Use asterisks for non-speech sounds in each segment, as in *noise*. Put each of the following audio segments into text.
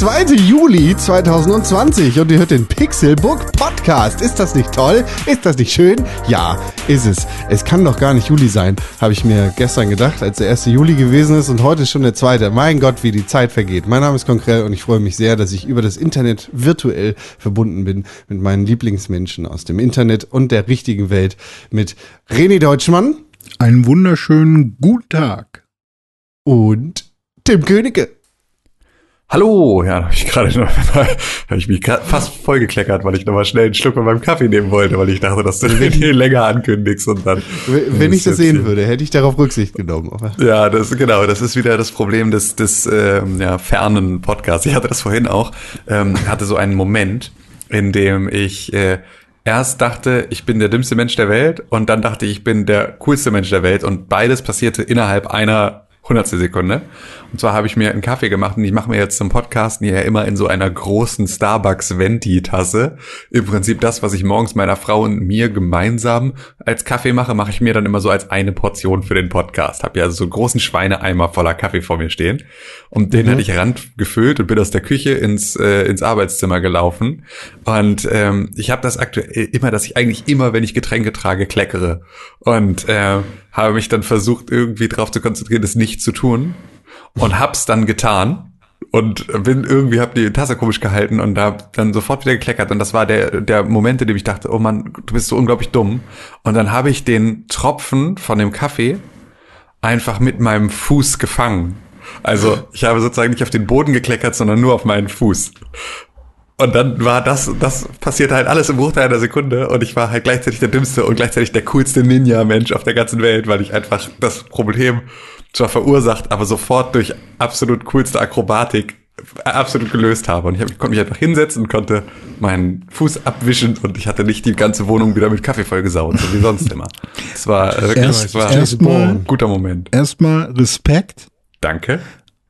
der 2. Juli 2020 und ihr hört den Pixelbook Podcast. Ist das nicht toll? Ist das nicht schön? Ja, ist es. Es kann doch gar nicht Juli sein, habe ich mir gestern gedacht, als der 1. Juli gewesen ist und heute ist schon der 2. Mein Gott, wie die Zeit vergeht. Mein Name ist Konkrell und ich freue mich sehr, dass ich über das Internet virtuell verbunden bin mit meinen Lieblingsmenschen aus dem Internet und der richtigen Welt mit René Deutschmann. Einen wunderschönen guten Tag. Und Tim Königke. Hallo, ja, habe ich gerade noch *laughs* habe ich mich fast vollgekleckert, weil ich noch mal schnell einen Schluck von meinem Kaffee nehmen wollte, weil ich dachte, dass du den hier länger ankündigst und dann. Wenn ich das sehen würde, hätte ich darauf Rücksicht genommen. Ja, das genau, das ist wieder das Problem des des ähm, ja, fernen Podcasts. Ich hatte das vorhin auch, ähm, hatte so einen Moment, in dem ich äh, erst dachte, ich bin der dümmste Mensch der Welt und dann dachte ich, ich bin der coolste Mensch der Welt und beides passierte innerhalb einer hundertstel Sekunde. Und zwar habe ich mir einen Kaffee gemacht und ich mache mir jetzt zum Podcasten ja immer in so einer großen Starbucks Venti-Tasse. Im Prinzip das, was ich morgens meiner Frau und mir gemeinsam als Kaffee mache, mache ich mir dann immer so als eine Portion für den Podcast. Habe ja also so einen großen Schweineeimer voller Kaffee vor mir stehen. Und den mhm. hatte ich randgefüllt und bin aus der Küche ins, äh, ins Arbeitszimmer gelaufen. Und ähm, ich habe das aktuell immer, dass ich eigentlich immer, wenn ich Getränke trage, kleckere. Und äh, habe mich dann versucht, irgendwie darauf zu konzentrieren, das nicht zu tun und hab's dann getan und bin irgendwie hab die Tasse komisch gehalten und da dann sofort wieder gekleckert und das war der der Moment, in dem ich dachte, oh Mann, du bist so unglaublich dumm und dann habe ich den Tropfen von dem Kaffee einfach mit meinem Fuß gefangen. Also ich habe sozusagen nicht auf den Boden gekleckert, sondern nur auf meinen Fuß. Und dann war das, das passierte halt alles im Bruchteil einer Sekunde und ich war halt gleichzeitig der dümmste und gleichzeitig der coolste Ninja-Mensch auf der ganzen Welt, weil ich einfach das Problem zwar verursacht, aber sofort durch absolut coolste Akrobatik absolut gelöst habe. Und ich, hab, ich konnte mich einfach hinsetzen und konnte meinen Fuß abwischen und ich hatte nicht die ganze Wohnung wieder mit Kaffee vollgesaut, so wie sonst immer. Es war, äh, Erst, war erst ein guter Moment. Erstmal Respekt. Danke.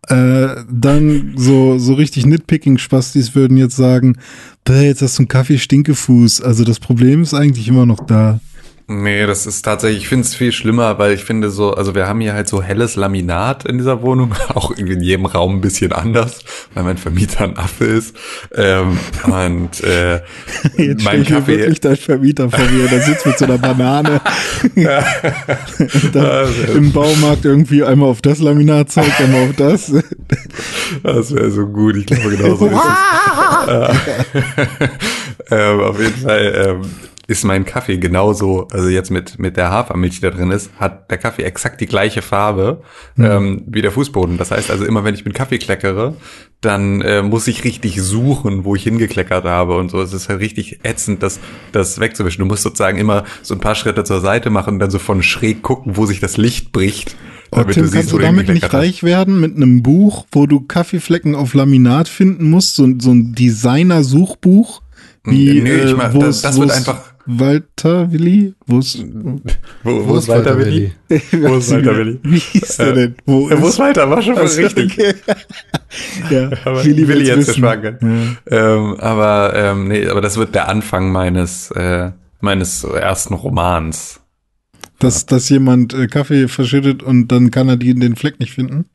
Äh, dann so, so richtig Nitpicking-Spastis würden jetzt sagen, jetzt hast du einen Kaffee-Stinkefuß. Also das Problem ist eigentlich immer noch da. Nee, das ist tatsächlich, ich finde es viel schlimmer, weil ich finde so, also wir haben hier halt so helles Laminat in dieser Wohnung, *laughs* auch in jedem Raum ein bisschen anders, weil mein Vermieter ein Affe ist. Ähm, und äh, *laughs* Jetzt mein Kaffee. wirklich dein Vermieter vor mir, der sitzt mit so einer Banane *laughs* ja. im Baumarkt irgendwie einmal auf das Laminat zeigt, einmal auf das. Das wäre so gut, ich glaube genau so ist es. ähm, auf jeden Fall ähm, ist mein Kaffee genauso, also jetzt mit, mit der Hafermilch, die da drin ist, hat der Kaffee exakt die gleiche Farbe mhm. ähm, wie der Fußboden. Das heißt also immer, wenn ich mit Kaffee kleckere, dann äh, muss ich richtig suchen, wo ich hingekleckert habe und so. Es ist halt richtig ätzend, das, das wegzuwischen. Du musst sozusagen immer so ein paar Schritte zur Seite machen und dann so von schräg gucken, wo sich das Licht bricht. Oh, Tim, du kannst du damit nicht reich werden mit einem Buch, wo du Kaffeeflecken auf Laminat finden musst, so, so ein Designer-Suchbuch? Wie, nee, ich mach, äh, das, das wird einfach Walter Willi? Wo ist, wo, wo ist Walter Willi? wo ist Walter Willi? Wie hieß der denn? Wo, äh, wo ist Walter? War schon also, richtig. Okay. *laughs* ja, aber Willi, Willi jetzt geschwanken. Ja. Ähm, aber, ähm, nee, aber das wird der Anfang meines, äh, meines ersten Romans. Dass, ja. dass jemand äh, Kaffee verschüttet und dann kann er die in den Fleck nicht finden?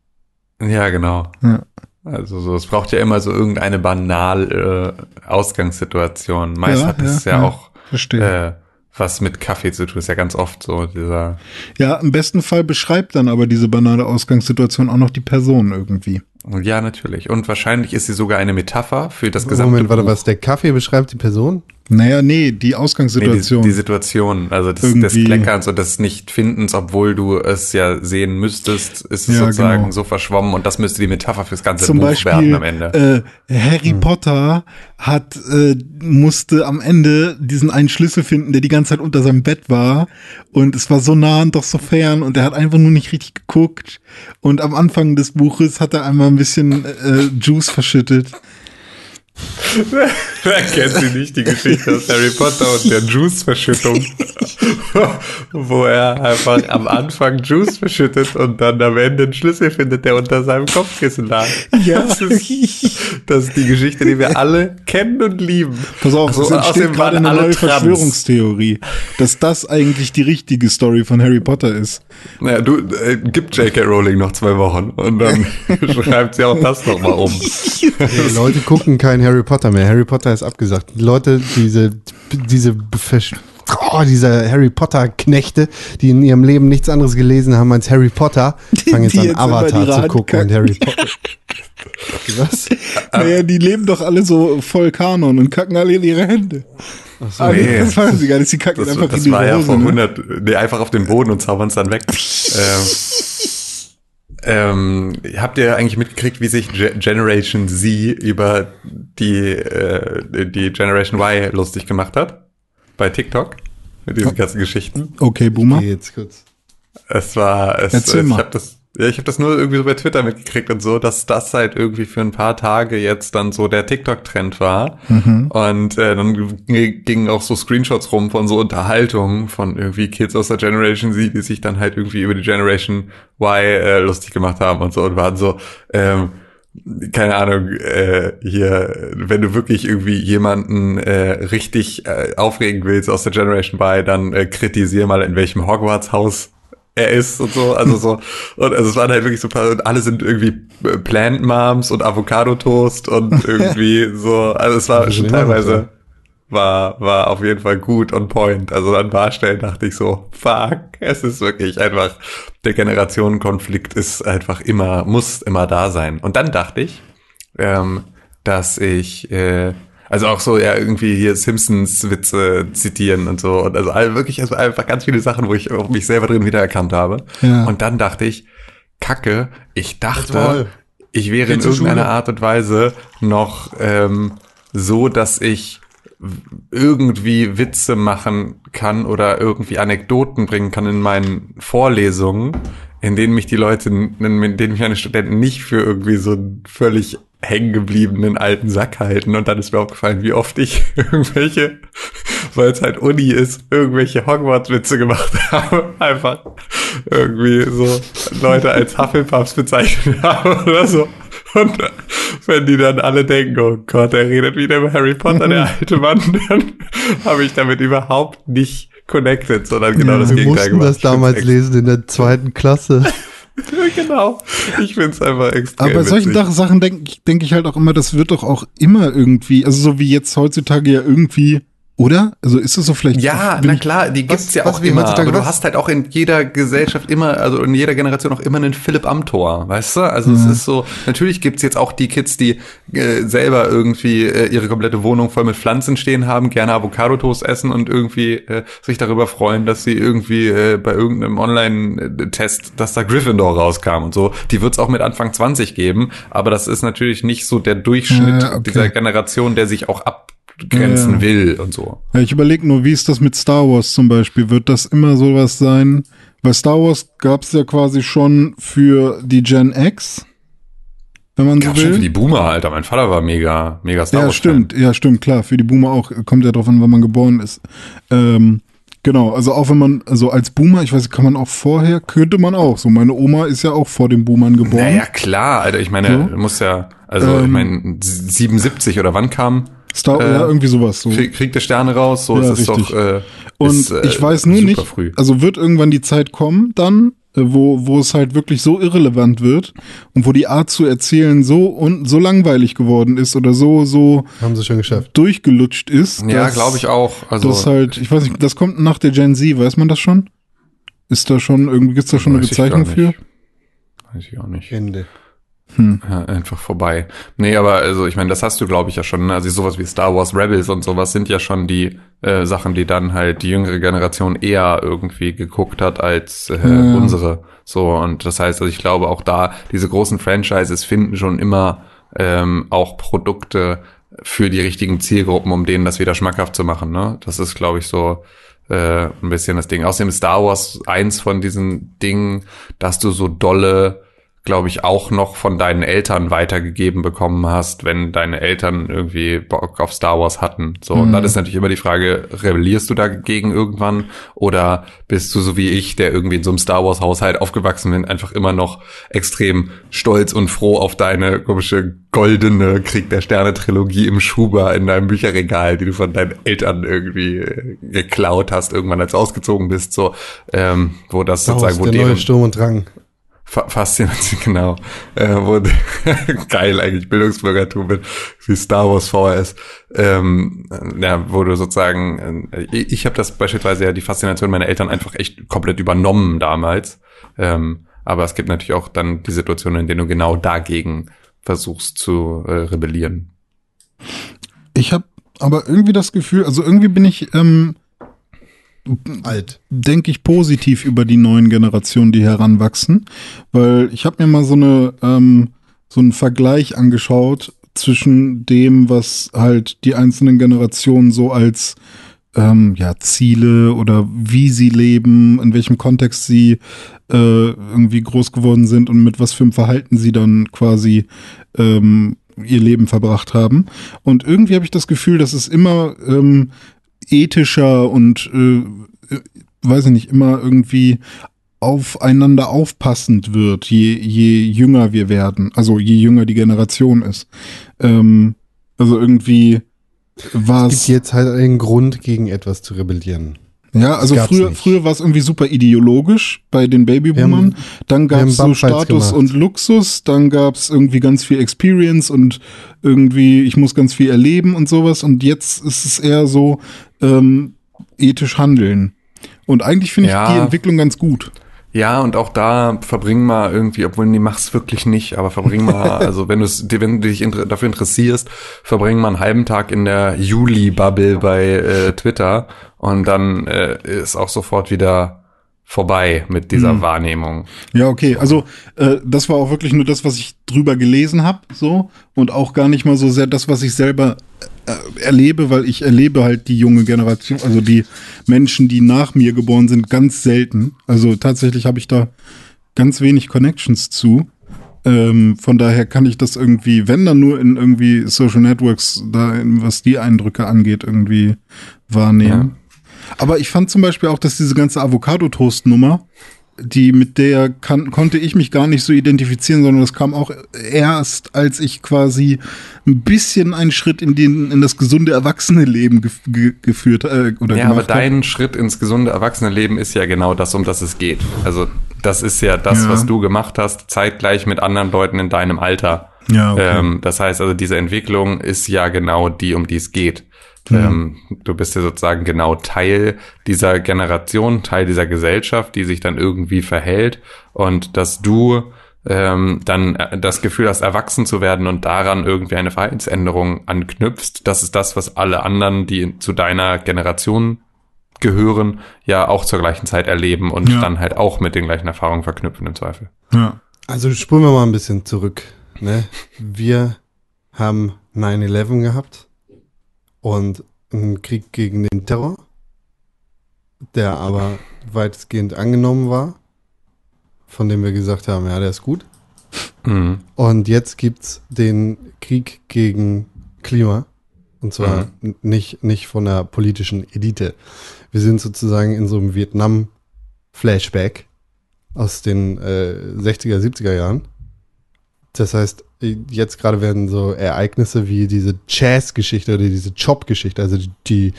Ja, genau. Ja. Also so, es braucht ja immer so irgendeine banal äh, Ausgangssituation. Meist ja, hat es ja, ja, auch Verstehe. Äh, was mit Kaffee zu tun ist ja ganz oft so dieser. Ja, im besten Fall beschreibt dann aber diese banale Ausgangssituation auch noch die Person irgendwie. Ja, natürlich. Und wahrscheinlich ist sie sogar eine Metapher für das gesamte Moment, warte, was der Kaffee beschreibt die Person? Naja, nee, die Ausgangssituation. Nee, die, die, Situation, also des, des Kleckerns und des Nicht-Findens, obwohl du es ja sehen müsstest, ist es ja, sozusagen genau. so verschwommen und das müsste die Metapher fürs ganze Zum Buch Beispiel, werden am Ende. Äh, Harry hm. Potter hat, äh, musste am Ende diesen einen Schlüssel finden, der die ganze Zeit unter seinem Bett war und es war so nah und doch so fern und er hat einfach nur nicht richtig geguckt und am Anfang des Buches hat er einmal ein bisschen äh, Juice verschüttet. Wer kennt sie nicht, die Geschichte aus Harry Potter und der Juice-Verschüttung, *laughs* wo er einfach am Anfang Juice verschüttet und dann am Ende einen Schlüssel findet, der unter seinem Kopfkissen lag. Ja. Das ist, das ist die Geschichte, die wir alle kennen und lieben. Pass auf, So, es entsteht gerade eine neue Trans. Verschwörungstheorie, dass das eigentlich die richtige Story von Harry Potter ist. Naja, du, äh, gib J.K. Rowling noch zwei Wochen und dann *laughs* *laughs* schreibt sie auch das nochmal um. Die Leute gucken kein Harry Potter mehr. Harry Potter ist abgesagt. Die Leute, diese, diese, oh, diese Harry Potter Knechte, die in ihrem Leben nichts anderes gelesen haben als Harry Potter, fangen jetzt Die an jetzt immer Avatar die zu gucken und Harry Potter. *laughs* Was? Naja, die leben doch alle so voll Kanon und kacken alle in ihre Hände. Aber nee. das weiß sie gar nicht, sie kacken Das, einfach das in war ihre ja Hose. vor ne? 100, nee, einfach auf den Boden und zaubern es dann weg. *laughs* ähm, ähm, habt ihr eigentlich mitgekriegt, wie sich Ge Generation Z über die, äh, die Generation Y lustig gemacht hat? Bei TikTok? Mit diesen ganzen Geschichten? Okay, Boomer. Okay, jetzt kurz. Es war, es, Erzähl ich habe das, ja, ich habe das nur irgendwie so bei Twitter mitgekriegt und so, dass das halt irgendwie für ein paar Tage jetzt dann so der TikTok-Trend war. Mhm. Und äh, dann gingen auch so Screenshots rum von so Unterhaltungen von irgendwie Kids aus der Generation Z, die sich dann halt irgendwie über die Generation Y äh, lustig gemacht haben und so und waren so, ähm, keine Ahnung, äh, hier, wenn du wirklich irgendwie jemanden äh, richtig äh, aufregen willst aus der Generation Y, dann äh, kritisier mal, in welchem Hogwarts-Haus er ist und so, also so, und also es waren halt wirklich so paar, und alle sind irgendwie äh, Plant Moms und Avocado Toast und *laughs* irgendwie so, also es war schon teilweise, war, war auf jeden Fall gut on point. Also an Barstellen dachte ich so, fuck, es ist wirklich einfach, der Generationenkonflikt ist einfach immer, muss immer da sein. Und dann dachte ich, ähm, dass ich, äh, also auch so, ja, irgendwie hier Simpsons-Witze zitieren und so. Und also wirklich, also einfach ganz viele Sachen, wo ich mich selber drin wiedererkannt habe. Ja. Und dann dachte ich, Kacke, ich dachte, ich wäre in irgendeiner Schule. Art und Weise noch ähm, so, dass ich irgendwie Witze machen kann oder irgendwie Anekdoten bringen kann in meinen Vorlesungen, in denen mich die Leute, in denen mich meine Studenten nicht für irgendwie so einen völlig hängengebliebenen alten Sack halten. Und dann ist mir aufgefallen, wie oft ich *laughs* irgendwelche, weil es halt Uni ist, irgendwelche Hogwarts-Witze gemacht *laughs* habe. Einfach irgendwie so Leute als Hufflepuffs bezeichnet *laughs* habe oder so. Und wenn die dann alle denken, oh Gott, er redet wieder über Harry Potter, der alte Mann, dann habe ich damit überhaupt nicht connected, sondern genau Ja, das Wir Gegenteil mussten gemacht. das damals lesen in der zweiten Klasse. *laughs* genau. Ich finde es einfach extrem Aber bei solchen witzig. Sachen denke denk ich halt auch immer, das wird doch auch immer irgendwie, also so wie jetzt heutzutage ja irgendwie, oder? Also ist es so vielleicht. Ja, na klar, die Was- gibt's ja was auch wie immer. Aber du was? hast halt auch in jeder Gesellschaft immer, also in jeder Generation auch immer einen Philipp Amthor, weißt du? Also es ist so, natürlich gibt's jetzt auch die Kids, die äh, selber irgendwie äh, ihre komplette Wohnung voll mit Pflanzen stehen haben, gerne Avocado-Toast essen und irgendwie äh, sich darüber freuen, dass sie irgendwie äh, bei irgendeinem Online-Test, dass da Gryffindor rauskam und so. Die wird's auch mit Anfang 20 geben, aber das ist natürlich nicht so der Durchschnitt Ja, okay. dieser Generation, der sich auch abgrenzen Ja. will und so. Ja, ich überlege nur, wie ist das mit Star Wars zum Beispiel? Wird das immer sowas sein? Bei Star Wars gab es ja quasi schon für die Gen X, wenn man so Gab schon will. für die Boomer, Alter. Mein Vater war mega, mega Star ja, Wars. stimmt, ja, stimmt, klar. Für die Boomer auch, kommt ja drauf an, wann man geboren ist. Ähm, genau, also auch wenn man, also als Boomer, ich weiß, kann man auch vorher, könnte man auch. So, meine Oma ist ja auch vor den Boomern geboren. Naja, klar, Alter. Ich meine, So. du musst ja, also ich Ähm. meine, 77 oder wann kam Star, äh, ja, irgendwie sowas. So. Krieg, Krieg der Sterne raus? So Ja, ist es doch. Äh, Und ist, äh, ich weiß nur nicht, Früh. also wird irgendwann die Zeit kommen dann, äh, wo, wo es halt wirklich so irrelevant wird und wo die Art zu erzählen so und so langweilig geworden ist oder so, so Haben sie schon geschafft. durchgelutscht ist. Ja, glaube ich auch. Also das halt, ich weiß nicht, das kommt nach der Gen Z, weiß man das schon? Ist da schon, irgendwie gibt's da schon eine Weiß Bezeichnung für? weiß ich auch nicht. Ende. Ja, einfach vorbei. Nee, aber also ich meine, das hast du, glaube ich, ja schon. ne? Also sowas wie Star Wars Rebels und sowas sind ja schon die äh, Sachen, die dann halt die jüngere Generation eher irgendwie geguckt hat als äh, Ja. unsere. So, und das heißt, also ich glaube auch da, diese großen Franchises finden schon immer ähm, auch Produkte für die richtigen Zielgruppen, um denen das wieder schmackhaft zu machen. Ne? Das ist, glaube ich, so äh, ein bisschen das Ding. Außerdem ist Star Wars eins von diesen Dingen, dass du so dolle glaube ich, auch noch von deinen Eltern weitergegeben bekommen hast, wenn deine Eltern irgendwie Bock auf Star Wars hatten. So, mhm. und dann ist natürlich immer die Frage, rebellierst du dagegen irgendwann oder bist du so wie ich, der irgendwie in so einem Star Wars Haushalt aufgewachsen bin, einfach immer noch extrem stolz und froh auf deine komische goldene Krieg der Sterne Trilogie im Schuber in deinem Bücherregal, die du von deinen Eltern irgendwie äh, geklaut hast, irgendwann als ausgezogen bist, so, ähm, wo das Star sozusagen, wo der neue Sturm und Drang. Faszination, *laughs* genau. Äh, wo, *laughs* geil eigentlich, Bildungsbürgertum mit wie Star Wars VHS. Ähm, ja, wo du sozusagen, äh, ich, ich habe das beispielsweise ja die Faszination meiner Eltern einfach echt komplett übernommen damals. Ähm, aber es gibt natürlich auch dann die Situationen, in denen du genau dagegen versuchst zu äh, rebellieren. Ich habe aber irgendwie das Gefühl, also irgendwie bin ich ähm, alt. Denke ich positiv über die neuen Generationen, die heranwachsen, weil ich habe mir mal so eine ähm, so einen Vergleich angeschaut zwischen dem, was halt die einzelnen Generationen so als ähm, ja, Ziele oder wie sie leben, in welchem Kontext sie äh, irgendwie groß geworden sind und mit was für einem Verhalten sie dann quasi ähm, ihr Leben verbracht haben. Und irgendwie habe ich das Gefühl, dass es immer ähm, ethischer und äh, äh, weiß ich nicht, immer irgendwie aufeinander aufpassend wird, je, je jünger wir werden, also je jünger die Generation ist. Ähm, also irgendwie war es. gibt jetzt halt einen Grund, gegen etwas zu rebellieren. Ja, also früher, früher war es irgendwie super ideologisch bei den Babyboomern. Dann gab es so Status gemacht. und Luxus, dann gab es irgendwie ganz viel Experience und irgendwie, ich muss ganz viel erleben und sowas. Und jetzt ist es eher so ähm, ethisch handeln. Und eigentlich finde ich ja. die Entwicklung ganz gut. Ja, und auch da verbring mal irgendwie, obwohl die mach's wirklich nicht, aber verbring mal, *laughs* also wenn, du's, wenn du dich dafür interessierst, verbring mal einen halben Tag in der Juli-Bubble bei äh, Twitter und dann äh, ist auch sofort wieder vorbei mit dieser hm. Wahrnehmung. Ja, okay. Also äh, das war auch wirklich nur das, was ich drüber gelesen habe, so und auch gar nicht mal so sehr das, was ich selber erlebe, weil ich erlebe halt die junge Generation, also die Menschen, die nach mir geboren sind, ganz selten. Also tatsächlich habe ich da ganz wenig Connections zu. Ähm, von daher kann ich das irgendwie, wenn dann nur in irgendwie Social Networks, da was die Eindrücke angeht, irgendwie wahrnehmen. Ja. Aber ich fand zum Beispiel auch, dass diese ganze Avocado-Toast-Nummer, die mit der kann, konnte ich mich gar nicht so identifizieren, sondern das kam auch erst, als ich quasi ein bisschen einen Schritt in, den, in das gesunde Erwachsene-Leben ge ge geführt äh, oder Ja, aber dein hab. Schritt ins gesunde Erwachsene-Leben ist ja genau das, um das es geht. Also das ist ja das, ja. was du gemacht hast, zeitgleich mit anderen Leuten in deinem Alter. Ja, okay. Ähm, das heißt also, diese Entwicklung ist ja genau die, um die es geht. Ähm, du bist ja sozusagen genau Teil dieser Generation, Teil dieser Gesellschaft, die sich dann irgendwie verhält und dass du ähm, dann äh, das Gefühl hast, erwachsen zu werden und daran irgendwie eine Verhaltensänderung anknüpfst. Das ist das, was alle anderen, die zu deiner Generation gehören, ja auch zur gleichen Zeit erleben und ja. dann halt auch mit den gleichen Erfahrungen verknüpfen im Zweifel. Ja. Also spulen wir mal ein bisschen zurück. Ne? Wir haben 9-11 gehabt und ein Krieg gegen den Terror, der aber weitestgehend angenommen war, von dem wir gesagt haben, ja, der ist gut. Mhm. Und jetzt gibt's den Krieg gegen Klima. Und zwar mhm. nicht, nicht von der politischen Elite. Wir sind sozusagen in so einem Vietnam-Flashback aus den äh, 60er, 70er Jahren. Das heißt, jetzt gerade werden so Ereignisse wie diese Jazz-Geschichte oder diese Chop-Geschichte, also die,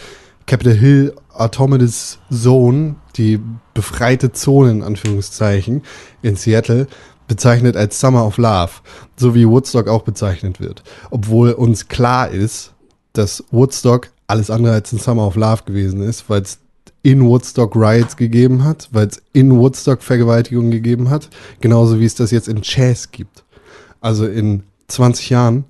Capitol Hill Autonomous Zone, die befreite Zone in Anführungszeichen in Seattle, bezeichnet als Summer of Love, so wie Woodstock auch bezeichnet wird. Obwohl uns klar ist, dass Woodstock alles andere als ein Summer of Love gewesen ist, weil es in Woodstock Riots gegeben hat, weil es in Woodstock Vergewaltigungen gegeben hat, genauso wie es das jetzt in Jazz gibt. Also in 20 Jahren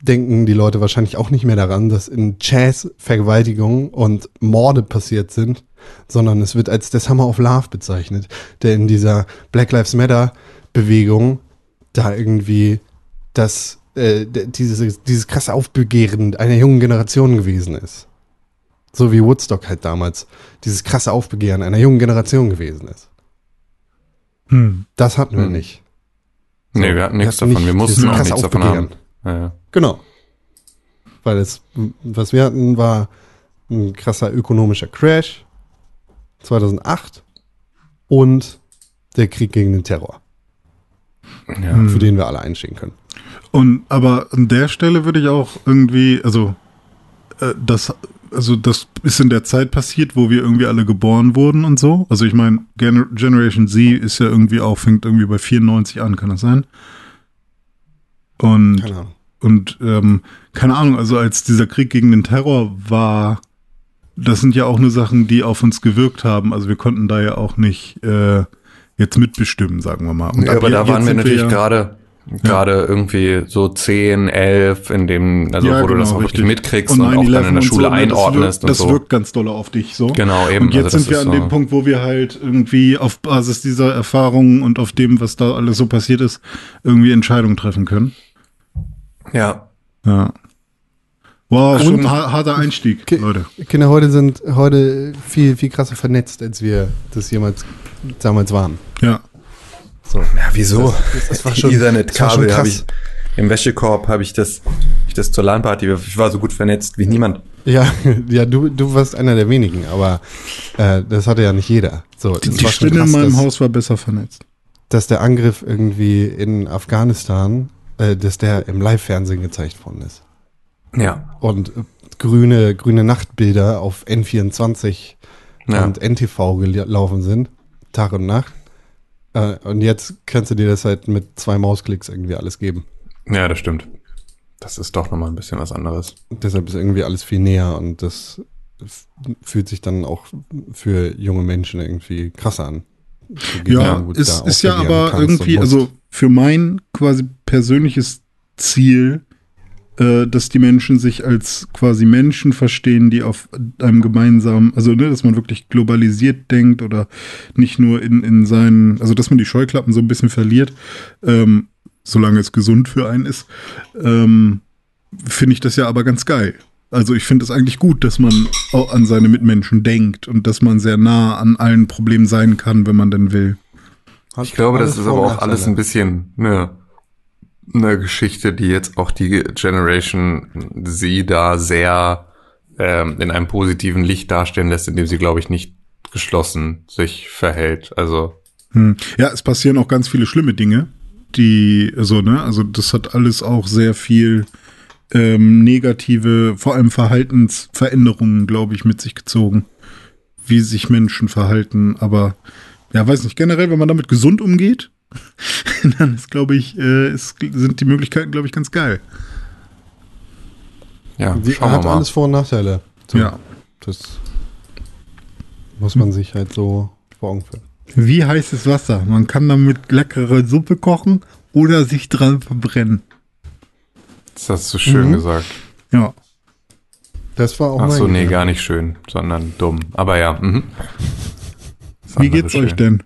denken die Leute wahrscheinlich auch nicht mehr daran, dass in Jazz Vergewaltigungen und Morde passiert sind, sondern es wird als der Summer of Love bezeichnet, der in dieser Black Lives Matter Bewegung da irgendwie das, äh, dieses, dieses krasse Aufbegehren einer jungen Generation gewesen ist. So wie Woodstock halt damals dieses krasse Aufbegehren einer jungen Generation gewesen ist. Hm. Das hatten wir hm. nicht. Nee, wir hatten nichts davon. Wir mussten auch nichts davon haben. ja. Genau. Weil es, was wir hatten, war ein krasser ökonomischer Crash 2008 und der Krieg gegen den Terror, Ja. für den wir alle einstehen können. Und aber an der Stelle würde ich auch irgendwie, also äh, das, also das ist in der Zeit passiert, wo wir irgendwie alle geboren wurden und so. Also ich meine, Gener Generation Z ist ja irgendwie auch, fängt irgendwie bei 94 an, kann das sein? Und, Keine Ahnung. und ähm, keine Ahnung, also als dieser Krieg gegen den Terror war, das sind ja auch nur Sachen, die auf uns gewirkt haben. Also wir konnten da ja auch nicht äh, jetzt mitbestimmen, sagen wir mal. Und Ja, ab aber da waren wir natürlich ja- gerade gerade irgendwie so 10, 11, in dem, also Ja, wo du das genau, auch wirklich richtig. mitkriegst und, auch 9/11 dann in der und Schule so, ne, einordnest das wirkt, und Das so. wirkt ganz doll auf dich so. Genau, eben. Und jetzt Also sind wir an so- dem Punkt, wo wir halt irgendwie auf Basis dieser Erfahrungen und auf dem, was da alles so passiert ist, irgendwie Entscheidungen treffen können. Ja. Ja. Wow, schon Und- ein har- harter Einstieg, Ki- Leute. Kinder heute sind heute viel, viel krasser vernetzt, als wir das jemals damals waren. Ja. So. Ja, wieso? Das, das *laughs* war schon, Ethernet-Kabel habe ich im Wäschekorb habe ich das ich das zur LAN-Party. Ich war so gut vernetzt wie niemand. Ja, *laughs* ja, du, du warst einer der wenigen, aber äh, das hatte ja nicht jeder. So, Die, das die war schon Spinne in meinem dass, Haus war besser vernetzt. dass der Angriff irgendwie in Afghanistan, äh, dass der im Live-Fernsehen gezeigt worden ist. Ja. Und äh, grüne, grüne Nachtbilder auf N24 Ja. und NTV gelaufen sind, Tag und Nacht. Äh, und jetzt kannst du dir das halt mit zwei Mausklicks irgendwie alles geben. ja, das stimmt. Das ist doch nochmal ein bisschen was anderes. Und deshalb ist irgendwie alles viel näher und das fühlt sich dann auch für junge Menschen irgendwie krasser an. Ja, man gut es da ist ja aber irgendwie, also für mein quasi persönliches Ziel, äh, dass die Menschen sich als quasi Menschen verstehen, die auf einem gemeinsamen, also ne, dass man wirklich globalisiert denkt oder nicht nur in, in seinen, also dass man die Scheuklappen so ein bisschen verliert, ähm, solange es gesund für einen ist, ähm, finde ich das ja aber ganz geil. Also ich finde es eigentlich gut, dass man auch an seine Mitmenschen denkt und dass man sehr nah an allen Problemen sein kann, wenn man denn will. Ich glaube, das ist aber auch alles ein bisschen eine, eine Geschichte, die jetzt auch die Generation sie da sehr ähm, in einem positiven Licht darstellen lässt, indem sie, glaube ich, nicht geschlossen sich verhält. Also Hm. Ja, es passieren auch ganz viele schlimme Dinge, die, also, ne, also das hat alles auch sehr viel ähm, negative, vor allem Verhaltensveränderungen, glaube ich, mit sich gezogen. Wie sich Menschen verhalten, aber ja, weiß nicht, generell, wenn man damit gesund umgeht, *laughs* dann ist, glaube ich, äh, ist, sind die Möglichkeiten, glaube ich, ganz geil. ja, Die schauen wir hat mal. alles Vor- und Nachteile. So, Ja. Das muss man sich halt so vor Augen führen. Wie heißes Wasser. Man kann damit leckere Suppe kochen oder sich dran verbrennen. Das hast du schön Mhm. gesagt. Ja. Das war auch Ach mein so, nee, Gedanke. gar nicht schön, sondern dumm. Aber ja. Mhm. Wie geht's schön. euch denn?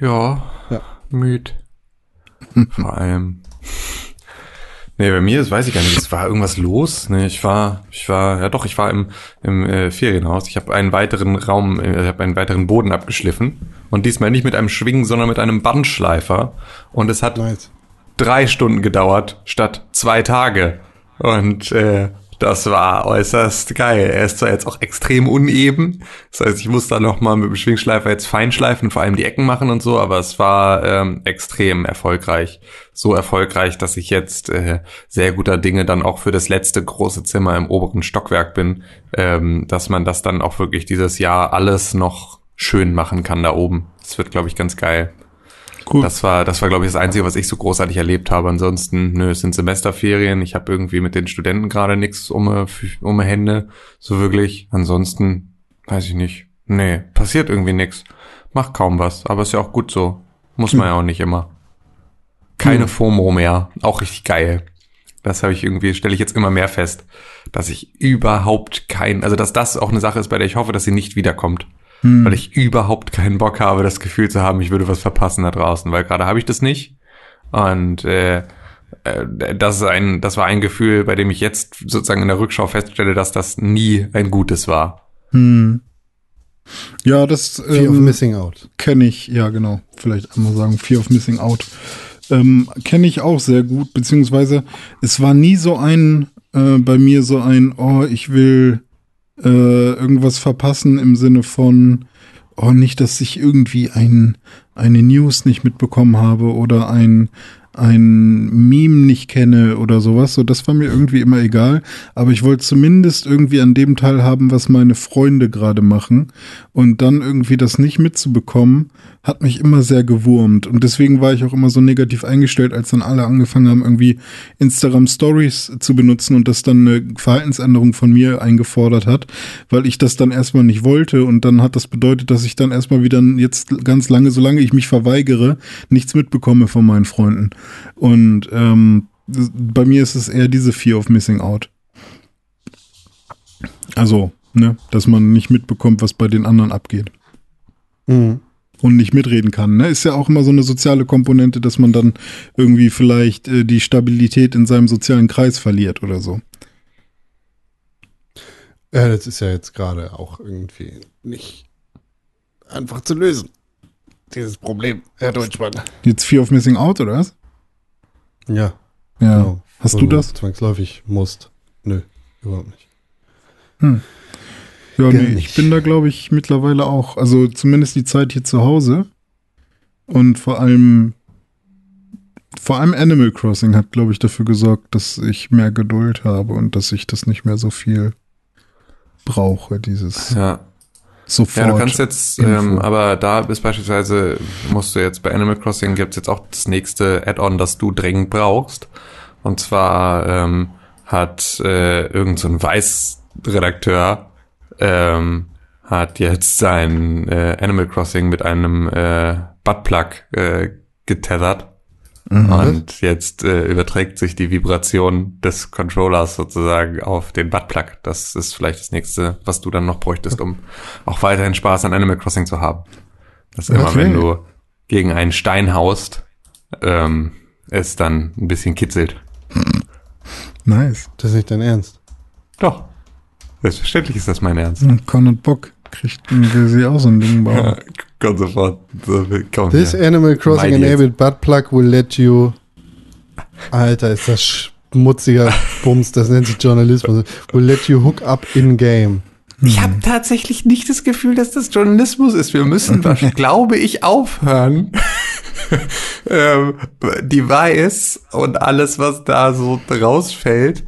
Ja, Ja. müd. *laughs* Vor allem. Nee, bei mir, das weiß ich gar nicht, es war irgendwas los. Nee, ich war, ich war, ja doch, ich war im, im äh, Ferienhaus. Ich habe einen weiteren Raum, äh, ich habe einen weiteren Boden abgeschliffen. Und diesmal nicht mit einem Schwingen, sondern mit einem Bandschleifer. Und es hat Nice. drei Stunden gedauert statt zwei Tage. Und äh, das war äußerst geil. Er ist zwar jetzt auch extrem uneben. Das heißt, ich muss da noch mal mit dem Schwingschleifer jetzt feinschleifen vor allem die Ecken machen und so, aber es war ähm, extrem erfolgreich. So erfolgreich, dass ich jetzt äh, sehr guter Dinge dann auch für das letzte große Zimmer im oberen Stockwerk bin, ähm, dass man das dann auch wirklich dieses Jahr alles noch schön machen kann da oben. Das wird, glaube ich, ganz geil. Cool. Das war, das war, glaube ich, das Einzige, was ich so großartig erlebt habe. Ansonsten, nö, es sind Semesterferien. Ich habe irgendwie mit den Studenten gerade nichts um, um Hände. So wirklich. Ansonsten, weiß ich nicht. Nee, passiert irgendwie nichts. Macht kaum was. Aber ist ja auch gut so. Muss man ja auch nicht immer. Keine FOMO mehr. Auch richtig geil. Das habe ich irgendwie, stelle ich jetzt immer mehr fest, dass ich überhaupt kein, also dass das auch eine Sache ist, bei der ich hoffe, dass sie nicht wiederkommt. Weil ich überhaupt keinen Bock habe, das Gefühl zu haben, ich würde was verpassen da draußen, weil gerade habe ich das nicht. Und äh, äh, das ist ein, das war ein Gefühl, bei dem ich jetzt sozusagen in der Rückschau feststelle, dass das nie ein gutes war. Hm. Ja, das Fear of ähm, Missing Out. kenne ich, ja genau, vielleicht einmal sagen, Fear of Missing Out. Ähm, kenne ich auch sehr gut, beziehungsweise es war nie so ein, äh, bei mir so ein, oh, ich will äh, irgendwas verpassen im Sinne von, oh, nicht, dass ich irgendwie ein, eine News nicht mitbekommen habe oder ein, ein Meme nicht kenne oder sowas. So, das war mir irgendwie immer egal. Aber ich wollte zumindest irgendwie an dem teilhaben, was meine Freunde gerade machen. Und dann irgendwie das nicht mitzubekommen, hat mich immer sehr gewurmt. Und deswegen war ich auch immer so negativ eingestellt, als dann alle angefangen haben, irgendwie Instagram Stories zu benutzen und das dann eine Verhaltensänderung von mir eingefordert hat, weil ich das dann erstmal nicht wollte. Und dann hat das bedeutet, dass ich dann erstmal wieder jetzt ganz lange, solange ich mich verweigere, nichts mitbekomme von meinen Freunden. Und ähm, bei mir ist es eher diese Fear of Missing Out. Also, ne, dass man nicht mitbekommt, was bei den anderen abgeht Mhm. und nicht mitreden kann. Ne? Ist ja auch immer so eine soziale Komponente, dass man dann irgendwie vielleicht äh, die Stabilität in seinem sozialen Kreis verliert oder so. Ja, das ist ja jetzt gerade auch irgendwie nicht einfach zu lösen. Dieses Problem, Herr Deutschmann. Jetzt Fear of Missing Out oder was? Ja. Ja. genau. Hast Wo du das? Zwangsläufig musst. Nö, überhaupt nicht. Ja, Gar nee, nicht. ich bin da, glaube ich, mittlerweile auch. Also zumindest die Zeit hier zu Hause. Und vor allem, vor allem Animal Crossing hat, glaube ich, dafür gesorgt, dass ich mehr Geduld habe und dass ich das nicht mehr so viel brauche, dieses Ja. Sofort. Ja, du kannst jetzt, Info. ähm, aber da ist beispielsweise, musst du jetzt bei Animal Crossing gibt's jetzt auch das nächste Add-on, das du dringend brauchst. Und zwar ähm, hat äh, irgend so ein Weiß-Redakteur ähm, hat jetzt sein äh, Animal Crossing mit einem äh, Buttplug äh, getethert. Mhm. Und jetzt äh, überträgt sich die Vibration des Controllers sozusagen auf den Buttplug. Das ist vielleicht das nächste, was du dann noch bräuchtest, um auch weiterhin Spaß an Animal Crossing zu haben. Dass immer, Okay. wenn du gegen einen Stein haust, ähm, es dann ein bisschen kitzelt. Nice. Das ist nicht dein Ernst. Doch. Selbstverständlich ist das mein Ernst. Und Con und Bock kriegt will sie auch so ein Ding bauen. Kommt sofort. This ja. Animal Crossing Meid jetzt. enabled butt plug will let you. Alter, ist das schmutziger Bums, das nennt sich Journalismus. Will let you hook up in game. Ich habe tatsächlich nicht das Gefühl, dass das Journalismus ist. Wir müssen, *laughs* glaube ich, aufhören. *laughs* ähm, Device und alles, was da so rausfällt,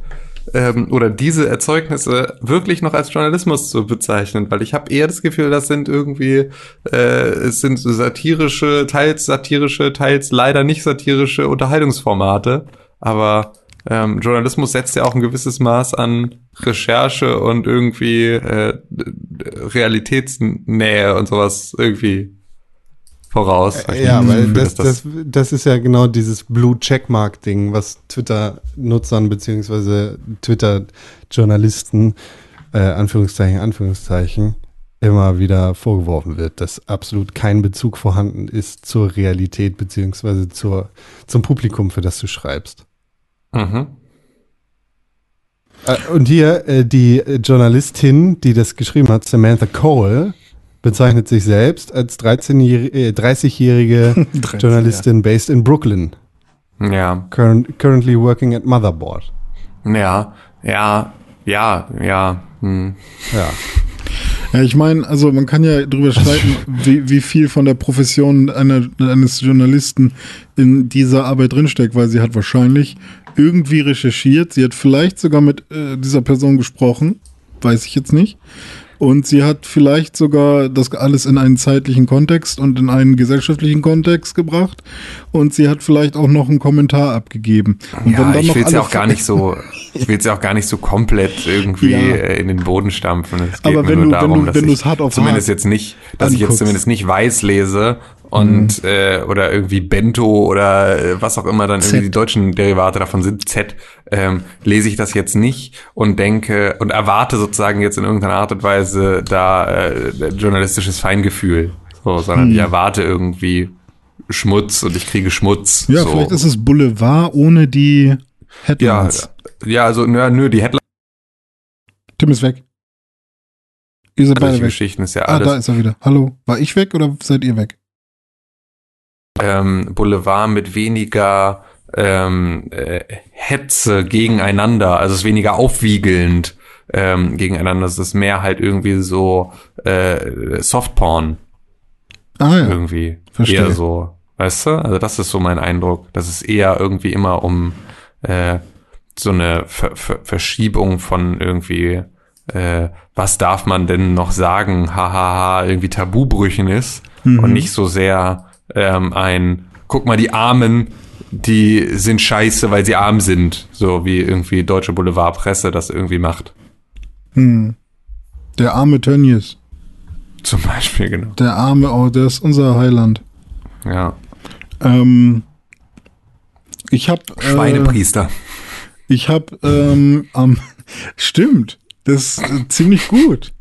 ähm, oder diese Erzeugnisse wirklich noch als Journalismus zu bezeichnen, weil ich habe eher das Gefühl, das sind irgendwie, äh, es sind satirische, teils satirische, teils leider nicht satirische Unterhaltungsformate, aber ähm, Journalismus setzt ja auch ein gewisses Maß an Recherche und irgendwie äh, Realitätsnähe und sowas irgendwie voraus. Ich Ja, weil das, das, das ist ja genau dieses Blue Checkmark-Ding, was Twitter-Nutzern beziehungsweise Twitter-Journalisten, äh, Anführungszeichen, Anführungszeichen, immer wieder vorgeworfen wird, dass absolut kein Bezug vorhanden ist zur Realität beziehungsweise zur, zum Publikum, für das du schreibst. Mhm. Äh, Und hier äh, die äh, Journalistin, die das geschrieben hat, Samantha Cole, bezeichnet sich selbst als 13-jährige, äh, 30-jährige 13, *laughs* Journalistin based in Brooklyn, Ja, current, currently working at Motherboard. ja, ja, ja, ja. Hm. Ja. Ja, ich meine, also man kann ja drüber streiten, *laughs* wie, wie viel von der Profession einer, eines Journalisten in dieser Arbeit drinsteckt, weil sie hat wahrscheinlich irgendwie recherchiert, sie hat vielleicht sogar mit äh, dieser Person gesprochen, weiß ich jetzt nicht. Und sie hat vielleicht sogar das alles in einen zeitlichen Kontext und in einen gesellschaftlichen Kontext gebracht. Und sie hat vielleicht auch noch einen Kommentar abgegeben. Und Ja, ich will es ja auch gar nicht so, ich will es ja auch gar nicht so komplett irgendwie Ja. äh, in den Boden stampfen. Es geht Aber wenn nur du- wenn darum, du- dass wenn ich hart auf zumindest hart jetzt nicht, dass ich jetzt anguckst. zumindest nicht weiß lese und äh, oder irgendwie Bento oder äh, was auch immer dann irgendwie Z. die deutschen Derivate davon sind, Z, ähm, lese ich das jetzt nicht und denke und erwarte sozusagen jetzt in irgendeiner Art und Weise da äh, journalistisches Feingefühl. So, sondern Hm. ich erwarte irgendwie Schmutz und ich kriege Schmutz. Ja, so. vielleicht ist es Boulevard ohne die Ja, Headlines. ja, also nö, nö, die Headline Tim ist weg. Ihr seid beide weg. Geschichten ist ja Ah, alles. da ist er wieder. Hallo. War ich weg oder seid ihr weg? Ähm, Boulevard mit weniger ähm, äh, Hetze gegeneinander, also es ist weniger aufwiegelnd ähm, gegeneinander, es ist mehr halt irgendwie so äh, Softporn Ah ja. irgendwie. verstehe. Eher so, weißt du? Also das ist so mein Eindruck, dass es eher irgendwie immer um äh, so eine Ver Ver Verschiebung von irgendwie äh, was darf man denn noch sagen, hahaha, irgendwie Tabubrüchen ist Mhm. und nicht so sehr ähm, ein, guck mal, die Armen, die sind scheiße, weil sie arm sind, so wie irgendwie deutsche Boulevardpresse das irgendwie macht. Hm. Der arme Tönnies. Zum Beispiel, genau. Der arme, oh, der ist unser Heiland. Ja. Ähm, ich hab. Äh, Schweinepriester. ich hab, ähm, am. *laughs* Stimmt. Das ist äh, ziemlich gut.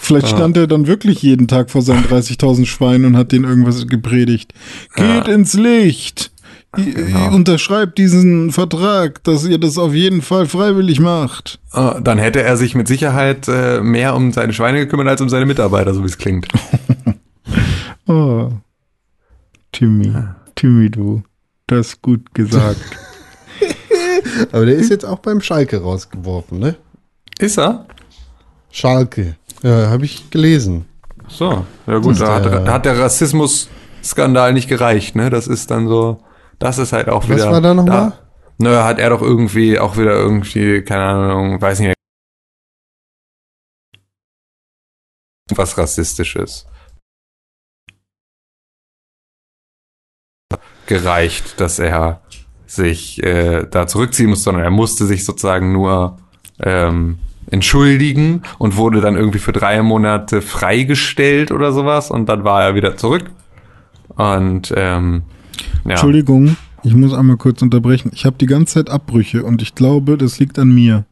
Vielleicht stand er dann wirklich jeden Tag vor seinen 30.000 Schweinen und hat denen irgendwas gepredigt. Geht Ja. ins Licht. Ihr, Genau. unterschreibt diesen Vertrag, dass ihr das auf jeden Fall freiwillig macht. Äh, Dann hätte er sich mit Sicherheit äh, mehr um seine Schweine gekümmert als um seine Mitarbeiter, so wie es klingt. *laughs* Oh. Timmy. Timmy, du. Das ist gut gesagt. *laughs* Aber der ist jetzt auch beim Schalke rausgeworfen, ne? Ist er? Schalke. Ja, habe ich gelesen. So, ja gut, da hat, da hat der Rassismus-Skandal nicht gereicht, ne? Das ist dann so, das ist halt auch Was wieder. war da nochmal? Nö, hat er doch irgendwie auch wieder irgendwie, keine Ahnung, weiß nicht, was rassistisches. Gereicht, dass er sich äh, da zurückziehen muss, sondern er musste sich sozusagen nur ähm, entschuldigen und wurde dann irgendwie für drei Monate freigestellt oder sowas und dann war er wieder zurück. Und ähm, ja. Entschuldigung, ich muss einmal kurz unterbrechen. Ich habe die ganze Zeit Abbrüche und ich glaube, das liegt an mir.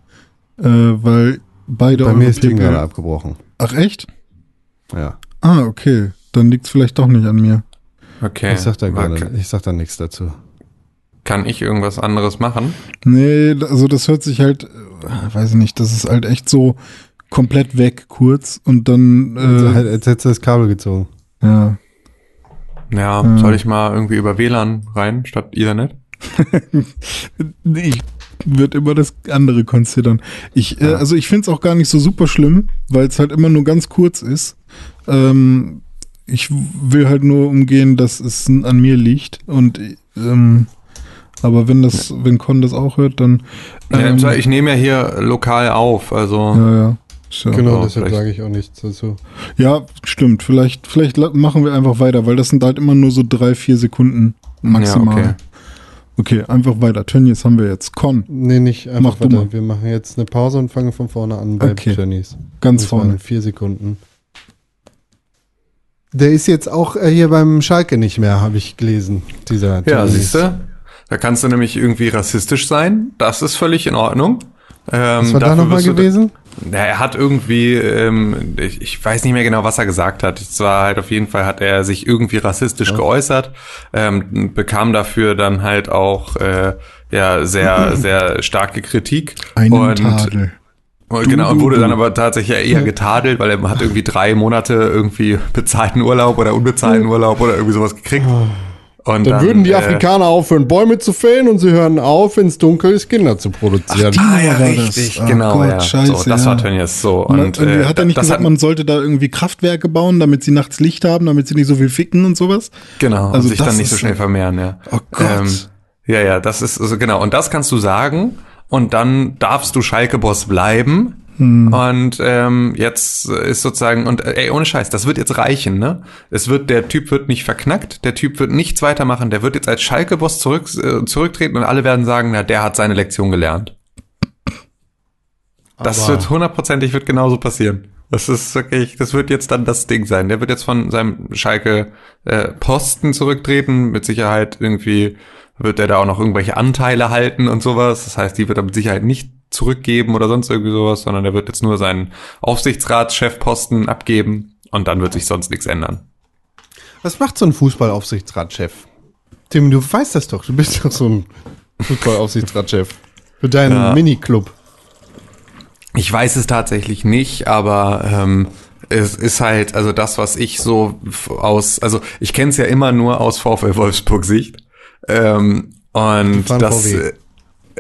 Äh, weil beide Bei mir ist Ding gerade abgebrochen. Ach echt? Ja. Ah, okay. Dann liegt es vielleicht doch nicht an mir. Okay. Ich sag da War- gerade, ich sag da nichts dazu. Kann ich irgendwas anderes machen? Nee, also das hört sich halt, äh, weiß ich nicht, das ist halt echt so komplett weg kurz und dann, Also äh, halt, als hättest du das Kabel gezogen. ja. Ja, Hm. soll ich mal irgendwie über WLAN rein statt Ethernet? *laughs* Ich würde immer das andere considern. Ich, äh, also ich finde es auch gar nicht so super schlimm, weil es halt immer nur ganz kurz ist. Ähm, ich will halt nur umgehen, dass es an mir liegt. Und ähm, aber wenn das, wenn Con das auch hört, dann ähm, ja, ich nehme ja hier lokal auf, also ja, ja. Ja, Genau, Oh, deshalb sage ich auch nichts dazu. ja, stimmt. Vielleicht, vielleicht machen wir einfach weiter, weil das sind halt immer nur so drei, vier Sekunden maximal. Ja, okay. okay. einfach weiter. Tönnies haben wir jetzt. Con, Nee, nicht einfach Mach du weiter. mal. Wir machen jetzt eine Pause und fangen von vorne an bei Okay. Tönnies. ganz Das waren vorne. vier Sekunden. Der ist jetzt auch äh, hier beim Schalke nicht mehr, habe ich gelesen. Dieser Ja, Tönnies. siehst du? Da kannst du nämlich irgendwie rassistisch sein. Das ist völlig in Ordnung. Ähm, Was war da nochmal du- gewesen? Na, er hat irgendwie, ähm, ich, ich weiß nicht mehr genau, was er gesagt hat. Es war halt auf jeden Fall, hat er sich irgendwie rassistisch geäußert, ähm, bekam dafür dann halt auch äh, ja sehr, sehr starke Kritik. Einen und, Tadel. und genau, und du, wurde du. dann aber tatsächlich eher getadelt, weil er hat irgendwie drei Monate irgendwie bezahlten Urlaub oder unbezahlten Urlaub oder irgendwie sowas gekriegt. Und Dann, würden die äh, Afrikaner aufhören, Bäume zu fällen und sie hören auf, wenn es dunkel ist, Kinder zu produzieren. die- Ah ja, war das. richtig, Oh genau, Gott, ja. scheiße, so, das ja. war Tönnies so. Und, Und, äh, hat er nicht das gesagt, hat, man sollte da irgendwie Kraftwerke bauen, damit sie nachts Licht haben, damit sie nicht so viel ficken und sowas? Genau, Also und sich dann nicht ist so schnell vermehren, ja. Oh Gott. ja, ja, das ist also genau. Und das kannst du sagen. Und dann darfst du Schalke-Boss bleiben. Hm. Und ähm, jetzt ist sozusagen, und äh, ey, ohne Scheiß, das wird jetzt reichen, ne? Es wird, der Typ wird nicht verknackt, der Typ wird nichts weitermachen, der wird jetzt als Schalke-Boss zurück, äh, zurücktreten und alle werden sagen, na, der hat seine Lektion gelernt. Das Aber- wird hundertprozentig wird genauso passieren. Das ist wirklich, das wird jetzt dann das Ding sein. Der wird jetzt von seinem Schalke äh, Posten zurücktreten. Mit Sicherheit irgendwie wird er da auch noch irgendwelche Anteile halten und sowas. Das heißt, die wird er mit Sicherheit nicht zurückgeben oder sonst irgendwie sowas, sondern er wird jetzt nur seinen Aufsichtsratschefposten abgeben und dann wird sich sonst nichts ändern. Was macht so ein Fußballaufsichtsratschef? Tim, du weißt das doch. Du bist doch so ein Fußballaufsichtsratschef. Für deinen Ja. Miniclub. ich weiß es tatsächlich nicht, aber ähm, es ist halt, also das, was ich so aus, also ich kenne es ja immer nur aus VfL Wolfsburg Sicht. Ähm, und das, VW.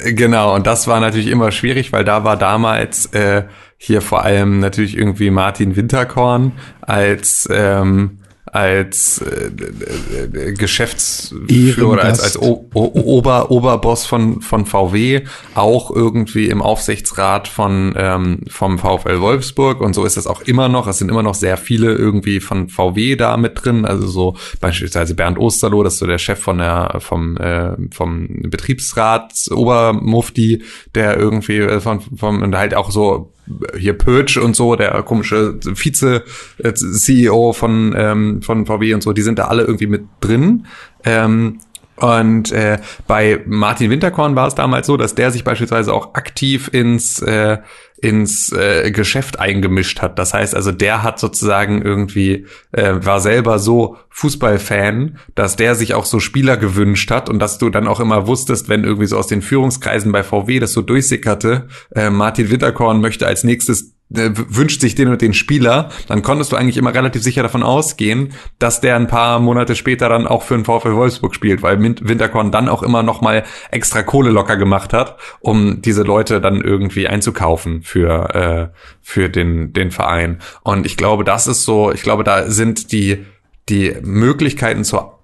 Genau, und das war natürlich immer schwierig, weil da war damals äh, hier vor allem natürlich irgendwie Martin Winterkorn als ähm, als äh, äh, Geschäftsführer oder als, als o o Ober Oberboss von von VW auch irgendwie im Aufsichtsrat von ähm, vom VfL Wolfsburg und so ist es auch immer noch. Es sind immer noch sehr viele irgendwie von VW da mit drin. Also so beispielsweise Bernd Osterloh, das ist so der Chef von der vom äh, vom Betriebsrat Obermufti, der irgendwie äh, von vom und halt auch so hier Purge und so, der komische Vize-CEO äh, von, ähm, von VW und so, die sind da alle irgendwie mit drin. Ähm, und äh, bei Martin Winterkorn war es damals so, dass der sich beispielsweise auch aktiv ins äh, ins äh, Geschäft eingemischt hat. Das heißt also, der hat sozusagen irgendwie, äh, war selber so Fußballfan, dass der sich auch so Spieler gewünscht hat und dass du dann auch immer wusstest, wenn irgendwie so aus den Führungskreisen bei VW das so durchsickerte, äh, Martin Winterkorn möchte als nächstes wünscht sich den und den Spieler, dann konntest du eigentlich immer relativ sicher davon ausgehen, dass der ein paar Monate später dann auch für den VfL Wolfsburg spielt, weil Winterkorn dann auch immer noch mal extra Kohle locker gemacht hat, um diese Leute dann irgendwie einzukaufen für äh, für den den Verein. Und ich glaube, das ist so, ich glaube, da sind die die Möglichkeiten zur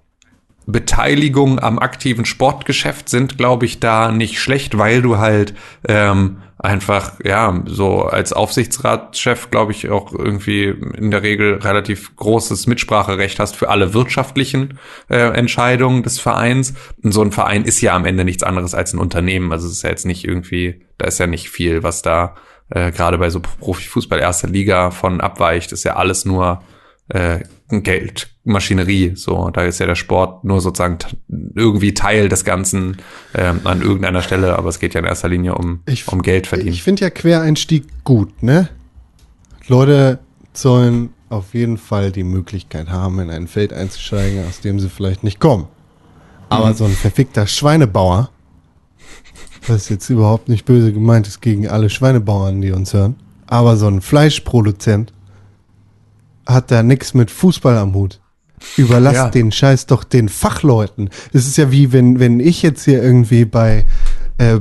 Beteiligung am aktiven Sportgeschäft sind, glaube ich, da nicht schlecht, weil du halt ähm, einfach, ja, so als Aufsichtsratschef, glaube ich, auch irgendwie in der Regel relativ großes Mitspracherecht hast für alle wirtschaftlichen äh, Entscheidungen des Vereins. Und so ein Verein ist ja am Ende nichts anderes als ein Unternehmen. Also es ist ja jetzt nicht irgendwie, da ist ja nicht viel, was da äh, gerade bei so Profifußball erster Liga von abweicht. ist ja alles nur äh, Geldmaschinerie. So, da ist ja der Sport nur sozusagen irgendwie Teil des Ganzen ähm, an irgendeiner Stelle, aber es geht ja in erster Linie um, ich, um Geld verdienen. Ich finde ja Quereinstieg gut, ne? Leute sollen auf jeden Fall die Möglichkeit haben, in ein Feld einzusteigen, aus dem sie vielleicht nicht kommen. Aber mhm. so ein verfickter Schweinebauer, was jetzt überhaupt nicht böse gemeint ist gegen alle Schweinebauern, die uns hören, aber so ein Fleischproduzent, hat da nichts mit Fußball am Hut. Überlass ja. den Scheiß doch den Fachleuten. Es ist ja wie wenn, wenn ich jetzt hier irgendwie bei, äh,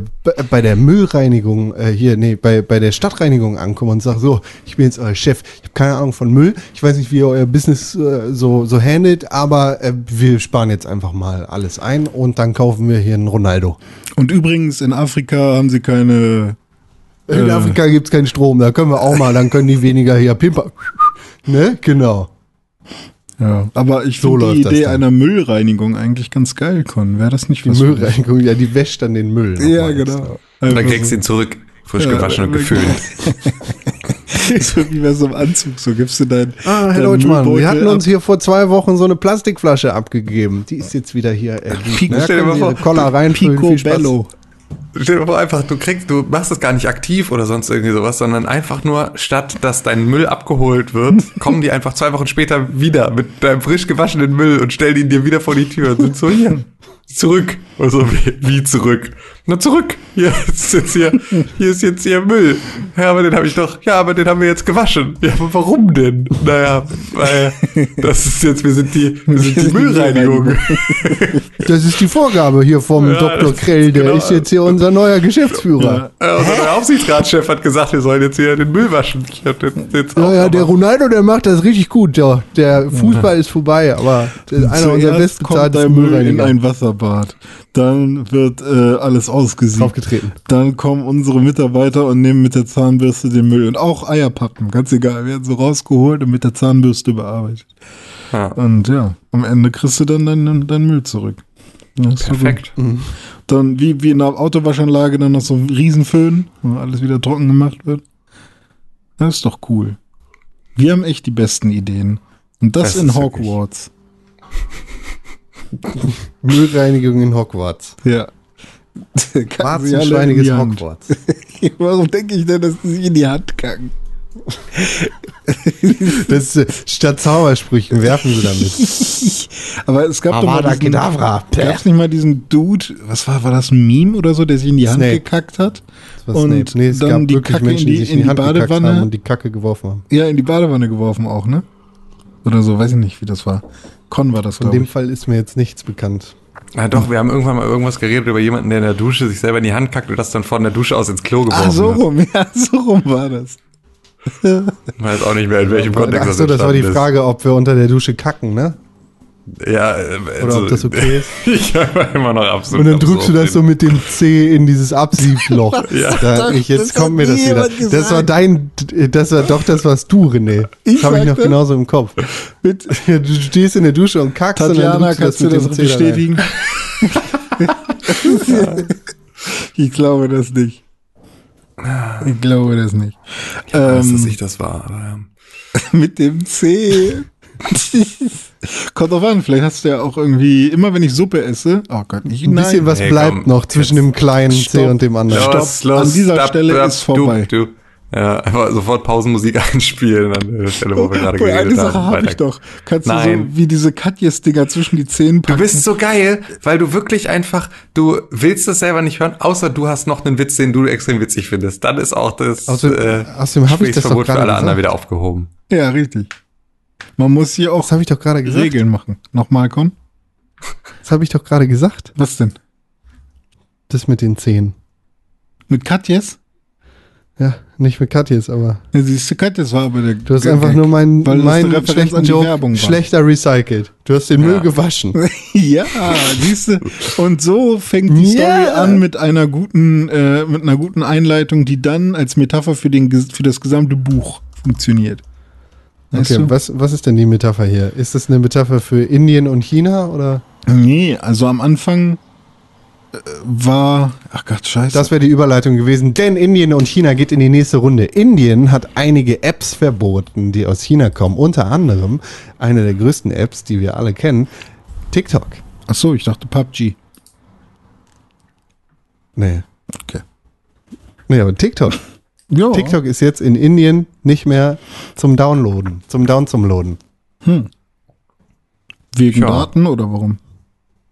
bei der Müllreinigung, äh, hier, nee, bei, bei der Stadtreinigung ankomme und sage, so, ich bin jetzt euer Chef, ich habe keine Ahnung von Müll, ich weiß nicht, wie ihr euer Business äh, so, so handelt, aber äh, wir sparen jetzt einfach mal alles ein und dann kaufen wir hier einen Ronaldo. Und übrigens, in Afrika haben sie keine. In äh, Afrika gibt's keinen Strom, da können wir auch mal, dann können die weniger hier pimper. Ne? Genau. Ja, aber ich so finde die Idee einer Müllreinigung eigentlich ganz geil, Con. Wäre das nicht was? Die Müllreinigung, ja, die wäscht dann den Müll. Ja, genau. Und dann kriegst du ihn zurück, frisch ja, gewaschen und gefüllt. *laughs* so wie bei so einem Anzug, so gibst du dein. Ah, Herr Deutschmann, wir hatten uns hier vor zwei Wochen so eine Plastikflasche abgegeben. Die ist jetzt wieder hier. Äh, Pico, ne? stell dir mal vor, Koller Pico Bello. Stell dir vor, einfach, du kriegst, du machst das gar nicht aktiv oder sonst irgendwie sowas, sondern einfach nur, statt dass dein Müll abgeholt wird, *laughs* kommen die einfach zwei Wochen später wieder mit deinem frisch gewaschenen Müll und stellen ihn dir wieder vor die Tür und sind so hier. Zurück. Also wie, wie zurück? Na zurück. Hier *laughs* ist jetzt hier, hier ist jetzt hier Müll. Ja, aber den habe ich doch. Ja, aber den haben wir jetzt gewaschen. Ja, aber warum denn? Naja, weil das ist jetzt, wir sind die, wir sind die Müllreinigung. Das ist die Vorgabe hier vom ja, Dr. Krell, der genau. ist jetzt hier unser neuer Geschäftsführer. Ja, unser neuer Aufsichtsratschef hat gesagt, wir sollen jetzt hier den Müll waschen. Ich hab jetzt, jetzt ja, ja, der Ronaldo, der macht das richtig gut. Ja. Der Fußball ja. ist vorbei, aber einer unserer besten Zeit ist Müll in ein Wasserbad. Dann wird äh, alles ausgesiebt. Aufgetreten. Dann kommen unsere Mitarbeiter und nehmen mit der Zahnbürste den Müll. Und auch Eierpappen, ganz egal, werden so rausgeholt und mit der Zahnbürste bearbeitet. Ja. Und ja, am Ende kriegst du dann deinen dein Müll zurück. Perfekt. Mhm. Dann wie, wie in einer Autowaschanlage dann noch so ein Riesenföhn, wo alles wieder trocken gemacht wird. Das ist doch cool. Wir haben echt die besten Ideen. Und das, das in Hogwarts. *laughs* Müllreinigung in Hogwarts. Ja. *laughs* Warzenschweiniges Hogwarts. *laughs* Warum denke ich denn, dass die sich in die Hand kacken? *laughs* Das ist, äh, statt Zaubersprüchen werfen sie damit. Aber es gab doch mal diesen, Kedavra. gab's nicht mal diesen Dude, was war, war das ein Meme oder so, der sich in die Hand Snape. gekackt hat? Und. Nee, es dann gab die wirklich Kacke Menschen, in die, die- sich in die die Badewanne. und die Kacke geworfen haben. Ja, in die Badewanne geworfen auch, ne? Oder so, weiß ich nicht, wie das war. Con war das, Von dem ich. Fall ist mir jetzt nichts bekannt. Na doch, wir haben irgendwann mal irgendwas geredet über jemanden, der in der Dusche sich selber in die Hand kackt und das dann von der Dusche aus ins Klo geworfen Ah, so hat. rum, *laughs* ja, so rum war das. Ich weiß auch nicht mehr, in welchem Kontext Achso, das war die Frage, ob wir unter der Dusche kacken, ne? Ja, äh, Oder also, ob das okay *laughs* ist. ich war immer noch absolut. Und dann drückst du das so mit dem C in dieses Absiebloch. *laughs* Ja. da, ich, jetzt Das kommt mir das wieder. gesagt. Das war dein, das war doch das, was du, René. Ich Das habe ich noch genauso im Kopf. Mit *laughs* Du stehst in der Dusche und kackst und dann Tatjana, drückst kannst du das mit dem C da rein. bestätigen? ich glaube das nicht. Ich glaube das nicht. Ich weiß, dass Ähm, ich das war. Aber, ja. mit dem C. Kommt drauf an, vielleicht hast du ja auch irgendwie, immer wenn ich Suppe esse, oh Gott, ich, Ein bisschen was Hey, bleibt komm, noch zwischen dem kleinen C stopp. und dem anderen. Stopp. an dieser Stelle ist vorbei. Du, du. Ja, einfach sofort Pausenmusik *laughs* einspielen an der Stelle, wo wir gerade Boah, eine geredet Sache haben. habe ich doch. Kannst Nein. du so wie diese Katjes-Dinger zwischen die Zähne Du packen? bist so geil, weil du wirklich einfach, du willst das selber nicht hören, außer du hast noch einen Witz, den du extrem witzig findest. Dann ist auch das Außerdem- außerdem hab ich das doch Gesprächsverbot für alle anderen gesagt. wieder aufgehoben. ja, richtig. Man muss hier auch Das habe ich doch gerade gesagt. Regeln machen. Nochmal, Con? Das habe ich doch gerade gesagt. Was denn? Das mit den Zehen. Mit Katjes? Ja, nicht mit Katjes, aber Ja, siehst du, Katjes war aber der. du hast einfach nur meinen, meinen schlechten Joke schlechter recycelt. Du hast den Ja. Müll gewaschen. *laughs* ja, siehst du. Und so fängt die. Story an mit einer guten, äh, mit einer guten Einleitung, die dann als Metapher für, den, für das gesamte Buch funktioniert. Weißt Okay, du? was, was ist denn die Metapher hier? Ist das eine Metapher für Indien und China oder? Nee, also am Anfang äh, war. Ach Gott, scheiße. Das wäre die Überleitung gewesen, denn Indien und China geht in die nächste Runde. Indien hat einige Apps verboten, die aus China kommen. Unter anderem eine der größten Apps, die wir alle kennen, TikTok. Ach so, ich dachte PUBG. Nee. Okay. Nee, aber TikTok. Ja. TikTok ist jetzt in Indien nicht mehr zum Downloaden, zum Down zum Loaden. Wegen Ja. Daten oder warum?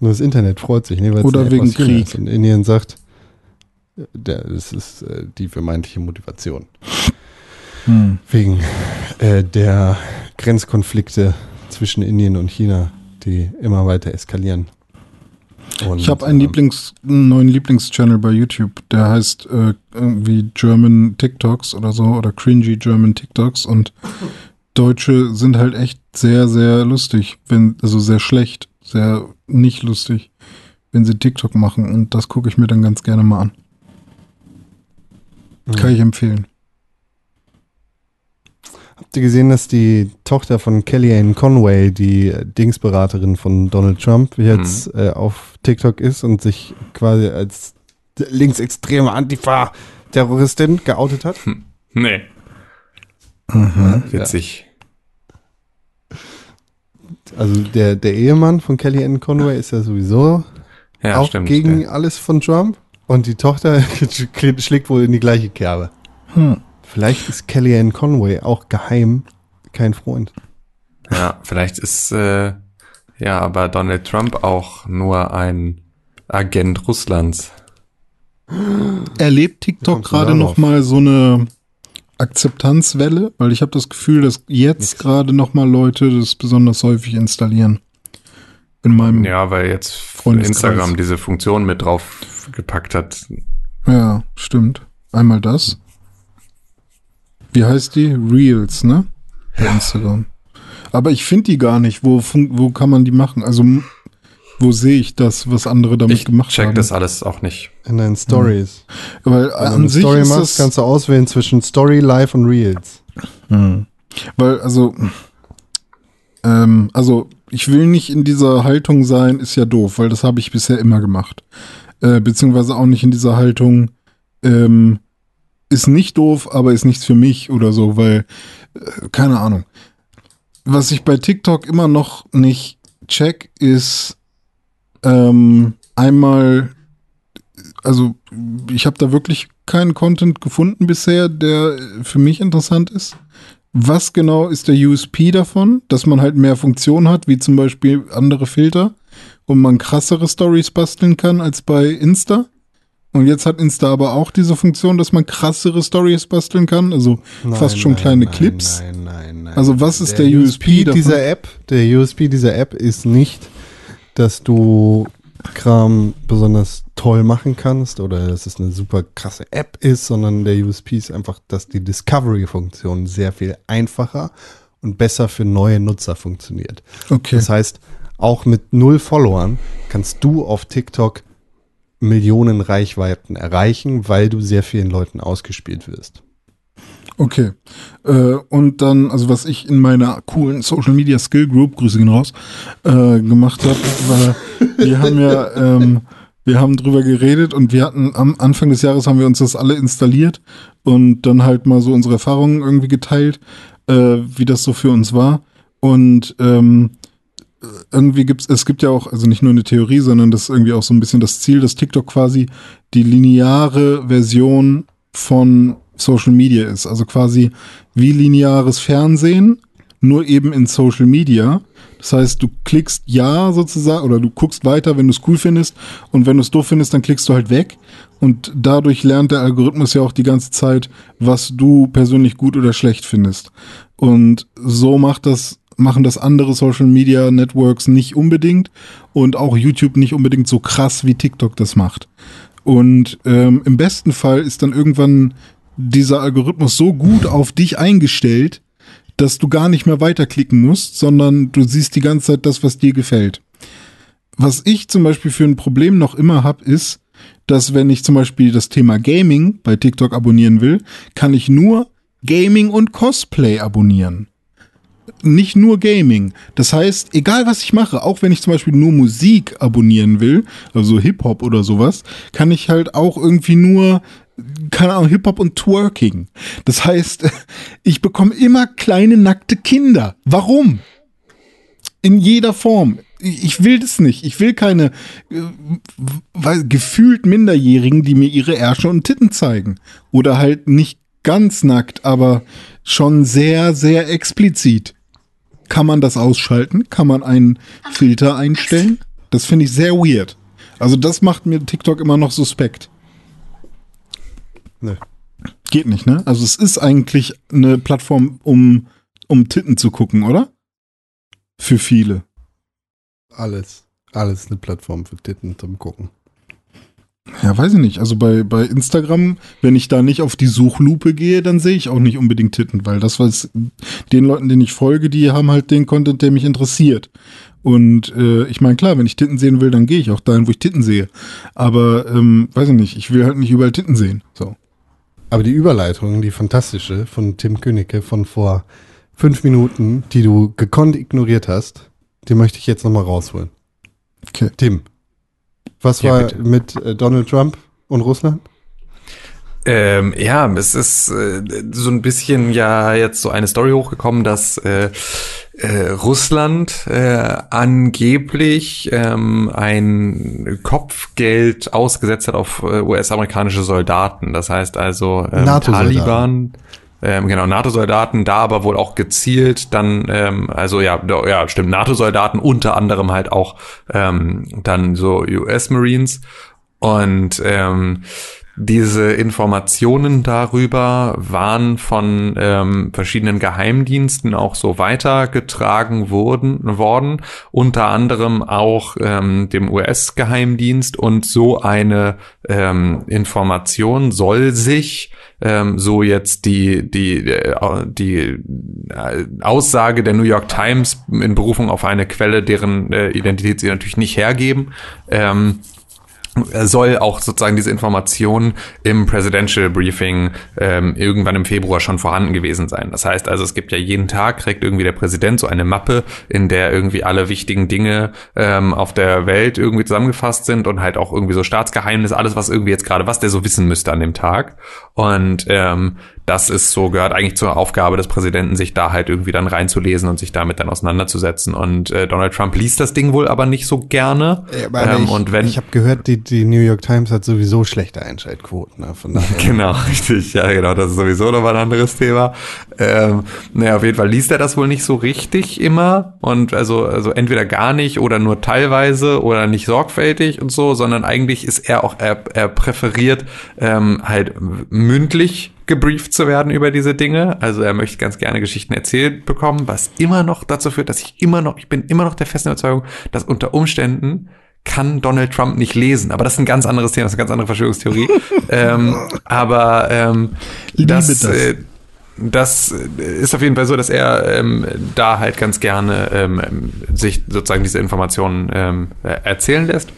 Nur das Internet freut sich, ne, weil es Oder wegen Krieg. ist. Und Indien sagt, äh, das ist äh, die vermeintliche Motivation. Hm. Wegen äh, der Grenzkonflikte zwischen Indien und China, die immer weiter eskalieren. Und, Ich habe einen, ähm, Lieblings-, einen neuen Lieblingschannel bei YouTube, der heißt äh, irgendwie German TikToks oder so oder cringy German TikToks und Deutsche sind halt echt sehr, sehr lustig, wenn, also sehr schlecht, sehr nicht lustig, wenn sie TikTok machen und das gucke ich mir dann ganz gerne mal an. Kann ich empfehlen. Habt ihr gesehen, dass die Tochter von Kellyanne Conway, die äh, Dingsberaterin von Donald Trump, jetzt äh, auf TikTok ist und sich quasi als linksextreme Antifa-Terroristin geoutet hat? Nee, Mhm. witzig. Also der, der Ehemann von Kellyanne Conway ist ja sowieso Ja, auch stimmt. gegen ja. alles von Trump und die Tochter *laughs* schlägt wohl in die gleiche Kerbe. Hm. Vielleicht ist Kellyanne Conway auch geheim kein Freund. Ja, vielleicht ist äh, ja aber Donald Trump auch nur ein Agent Russlands. Erlebt TikTok gerade noch mal so eine Akzeptanzwelle? Weil ich habe das Gefühl, dass jetzt gerade noch mal Leute das besonders häufig installieren. In meinem, ja. Ja, weil jetzt. Instagram diese Funktion mit drauf gepackt hat. stimmt. Einmal das. Wie heißt die? Reels, ne? Bei Instagram. Aber ich finde die gar nicht. Wo, wo kann man die machen? Also, wo sehe ich das, was andere damit Ich gemacht check haben? das alles auch nicht. In deinen Stories. Weil Wenn du an sich Story ist machst, das, kannst du auswählen zwischen Story, Live und Reels. Hm. Weil, also, ähm, also, ich will nicht in dieser Haltung sein, ist ja doof, weil das habe ich bisher immer gemacht. Äh, beziehungsweise auch nicht in dieser Haltung, ähm, ist nicht doof, aber ist nichts für mich oder so, weil, äh, keine Ahnung. Was ich bei TikTok immer noch nicht check, ist ähm, einmal, also ich habe da wirklich keinen Content gefunden bisher, der für mich interessant ist. Was genau ist der USP davon, dass man halt mehr Funktionen hat, wie zum Beispiel andere Filter und man krassere Stories basteln kann als bei Insta? Und jetzt hat Insta aber auch diese Funktion, dass man krassere Stories basteln kann, also Nein, fast schon nein, kleine nein, Clips. Nein, nein, nein. Also was ist der, USP, davon? dieser App? Der USP dieser App ist nicht, dass du Kram besonders toll machen kannst oder dass es eine super krasse App ist, sondern der USP ist einfach, dass die Discovery-Funktion sehr viel einfacher und besser für neue Nutzer funktioniert. Okay. Das heißt, auch mit null Followern kannst du auf TikTok Millionen Reichweiten erreichen, weil du sehr vielen Leuten ausgespielt wirst. Okay. Äh, und dann, also was ich in meiner coolen Social Media Skill Group, Grüße gehen raus, äh, gemacht habe, war, wir *laughs* haben ja, ähm, wir haben drüber geredet und wir hatten am Anfang des Jahres haben wir uns das alle installiert und dann halt mal so unsere Erfahrungen irgendwie geteilt, äh, wie das so für uns war. Und ähm, irgendwie gibt's, es gibt ja auch, also nicht nur eine Theorie, sondern das ist irgendwie auch so ein bisschen das Ziel, dass TikTok quasi die lineare Version von Social Media ist. Also quasi wie lineares Fernsehen, nur eben in Social Media. Das heißt, du klickst ja sozusagen oder du guckst weiter, wenn du es cool findest und wenn du es doof findest, dann klickst du halt weg und dadurch lernt der Algorithmus ja auch die ganze Zeit, was du persönlich gut oder schlecht findest. Und so macht das machen das andere Social Media Networks nicht unbedingt und auch YouTube nicht unbedingt so krass wie TikTok das macht. Und ähm, im besten Fall ist dann irgendwann dieser Algorithmus so gut auf dich eingestellt, dass du gar nicht mehr weiterklicken musst, sondern du siehst die ganze Zeit das, was dir gefällt. Was ich zum Beispiel für ein Problem noch immer habe, ist, dass wenn ich zum Beispiel das Thema Gaming bei TikTok abonnieren will, kann ich nur Gaming und Cosplay abonnieren. Nicht nur Gaming. Das heißt, egal was ich mache, auch wenn ich zum Beispiel nur Musik abonnieren will, also Hip-Hop oder sowas, kann ich halt auch irgendwie nur keine Ahnung, Hip-Hop und Twerking. Das heißt, *laughs* ich bekomme immer kleine nackte Kinder. Warum? In jeder Form. Ich will das nicht. Ich will keine äh, gefühlt Minderjährigen, die mir ihre Ärsche und Titten zeigen. Oder halt nicht ganz nackt, aber schon sehr, sehr explizit. Kann man das ausschalten? Kann man einen Filter einstellen? Das finde ich sehr weird. Also das macht mir TikTok immer noch suspekt. Nö. Geht nicht, ne? Also es ist eigentlich eine Plattform, um, um Titten zu gucken, oder? Für viele. Alles. Alles eine Plattform für Titten zum Gucken. Ja, weiß ich nicht. Also bei, bei Instagram, wenn ich da nicht auf die Suchlupe gehe, dann sehe ich auch nicht unbedingt Titten, weil das, was den Leuten, denen ich folge, die haben halt den Content, der mich interessiert. Und äh, ich meine, klar, wenn ich Titten sehen will, dann gehe ich auch dahin, wo ich Titten sehe. Aber, ähm, weiß ich nicht, ich will halt nicht überall Titten sehen. So. Aber die Überleitung, die fantastische von Tim Königke von vor fünf Minuten, die du gekonnt ignoriert hast, die möchte ich jetzt nochmal rausholen. Okay. Tim, was Ja, war bitte. mit äh, Donald Trump und Russland? Ähm, ja, es ist äh, so ein bisschen ja jetzt so eine Story hochgekommen, dass äh, äh, Russland äh, angeblich ähm, ein Kopfgeld ausgesetzt hat auf äh, US-amerikanische Soldaten. Das heißt also ähm. Taliban. Ähm, genau, NATO-Soldaten, da aber wohl auch gezielt dann, ähm, also ja, ja, stimmt, NATO-Soldaten, unter anderem halt auch ähm, dann so US-Marines. Und ähm, diese Informationen darüber waren von ähm, verschiedenen Geheimdiensten auch so weitergetragen wurden, worden, unter anderem auch ähm, dem US-Geheimdienst und so eine ähm, Information soll sich ähm, so jetzt die die äh, die äh, Aussage der New York Times in Berufung auf eine Quelle, deren äh, Identität sie natürlich nicht hergeben. Ähm, soll auch sozusagen diese Information im Presidential Briefing ähm, irgendwann im Februar schon vorhanden gewesen sein. Das heißt also, es gibt ja jeden Tag, kriegt irgendwie der Präsident so eine Mappe, in der irgendwie alle wichtigen Dinge ähm, auf der Welt irgendwie zusammengefasst sind und halt auch irgendwie so Staatsgeheimnis, alles, was irgendwie jetzt gerade, was der so wissen müsste an dem Tag. Und ähm, das ist so, gehört eigentlich zur Aufgabe des Präsidenten, sich da halt irgendwie dann reinzulesen und sich damit dann auseinanderzusetzen. Und äh, Donald Trump liest das Ding wohl aber nicht so gerne. ähm, ich, und wenn ich habe gehört, die, die New York Times hat sowieso schlechte Einschaltquoten. Ne? Von daher. Genau, richtig. Ja, genau. Das ist sowieso nochmal ein anderes Thema. Ähm, naja, auf jeden Fall liest er das wohl nicht so richtig immer. Und also, also entweder gar nicht oder nur teilweise oder nicht sorgfältig und so, sondern eigentlich ist er auch, er, er präferiert ähm, halt mündlich gebrieft zu werden über diese Dinge. Also er möchte ganz gerne Geschichten erzählt bekommen, was immer noch dazu führt, dass ich immer noch, ich bin immer noch der festen Überzeugung, dass unter Umständen kann Donald Trump nicht lesen. Aber das ist ein ganz anderes Thema, das ist eine ganz andere Verschwörungstheorie. *laughs* ähm, aber ähm, das, das. Äh, das ist auf jeden Fall so, dass er ähm, da halt ganz gerne ähm, sich sozusagen diese Informationen ähm, erzählen lässt.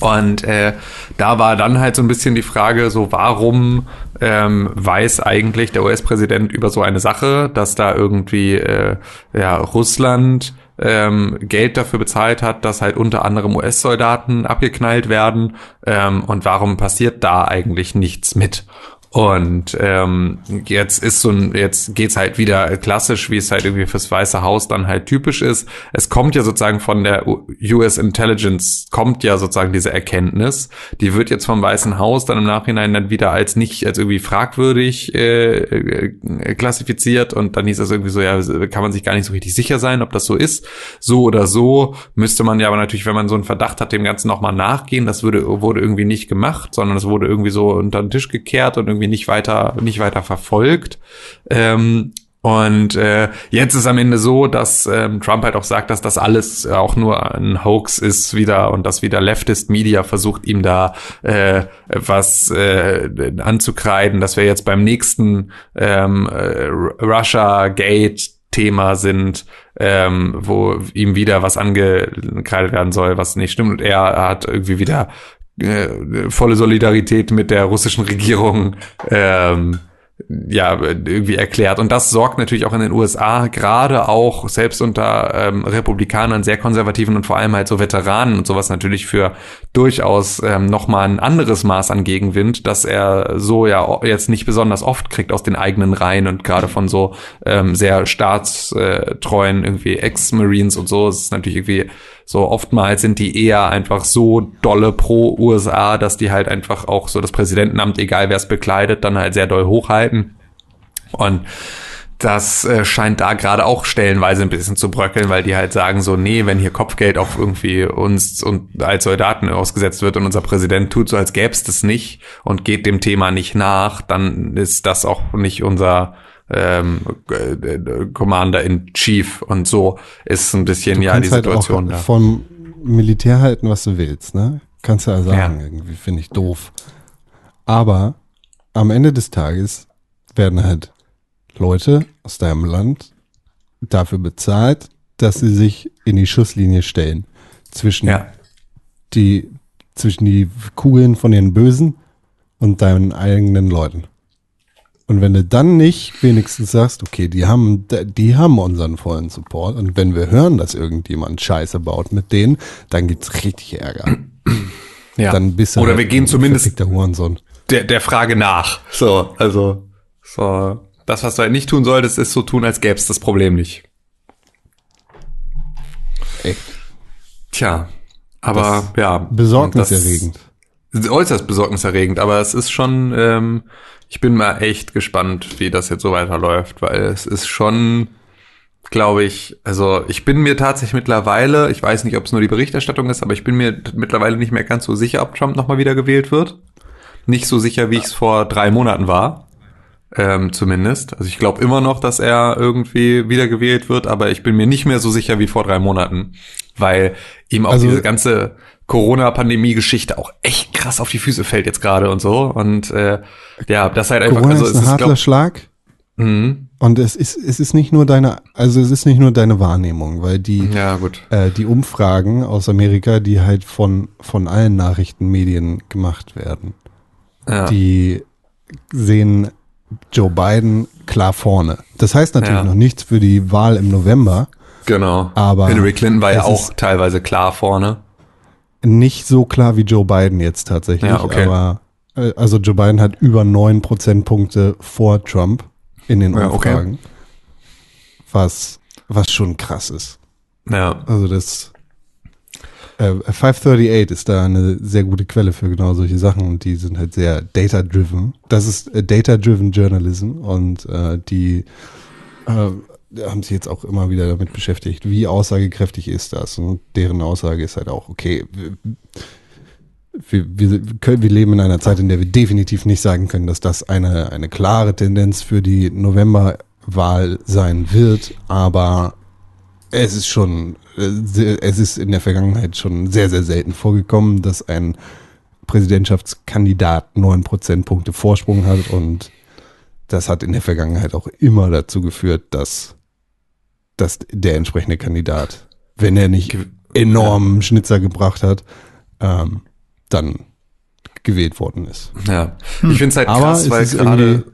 Und äh, da war dann halt so ein bisschen die Frage, so warum ähm, weiß eigentlich der US-Präsident über so eine Sache, dass da irgendwie äh, ja Russland ähm, Geld dafür bezahlt hat, dass halt unter anderem US-Soldaten abgeknallt werden ähm, und warum passiert da eigentlich nichts mit? Und ähm, jetzt ist so ein, jetzt geht's halt wieder klassisch, wie es halt irgendwie fürs Weiße Haus dann halt typisch ist. Es kommt ja sozusagen von der US Intelligence, kommt ja sozusagen diese Erkenntnis. Die wird jetzt vom Weißen Haus dann im Nachhinein dann wieder als nicht, als irgendwie fragwürdig äh, äh, klassifiziert und dann hieß das irgendwie so, ja, kann man sich gar nicht so richtig sicher sein, ob das so ist. So oder so müsste man ja aber natürlich, wenn man so einen Verdacht hat, dem Ganzen nochmal nachgehen. Das würde, wurde irgendwie nicht gemacht, sondern es wurde irgendwie so unter den Tisch gekehrt und irgendwie irgendwie nicht weiter, nicht weiter verfolgt. Ähm, und äh, jetzt ist am Ende so, dass ähm, Trump halt auch sagt, dass das alles auch nur ein Hoax ist wieder und dass wieder Leftist Media versucht, ihm da äh, was äh, anzukreiden, dass wir jetzt beim nächsten ähm, äh, Russia Gate Thema sind, ähm, wo ihm wieder was angekreidet werden soll, was nicht stimmt. Und er hat irgendwie wieder äh, volle Solidarität mit der russischen Regierung ähm, ja irgendwie erklärt. Und das sorgt natürlich auch in den USA gerade auch selbst unter ähm, Republikanern sehr konservativen und vor allem halt so Veteranen und sowas natürlich für durchaus ähm, noch mal ein anderes Maß an Gegenwind, dass er so ja jetzt nicht besonders oft kriegt aus den eigenen Reihen und gerade von so ähm, sehr staatstreuen irgendwie Ex-Marines und so, ist natürlich irgendwie so oftmals sind die eher einfach so dolle pro USA, dass die halt einfach auch so das Präsidentenamt, egal wer es bekleidet, dann halt sehr doll hochhalten. Und das äh, scheint da gerade auch stellenweise ein bisschen zu bröckeln, weil die halt sagen so, nee, wenn hier Kopfgeld auf irgendwie uns und als Soldaten ausgesetzt wird und unser Präsident tut so, als gäbe es das nicht und geht dem Thema nicht nach, dann ist das auch nicht unser ähm, äh, Commander in Chief und so ist ein bisschen ja die Situation halt da. Vom Militär halten, was du willst, ne? Kannst du ja sagen, ja. irgendwie finde ich doof. Aber am Ende des Tages werden halt Leute aus deinem Land dafür bezahlt, dass sie sich in die Schusslinie stellen zwischen ja. die zwischen die Kugeln von den Bösen und deinen eigenen Leuten. Und wenn du dann nicht wenigstens sagst, okay, die haben, die haben unseren vollen Support und wenn wir hören, dass irgendjemand Scheiße baut mit denen, dann gibt's richtig Ärger. *clears throat* Ja. Dann bist du Oder halt wir gehen zumindest der, Hurensohn. der, der Frage nach. So, also, so. Das, was du halt nicht tun solltest, ist so tun, als gäbe es das Problem nicht. Echt? Tja, aber das ja. Besorgniserregend. Äußerst besorgniserregend, aber es ist schon, ähm, ich bin mal echt gespannt, wie das jetzt so weiterläuft, weil es ist schon, glaube ich, also ich bin mir tatsächlich mittlerweile, ich weiß nicht, ob es nur die Berichterstattung ist, aber ich bin mir mittlerweile nicht mehr ganz so sicher, ob Trump nochmal wieder gewählt wird. Nicht so sicher, wie ich es vor drei Monaten war. Ähm, zumindest. Also ich glaube immer noch, dass er irgendwie wiedergewählt wird, aber ich bin mir nicht mehr so sicher wie vor drei Monaten, weil ihm auch also, diese ganze Corona-Pandemie-Geschichte auch echt krass auf die Füße fällt jetzt gerade und so. Und äh, ja, das halt einfach. Corona also, ist ein harter glaub, Schlag. Mhm. Und es ist, es ist nicht nur deine, also es ist nicht nur deine Wahrnehmung, weil die, ja. Äh, die Umfragen aus Amerika, die halt von, von allen Nachrichtenmedien gemacht werden, ja. die sehen Joe Biden klar vorne. Das heißt natürlich ja. noch nichts für die Wahl im November. Genau. Aber Hillary Clinton war ja auch teilweise klar vorne nicht so klar wie Joe Biden jetzt tatsächlich, ja, okay. aber äh, also Joe Biden hat über neun Prozentpunkte vor Trump in den Umfragen. Ja, okay. Was, was schon krass ist. Ja. Also das. Äh, 538 ist da eine sehr gute Quelle für genau solche Sachen und die sind halt sehr data-driven. Das ist äh, data-driven Journalism und äh, die äh, haben sich jetzt auch immer wieder damit beschäftigt, wie aussagekräftig ist das? Und deren Aussage ist halt auch, okay, wir, wir, können, wir leben in einer Zeit, in der wir definitiv nicht sagen können, dass das eine, eine klare Tendenz für die Novemberwahl sein wird, aber es ist schon, es ist in der Vergangenheit schon sehr, sehr selten vorgekommen, dass ein Präsidentschaftskandidat neun Prozentpunkte Vorsprung hat. Und das hat in der Vergangenheit auch immer dazu geführt, dass, dass der entsprechende Kandidat, wenn er nicht enormen Schnitzer gebracht hat, ähm, dann gewählt worden ist. Ja, ich finde es halt krass, weil gerade,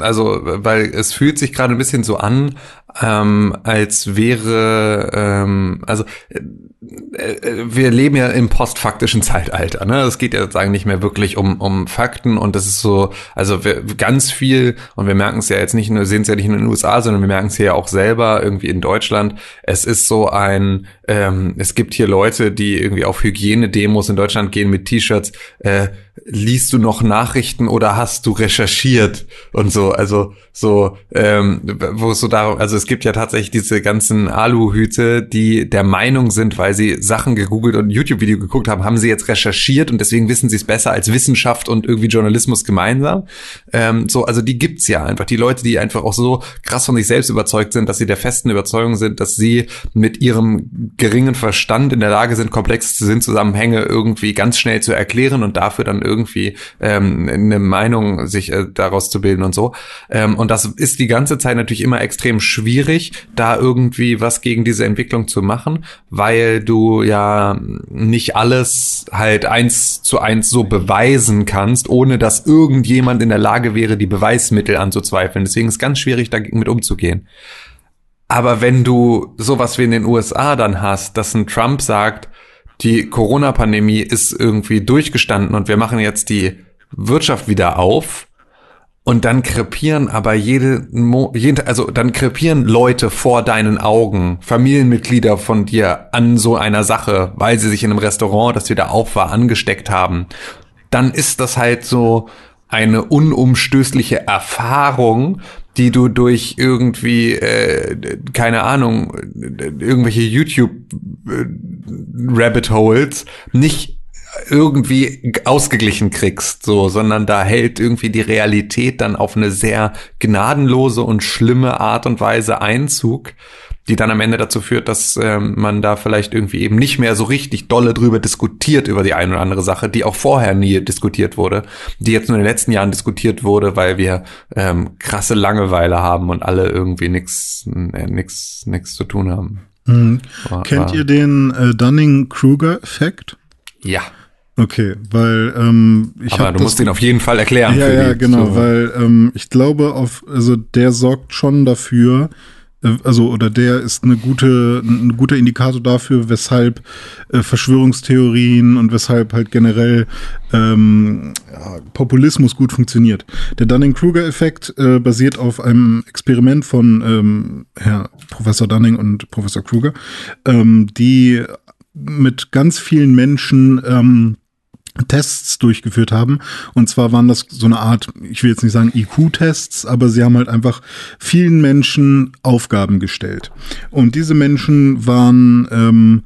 also weil es fühlt sich gerade ein bisschen so an, ähm, als wäre, ähm, also äh, äh, wir leben ja im postfaktischen Zeitalter. Ne? Es geht ja sozusagen nicht mehr wirklich um, um Fakten und das ist so, also wir, ganz viel und wir merken es ja jetzt nicht nur, sehen es ja nicht nur in den USA, sondern wir merken es ja auch selber irgendwie in Deutschland. Es ist so ein, ähm, es gibt hier Leute, die irgendwie auf Hygienedemos in Deutschland gehen mit T-Shirts. Äh, liest du noch Nachrichten oder hast du recherchiert und so, also so, ähm, wo so darum, also es gibt ja tatsächlich diese ganzen Aluhüte, die der Meinung sind, weil sie Sachen gegoogelt und YouTube-Video geguckt haben, haben sie jetzt recherchiert und deswegen wissen sie es besser als Wissenschaft und irgendwie Journalismus gemeinsam. Ähm, so, also die gibt's ja einfach. Die Leute, die einfach auch so krass von sich selbst überzeugt sind, dass sie der festen Überzeugung sind, dass sie mit ihrem geringen Verstand in der Lage sind, komplexe Sinnzusammenhänge irgendwie ganz schnell zu erklären und dafür dann irgendwie ähm, eine Meinung sich äh, daraus zu bilden und so. Ähm, und das ist die ganze Zeit natürlich immer extrem schwierig, da irgendwie was gegen diese Entwicklung zu machen, weil du ja nicht alles halt eins zu eins so beweisen kannst, ohne dass irgendjemand in der Lage wäre, die Beweismittel anzuzweifeln. Deswegen ist es ganz schwierig, damit umzugehen. Aber wenn du sowas wie in den USA dann hast, dass ein Trump sagt, die Corona-Pandemie ist irgendwie durchgestanden und wir machen jetzt die Wirtschaft wieder auf, und dann krepieren aber jede, jede, also dann krepieren Leute vor deinen Augen, Familienmitglieder von dir an so einer Sache, weil sie sich in einem Restaurant, das wieder auf war, angesteckt haben. Dann ist das halt so eine unumstößliche Erfahrung, die du durch irgendwie, äh, keine Ahnung, irgendwelche YouTube äh, nicht irgendwie ausgeglichen kriegst, so, sondern da hält irgendwie die Realität dann auf eine sehr gnadenlose und schlimme Art und Weise Einzug, die dann am Ende dazu führt, dass ähm, man da vielleicht irgendwie eben nicht mehr so richtig dolle drüber diskutiert über die eine oder andere Sache, die auch vorher nie diskutiert wurde, die jetzt nur in den letzten Jahren diskutiert wurde, weil wir ähm, krasse Langeweile haben und alle irgendwie nix, äh, nix, nix zu tun haben. Mhm. War, Kennt war, ihr den äh, Dunning-Kruger-Effekt? Ja. Okay, weil ähm, ich Aber du musst ihn auf jeden Fall erklären. Ja, ja, genau, so. weil ähm, ich glaube, auf, also der sorgt schon dafür, äh, also oder der ist eine gute, ein guter Indikator dafür, weshalb äh, Verschwörungstheorien und weshalb halt generell ähm, ja, Populismus gut funktioniert. Der Dunning-Kruger-Effekt äh, basiert auf einem Experiment von ähm, Herr Professor Dunning und Professor Kruger, ähm, die mit ganz vielen Menschen ähm, Tests durchgeführt haben. Und zwar waren das so eine Art, ich will jetzt nicht sagen IQ-Tests, aber sie haben halt einfach vielen Menschen Aufgaben gestellt. Und diese Menschen waren ähm,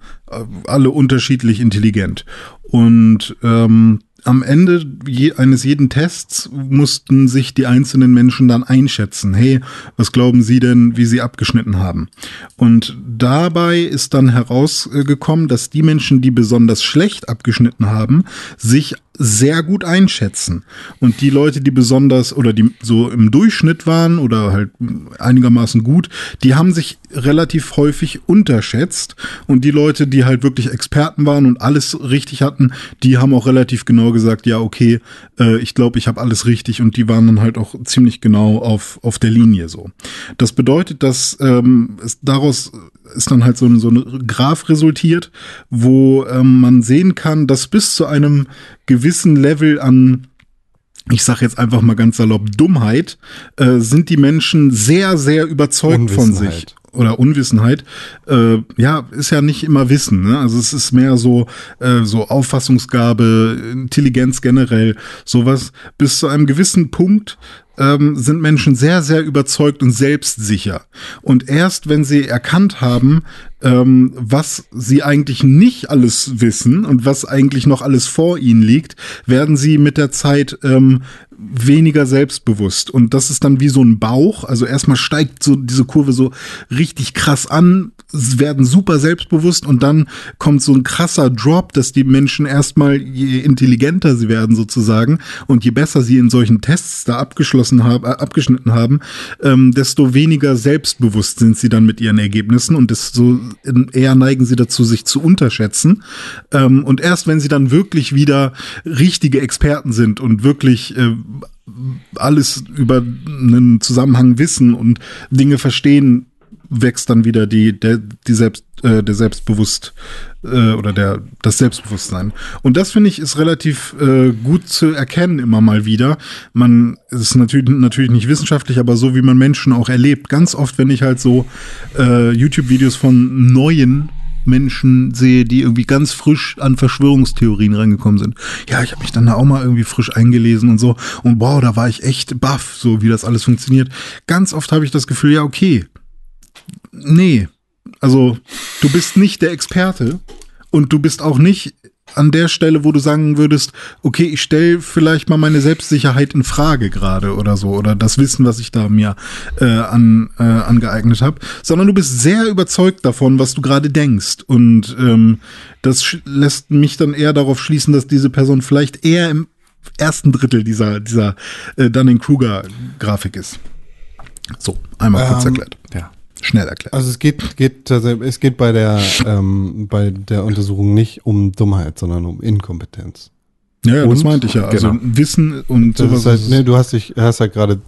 alle unterschiedlich intelligent. Und ähm, am Ende je, eines jeden Tests mussten sich die einzelnen Menschen dann einschätzen. Hey, was glauben Sie denn, wie Sie abgeschnitten haben? Und dabei ist dann herausgekommen, dass die Menschen, die besonders schlecht abgeschnitten haben, sich sehr gut einschätzen. Und die Leute, die besonders oder die so im Durchschnitt waren oder halt einigermaßen gut, die haben sich relativ häufig unterschätzt. Und die Leute, die halt wirklich Experten waren und alles richtig hatten, die haben auch relativ genau gesagt, ja, okay, äh, ich glaube, ich habe alles richtig. Und die waren dann halt auch ziemlich genau auf, auf der Linie so. Das bedeutet, dass ähm, es daraus ist dann halt so ein, so ein Graph resultiert, wo ähm, man sehen kann, dass bis zu einem gewissen Level an ich sage jetzt einfach mal ganz salopp Dummheit, äh, sind die Menschen sehr, sehr überzeugt von sich. oder Unwissenheit, äh, ja, ist ja nicht immer Wissen. Ne? Also es ist mehr so, äh, so Auffassungsgabe, Intelligenz generell, sowas. Bis zu einem gewissen Punkt ähm, sind Menschen sehr, sehr überzeugt und selbstsicher. Und erst wenn sie erkannt haben, ähm, was sie eigentlich nicht alles wissen und was eigentlich noch alles vor ihnen liegt, werden sie mit der Zeit ähm, weniger selbstbewusst. Und das ist dann wie so ein Bauch. Also erstmal steigt so diese Kurve so richtig krass an, werden super selbstbewusst und dann kommt so ein krasser Drop, dass die Menschen erstmal, je intelligenter sie werden sozusagen und je besser sie in solchen Tests da abgeschlossen haben, äh, abgeschnitten haben, ähm, desto weniger selbstbewusst sind sie dann mit ihren Ergebnissen und desto eher neigen sie dazu, sich zu unterschätzen. Ähm, und erst wenn sie dann wirklich wieder richtige Experten sind und wirklich äh, alles über einen Zusammenhang wissen und Dinge verstehen, wächst dann wieder die, der, die Selbst, äh, der Selbstbewusst äh, oder der, das Selbstbewusstsein. Und das finde ich ist relativ äh, gut zu erkennen immer mal wieder. Man ist natürlich, natürlich nicht wissenschaftlich, aber so wie man Menschen auch erlebt. Ganz oft, wenn ich halt so äh, YouTube-Videos von neuen Menschen sehe, die irgendwie ganz frisch an Verschwörungstheorien reingekommen sind. Ja, ich habe mich dann da auch mal irgendwie frisch eingelesen und so. Und wow, da war ich echt baff, so wie das alles funktioniert. Ganz oft habe ich das Gefühl, ja, okay. Nee. Also, du bist nicht der Experte und du bist auch nicht an der Stelle, wo du sagen würdest, okay, ich stelle vielleicht mal meine Selbstsicherheit in Frage gerade oder so oder das Wissen, was ich da mir äh, an, äh, angeeignet habe, sondern du bist sehr überzeugt davon, was du gerade denkst und ähm, das lässt mich dann eher darauf schließen, dass diese Person vielleicht eher im ersten Drittel dieser dieser äh, Dunning-Kruger-Grafik ist. So, einmal kurz Ähm, erklärt. Ja. Schnell erklärt. Also es geht, geht tatsächlich, es geht bei der, ähm, bei der Untersuchung nicht um Dummheit, sondern um Inkompetenz. ja, ja, das meinte ich ja. Also genau. Wissen und Das sowas. halt, nee, du hast dich, hast halt gerade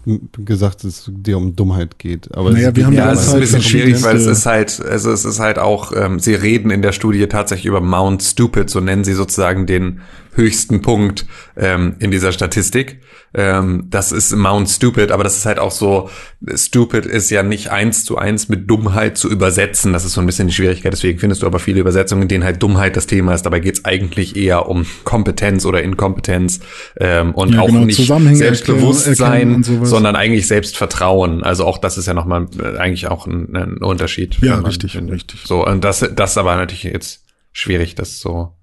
gesagt, dass es dir um Dummheit geht. Aber Naja, es wir haben Ja, die es ist ein bisschen schwierig, weil es ist halt, also es ist halt auch, ähm, sie reden in der Studie tatsächlich über Mount Stupid, so nennen sie sozusagen den höchsten Punkt ähm, in dieser Statistik. Ähm, das ist Mount Stupid, aber das ist halt auch so, Stupid ist ja nicht eins zu eins mit Dummheit zu übersetzen. Das ist so ein bisschen die Schwierigkeit. Deswegen findest du aber viele Übersetzungen, in denen halt Dummheit das Thema ist. Dabei geht es eigentlich eher um Kompetenz oder Inkompetenz ähm, und Ja, auch genau, nicht Selbstbewusstsein, sondern eigentlich Selbstvertrauen. Also auch das ist ja nochmal äh, eigentlich auch ein, ein Unterschied. Ja, man- richtig, richtig. So, und das, das ist aber natürlich jetzt schwierig, das so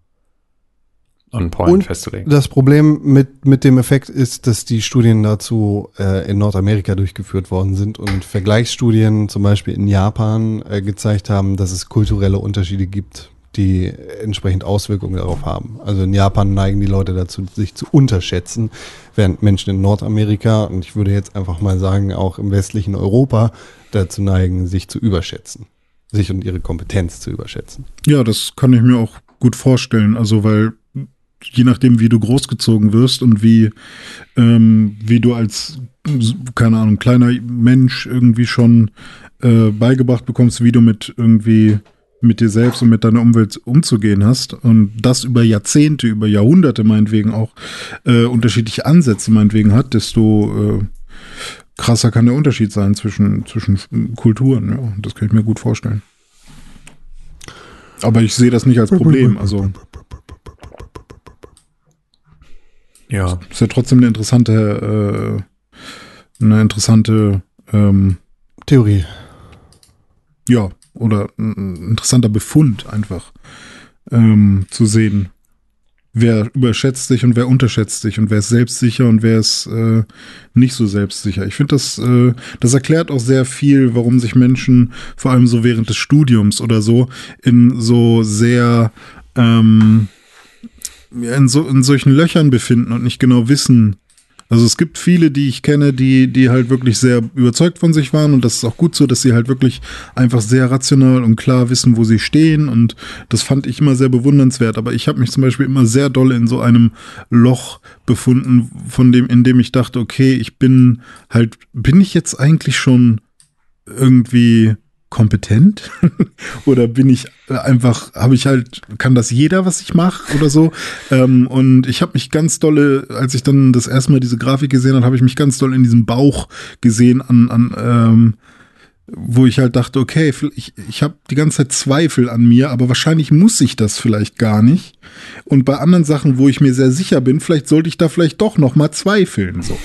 on point Und festzulegen. das Problem mit, mit dem Effekt ist, dass die Studien dazu äh, in Nordamerika durchgeführt worden sind und Vergleichsstudien zum Beispiel in Japan äh, gezeigt haben, dass es kulturelle Unterschiede gibt, die entsprechend Auswirkungen darauf haben. Also in Japan neigen die Leute dazu, sich zu unterschätzen, während Menschen in Nordamerika und ich würde jetzt einfach mal sagen, auch im westlichen Europa dazu neigen, sich zu überschätzen. Sich und ihre Kompetenz zu überschätzen. Ja, das kann ich mir auch gut vorstellen. Also, weil je nachdem, wie du großgezogen wirst und wie, ähm, wie du als, keine Ahnung, kleiner Mensch irgendwie schon äh, beigebracht bekommst, wie du mit irgendwie mit dir selbst und mit deiner Umwelt umzugehen hast und das über Jahrzehnte, über Jahrhunderte meinetwegen auch äh, unterschiedliche Ansätze meinetwegen hat, desto äh, krasser kann der Unterschied sein zwischen, zwischen Kulturen. Ja, das kann ich mir gut vorstellen. Aber ich sehe das nicht als Problem. Also Ja. ist ja trotzdem eine interessante, äh, eine interessante, ähm, Theorie. ja, oder ein interessanter Befund einfach ähm, zu sehen. Wer überschätzt sich und wer unterschätzt sich und wer ist selbstsicher und wer ist äh, nicht so selbstsicher. Ich finde, das, äh, das erklärt auch sehr viel, warum sich Menschen vor allem so während des Studiums oder so in so sehr ähm, in, so, in solchen Löchern befinden und nicht genau wissen. Also es gibt viele, die ich kenne, die, die halt wirklich sehr überzeugt von sich waren und das ist auch gut so, dass sie halt wirklich einfach sehr rational und klar wissen, wo sie stehen und das fand ich immer sehr bewundernswert. Aber ich habe mich zum Beispiel immer sehr doll in so einem Loch befunden, von dem, in dem ich dachte, okay, ich bin halt, bin ich jetzt eigentlich schon irgendwie kompetent *laughs* oder bin ich einfach habe ich halt kann das jeder was ich mache oder so ähm, und ich habe mich ganz dolle als ich dann das erste Mal diese Grafik gesehen habe habe ich mich ganz doll in diesem Bauch gesehen an an ähm, wo ich halt dachte, okay, ich, ich habe die ganze Zeit Zweifel an mir, aber wahrscheinlich muss ich das vielleicht gar nicht. Und bei anderen Sachen, wo ich mir sehr sicher bin, vielleicht sollte ich da vielleicht doch noch mal zweifeln. So.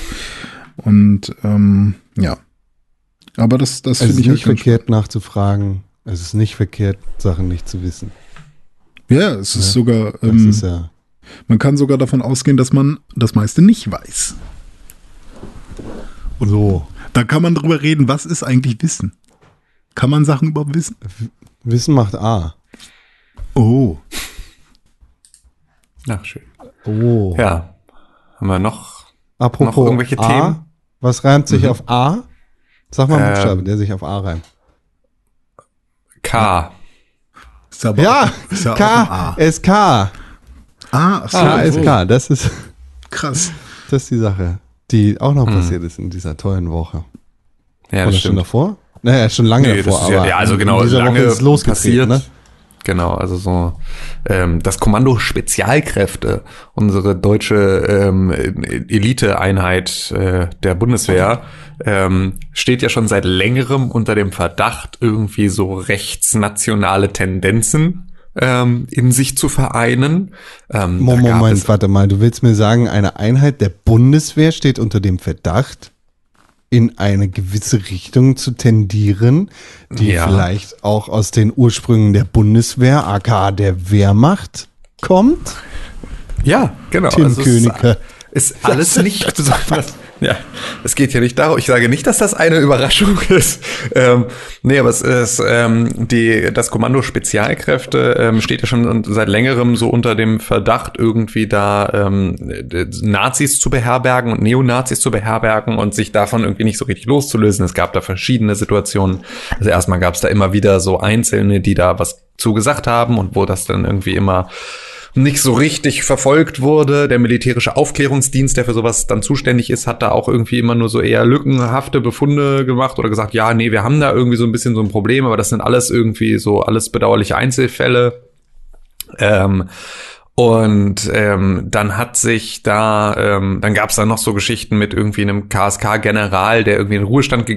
Und ähm, ja, aber das, das finde ich nicht halt verkehrt nachzufragen. Es ist nicht verkehrt, Sachen nicht zu wissen. Ja, es ist ja, sogar. Ähm, ist ja man kann sogar davon ausgehen, dass man das meiste nicht weiß. Und so. Da kann man drüber reden, was ist eigentlich Wissen? Kann man Sachen überhaupt wissen? Wissen macht A. Oh. Ach, schön. Oh. Ja. Haben wir noch, Apropos noch irgendwelche A, Themen? Was reimt sich mhm. auf A? Sag mal einen äh, Buchstabe, der sich auf A reimt. K. Ist aber ja, ist ja K, SK. Ah, ach so. KSK, das ist krass. Das ist die Sache, die auch noch hm. passiert ist in dieser tollen Woche. Ja, das Oder schon davor? Naja, schon lange nee, davor. aber ja, ja, also genau, lange ist losgetreten, ne? Genau, also so ähm, das Kommando Spezialkräfte, unsere deutsche ähm, Eliteeinheit äh, der Bundeswehr, ähm, steht ja schon seit längerem unter dem Verdacht, irgendwie so rechtsnationale Tendenzen ähm, in sich zu vereinen. Ähm, Moment, warte mal, du willst mir sagen, eine Einheit der Bundeswehr steht unter dem Verdacht? In eine gewisse Richtung zu tendieren, die ja. vielleicht auch aus den Ursprüngen der Bundeswehr, aka der Wehrmacht, kommt. Ja, genau. Tim also Königke. Ist, ist alles nicht *laughs* so, ja, es geht hier nicht darum. Ich sage nicht, dass das eine Überraschung *laughs* ist. Ähm, nee, aber es ist ähm, die das Kommando Spezialkräfte ähm, steht ja schon seit längerem so unter dem Verdacht, irgendwie da ähm, Nazis zu beherbergen und Neonazis zu beherbergen und sich davon irgendwie nicht so richtig loszulösen. Es gab da verschiedene Situationen. Also erstmal gab es da immer wieder so Einzelne, die da was zugesagt haben und wo das dann irgendwie immer nicht so richtig verfolgt wurde. Der militärische Aufklärungsdienst, der für sowas dann zuständig ist, hat da auch irgendwie immer nur so eher lückenhafte Befunde gemacht oder gesagt, ja, nee, wir haben da irgendwie so ein bisschen so ein Problem, aber das sind alles irgendwie so alles bedauerliche Einzelfälle. Ähm, und ähm, dann hat sich da, ähm, dann gab es da noch so Geschichten mit irgendwie einem KSK-General, der irgendwie in den Ruhestand ge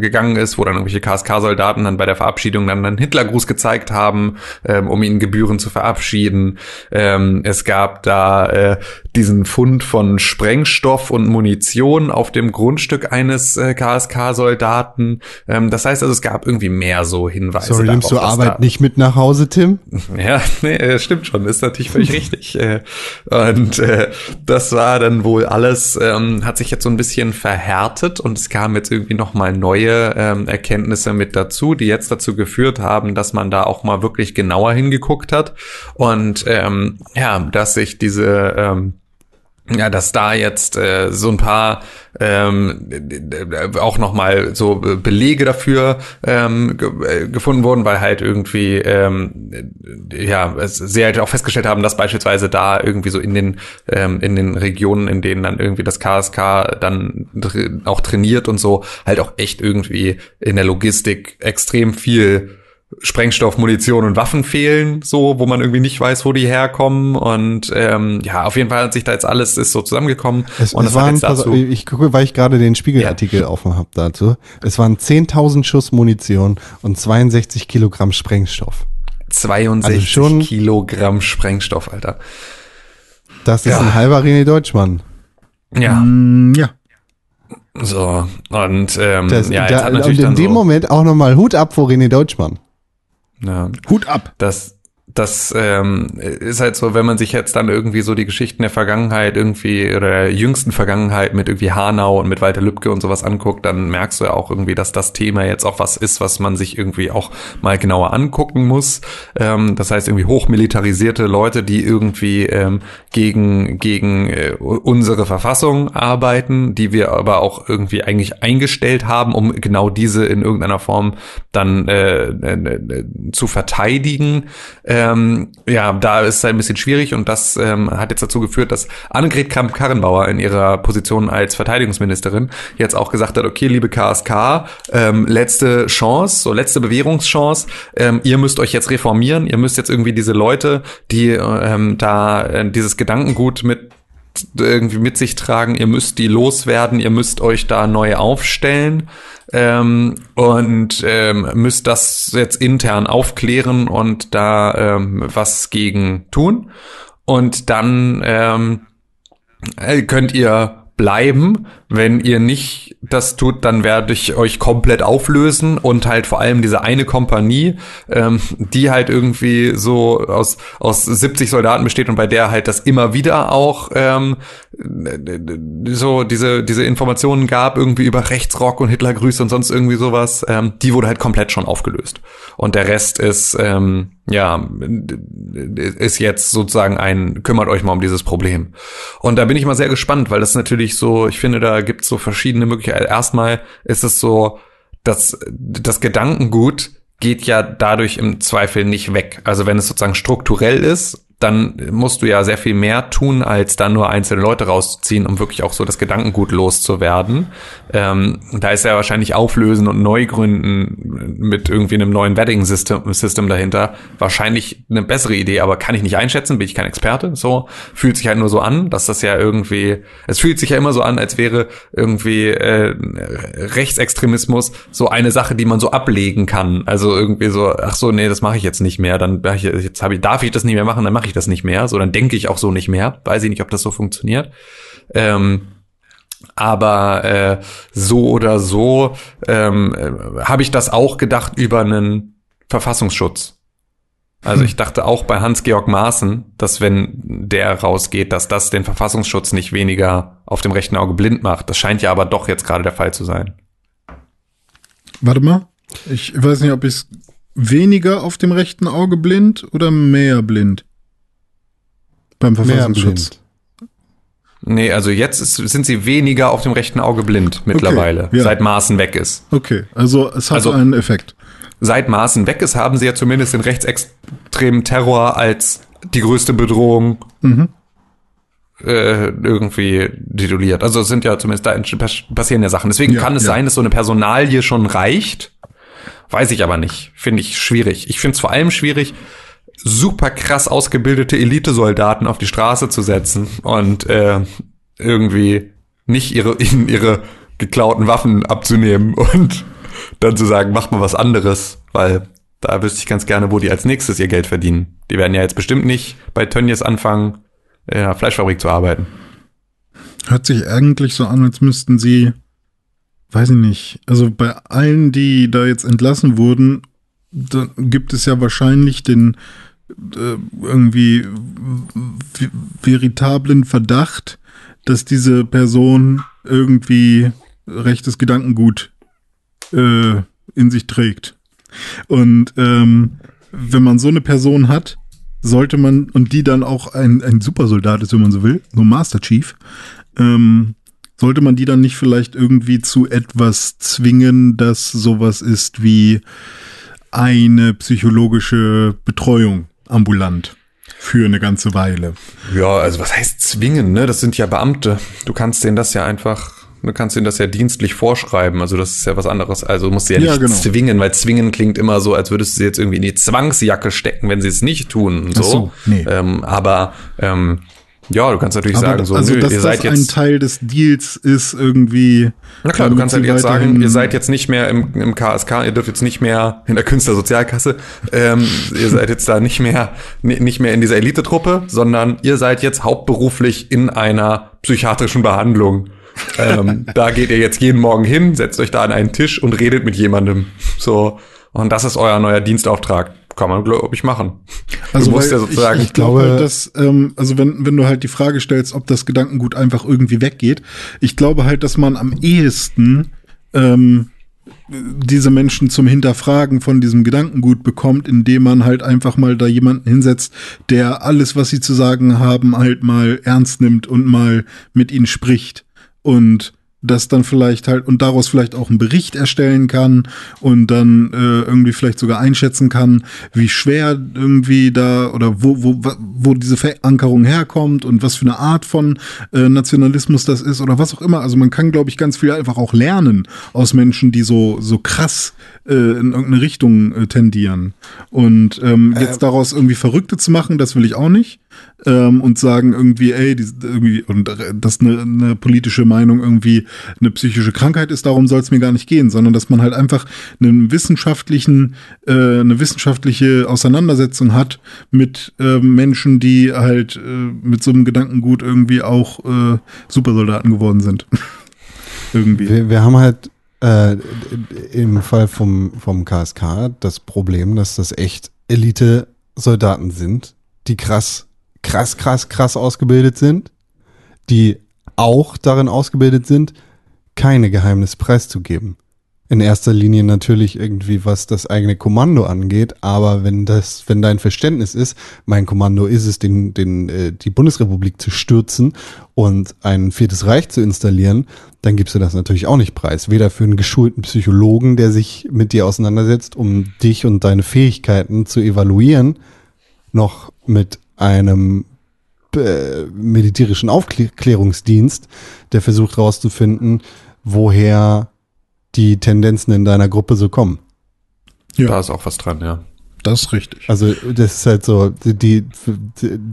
gegangen ist, wo dann irgendwelche KSK-Soldaten dann bei der Verabschiedung dann einen Hitlergruß gezeigt haben, ähm, um ihn gebührend zu verabschieden. Ähm, es gab da äh, diesen Fund von Sprengstoff und Munition auf dem Grundstück eines äh, KSK-Soldaten. Ähm, das heißt also, es gab irgendwie mehr so Hinweise. Sorry, nimmst du Arbeit nicht mit nach Hause, Tim? *laughs* Ja, nee, stimmt schon, ist natürlich völlig richtig *laughs* richtig. Äh, und äh, das war dann wohl alles, ähm, hat sich jetzt so ein bisschen verhärtet und es kamen jetzt irgendwie nochmal neue ähm, Erkenntnisse mit dazu, die jetzt dazu geführt haben, dass man da auch mal wirklich genauer hingeguckt hat und ähm, ja, dass sich diese ähm, ja, dass da jetzt äh, so ein paar ähm, auch nochmal so Belege dafür ähm, ge äh, gefunden wurden, weil halt irgendwie ähm, ja sie halt auch festgestellt haben, dass beispielsweise da irgendwie so in den ähm, in den Regionen, in denen dann irgendwie das KSK dann auch trainiert und so, halt auch echt irgendwie in der Logistik extrem viel Sprengstoff, Munition und Waffen fehlen, so, wo man irgendwie nicht weiß, wo die herkommen. Und ähm, ja, auf jeden Fall hat sich da jetzt alles ist so zusammengekommen. Es, und es waren, dazu, ich gucke, weil ich gerade den Spiegelartikel ja. offen habe dazu. Es waren 10.000 Schuss Munition und 62 Kilogramm Sprengstoff. 62 also schon, Kilogramm Sprengstoff, Alter. Das ist ja. ein halber René Deutschmann. Ja. Mm, ja. So, und ähm, das, ja, jetzt da, hat natürlich und in dem so Moment auch nochmal Hut ab vor René Deutschmann. Ja. Hut ab. Das, das ähm, ist halt so, wenn man sich jetzt dann irgendwie so die Geschichten der Vergangenheit irgendwie oder der jüngsten Vergangenheit mit irgendwie Hanau und mit Walter Lübcke und sowas anguckt, dann merkst du ja auch irgendwie, dass das Thema jetzt auch was ist, was man sich irgendwie auch mal genauer angucken muss. Ähm, das heißt irgendwie hochmilitarisierte Leute, die irgendwie ähm, gegen gegen äh, unsere Verfassung arbeiten, die wir aber auch irgendwie eigentlich eingestellt haben, um genau diese in irgendeiner Form dann äh, äh, zu verteidigen. Äh, ähm, ja, da ist es ein bisschen schwierig und das ähm, hat jetzt dazu geführt, dass Annegret Kramp-Karrenbauer in ihrer Position als Verteidigungsministerin jetzt auch gesagt hat, okay, liebe KSK, ähm, letzte Chance, so letzte Bewährungschance, ähm, ihr müsst euch jetzt reformieren, ihr müsst jetzt irgendwie diese Leute, die ähm, da äh, dieses Gedankengut mit irgendwie mit sich tragen, ihr müsst die loswerden, ihr müsst euch da neu aufstellen ähm, und ähm, müsst das jetzt intern aufklären und da ähm, was gegen tun. Und dann ähm, äh, könnt ihr bleiben. Wenn ihr nicht das tut, dann werde ich euch komplett auflösen und halt vor allem diese eine Kompanie, ähm, die halt irgendwie so aus, aus 70 Soldaten besteht und bei der halt das immer wieder auch ähm, so diese, diese Informationen gab, irgendwie über Rechtsrock und Hitlergrüße und sonst irgendwie sowas, ähm, die wurde halt komplett schon aufgelöst. Und der Rest ist, ähm, ja, ist jetzt sozusagen ein, kümmert euch mal um dieses Problem. Und da bin ich mal sehr gespannt, weil das natürlich so, ich finde, da gibt es so verschiedene Möglichkeiten. Erstmal ist es so, dass das Gedankengut geht ja dadurch im Zweifel nicht weg. Also wenn es sozusagen strukturell ist, dann musst du ja sehr viel mehr tun, als dann nur einzelne Leute rauszuziehen, um wirklich auch so das Gedankengut loszuwerden. Ähm, da ist ja wahrscheinlich Auflösen und Neugründen mit irgendwie einem neuen Wedding-System System dahinter wahrscheinlich eine bessere Idee, aber kann ich nicht einschätzen, bin ich kein Experte. So fühlt sich halt nur so an, dass das ja irgendwie, es fühlt sich ja immer so an, als wäre irgendwie äh, Rechtsextremismus so eine Sache, die man so ablegen kann. Also irgendwie so, ach so, nee, das mache ich jetzt nicht mehr. Dann jetzt habe ich, darf ich das nicht mehr machen, dann mache ich das nicht mehr, so dann denke ich auch so nicht mehr. Weiß ich nicht, ob das so funktioniert. Ähm, aber äh, so oder so ähm, äh, habe ich das auch gedacht über einen Verfassungsschutz. Also hm. ich dachte auch bei Hans-Georg Maaßen, dass wenn der rausgeht, dass das den Verfassungsschutz nicht weniger auf dem rechten Auge blind macht. Das scheint ja aber doch jetzt gerade der Fall zu sein. Warte mal. Ich weiß nicht, ob ich weniger auf dem rechten Auge blind oder mehr blind. Beim Verfassungsschutz. Nee, also jetzt ist, sind sie weniger auf dem rechten Auge blind mittlerweile, okay, ja. seit Maßen weg ist. Okay, also es hat also, einen Effekt. Seit Maßen weg ist, haben sie ja zumindest den rechtsextremen Terror als die größte Bedrohung mhm. äh, irgendwie tituliert. Also es sind ja zumindest da passieren ja Sachen. Deswegen ja, kann es ja. sein, dass so eine Personalie schon reicht. Weiß ich aber nicht. Finde ich schwierig. Ich finde es vor allem schwierig, super krass ausgebildete Elitesoldaten auf die Straße zu setzen und äh, irgendwie nicht ihre, *laughs* ihnen ihre geklauten Waffen abzunehmen *laughs* und dann zu sagen, mach mal was anderes, weil da wüsste ich ganz gerne, wo die als nächstes ihr Geld verdienen. Die werden ja jetzt bestimmt nicht bei Tönnies anfangen, in einer Fleischfabrik zu arbeiten. Hört sich eigentlich so an, als müssten sie, weiß ich nicht, also bei allen, die da jetzt entlassen wurden, da gibt es ja wahrscheinlich den irgendwie veritablen Verdacht, dass diese Person irgendwie rechtes Gedankengut äh, in sich trägt. Und ähm, wenn man so eine Person hat, sollte man, und die dann auch ein, ein Supersoldat ist, wenn man so will, so Master Chief, ähm, sollte man die dann nicht vielleicht irgendwie zu etwas zwingen, das sowas ist wie eine psychologische Betreuung ambulant für eine ganze Weile. Ja, also was heißt zwingen, ne? Das sind ja Beamte. Du kannst denen das ja einfach, du kannst denen das ja dienstlich vorschreiben. Also das ist ja was anderes. Also musst du ja nicht ja, genau. zwingen, weil zwingen klingt immer so, als würdest du sie jetzt irgendwie in die Zwangsjacke stecken, wenn sie es nicht tun. So. so nee. ähm, aber ähm, ja, du kannst natürlich Aber sagen, so, also, nö, dass ihr seid das jetzt ein Teil des Deals ist irgendwie. Na klar, du kannst halt jetzt sagen, ihr seid jetzt nicht mehr im, im KSK, ihr dürft jetzt nicht mehr in der Künstlersozialkasse, ähm, ihr seid jetzt da nicht mehr nicht mehr in dieser Elitetruppe, sondern ihr seid jetzt hauptberuflich in einer psychiatrischen Behandlung. ähm, *laughs* da geht ihr jetzt jeden Morgen hin, setzt euch da an einen Tisch und redet mit jemandem. So und das ist euer neuer Dienstauftrag kann man, glaube ich, machen. Also du musst ja sozusagen. Ich, ich glaube, halt, *laughs* dass, ähm, also wenn, wenn du halt die Frage stellst, ob das Gedankengut einfach irgendwie weggeht, ich glaube halt, dass man am ehesten ähm, diese Menschen zum Hinterfragen von diesem Gedankengut bekommt, indem man halt einfach mal da jemanden hinsetzt, der alles, was sie zu sagen haben, halt mal ernst nimmt und mal mit ihnen spricht. Und das dann vielleicht halt und daraus vielleicht auch einen Bericht erstellen kann und dann äh, irgendwie vielleicht sogar einschätzen kann, wie schwer irgendwie da oder wo, wo, wo diese Verankerung herkommt und was für eine Art von äh, Nationalismus das ist oder was auch immer. Also man kann, glaube ich, ganz viel einfach auch lernen aus Menschen, die so, so krass äh, in irgendeine Richtung äh, tendieren. Und ähm, jetzt äh, daraus irgendwie Verrückte zu machen, das will ich auch nicht. Ähm, und sagen irgendwie, ey, die, irgendwie, und dass eine, eine politische Meinung irgendwie eine psychische Krankheit ist, darum soll es mir gar nicht gehen, sondern dass man halt einfach einen wissenschaftlichen, äh, eine wissenschaftliche Auseinandersetzung hat mit äh, Menschen, die halt äh, mit so einem Gedankengut irgendwie auch äh, Supersoldaten geworden sind. *laughs* irgendwie. Wir, wir haben halt äh, im Fall vom, vom KSK das Problem, dass das echt Elite-Soldaten sind, die krass, krass, krass, krass ausgebildet sind, die auch darin ausgebildet sind, keine Geheimnisse preiszugeben. In erster Linie natürlich irgendwie, was das eigene Kommando angeht, aber wenn das, wenn dein Verständnis ist, mein Kommando ist es, den, den, äh, die Bundesrepublik zu stürzen und ein viertes Reich zu installieren, dann gibst du das natürlich auch nicht preis. Weder für einen geschulten Psychologen, der sich mit dir auseinandersetzt, um dich und deine Fähigkeiten zu evaluieren, noch mit einem äh, militärischen Aufklärungsdienst, der versucht herauszufinden, woher die Tendenzen in deiner Gruppe so kommen. Ja. Da ist auch was dran, ja. Das ist richtig. Also das ist halt so, die, die,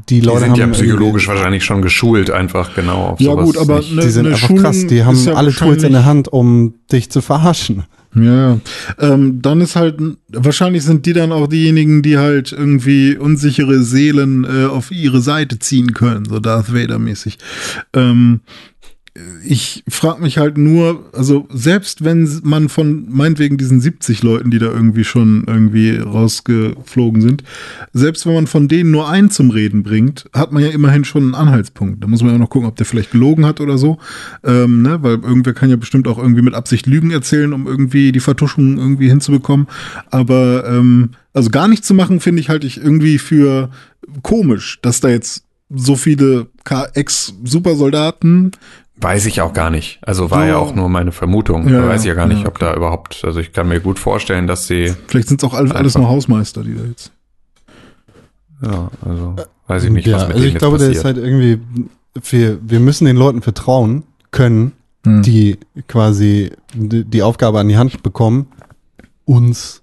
die Leute die sind ja haben psychologisch wahrscheinlich schon geschult, einfach genau auf Ja, sowas gut, aber nicht. ne- die sind eine einfach Schulung krass, die haben ja alle Tools in der Hand, um dich zu verarschen. Ja, ähm, dann ist halt, wahrscheinlich sind die dann auch diejenigen, die halt irgendwie unsichere Seelen äh, auf ihre Seite ziehen können, so Darth Vader-mäßig. Ähm, ich frage mich halt nur, also selbst wenn man von meinetwegen diesen 70 Leuten, die da irgendwie schon irgendwie rausgeflogen sind, selbst wenn man von denen nur einen zum Reden bringt, hat man ja immerhin schon einen Anhaltspunkt. Da muss man ja noch gucken, ob der vielleicht gelogen hat oder so, ähm, ne? weil irgendwer kann ja bestimmt auch irgendwie mit Absicht Lügen erzählen, um irgendwie die Vertuschung irgendwie hinzubekommen. Aber ähm, also gar nichts zu machen, finde ich halt ich irgendwie für komisch, dass da jetzt so viele Ex-Supersoldaten Weiß ich auch gar nicht. Also war ja Ja. auch nur meine Vermutung. Ja, da weiß ich ja gar nicht, ja, ob da überhaupt, also ich kann mir gut vorstellen, dass sie, Vielleicht sind es auch alles, alles nur Hausmeister, die da jetzt. ja, also weiß ich nicht, ja, was mit also denen ich glaube, jetzt der passiert. ist halt irgendwie, wir, wir müssen den Leuten vertrauen können, Hm. die quasi die, die Aufgabe an die Hand bekommen, uns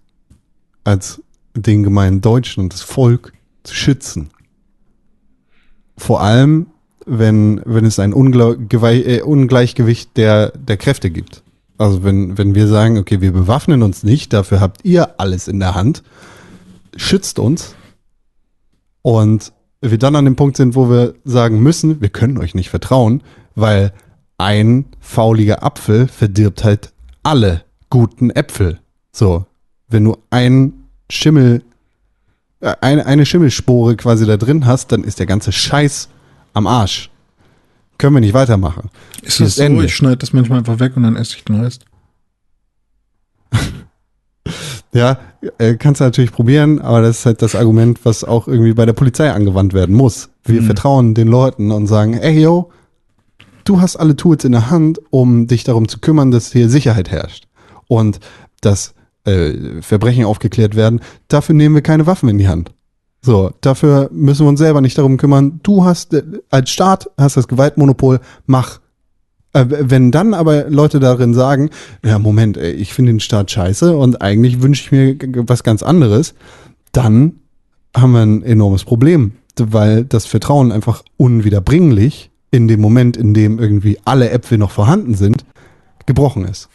als den gemeinen Deutschen und das Volk zu schützen. Vor allem, wenn, wenn es ein Gewei- äh, Ungleichgewicht der, der Kräfte gibt. Also wenn, wenn wir sagen, okay, wir bewaffnen uns nicht, dafür habt ihr alles in der Hand, schützt uns und wir dann an dem Punkt sind, wo wir sagen müssen, wir können euch nicht vertrauen, weil ein fauliger Apfel verdirbt halt alle guten Äpfel. So, wenn du ein Schimmel, äh, eine, eine Schimmelspore quasi da drin hast, dann ist der ganze Scheiß am Arsch. Können wir nicht weitermachen. Ist Hier das so? Ende. Ich schneide das manchmal einfach weg und dann esse ich den Rest. *laughs* Ja, äh, kannst du natürlich probieren, aber das ist halt das Argument, was auch irgendwie bei der Polizei angewandt werden muss. Wir Mhm. vertrauen den Leuten und sagen, ey yo, du hast alle Tools in der Hand, um dich darum zu kümmern, dass hier Sicherheit herrscht. Und dass äh, Verbrechen aufgeklärt werden, dafür nehmen wir keine Waffen in die Hand. So, dafür müssen wir uns selber nicht darum kümmern. Du hast äh, als Staat hast das Gewaltmonopol, mach. Äh, wenn dann aber Leute darin sagen, ja, Moment, ey, ich finde den Staat scheiße und eigentlich wünsche ich mir was ganz anderes, dann haben wir ein enormes Problem, weil das Vertrauen einfach unwiederbringlich in dem Moment, in dem irgendwie alle Äpfel noch vorhanden sind, gebrochen ist.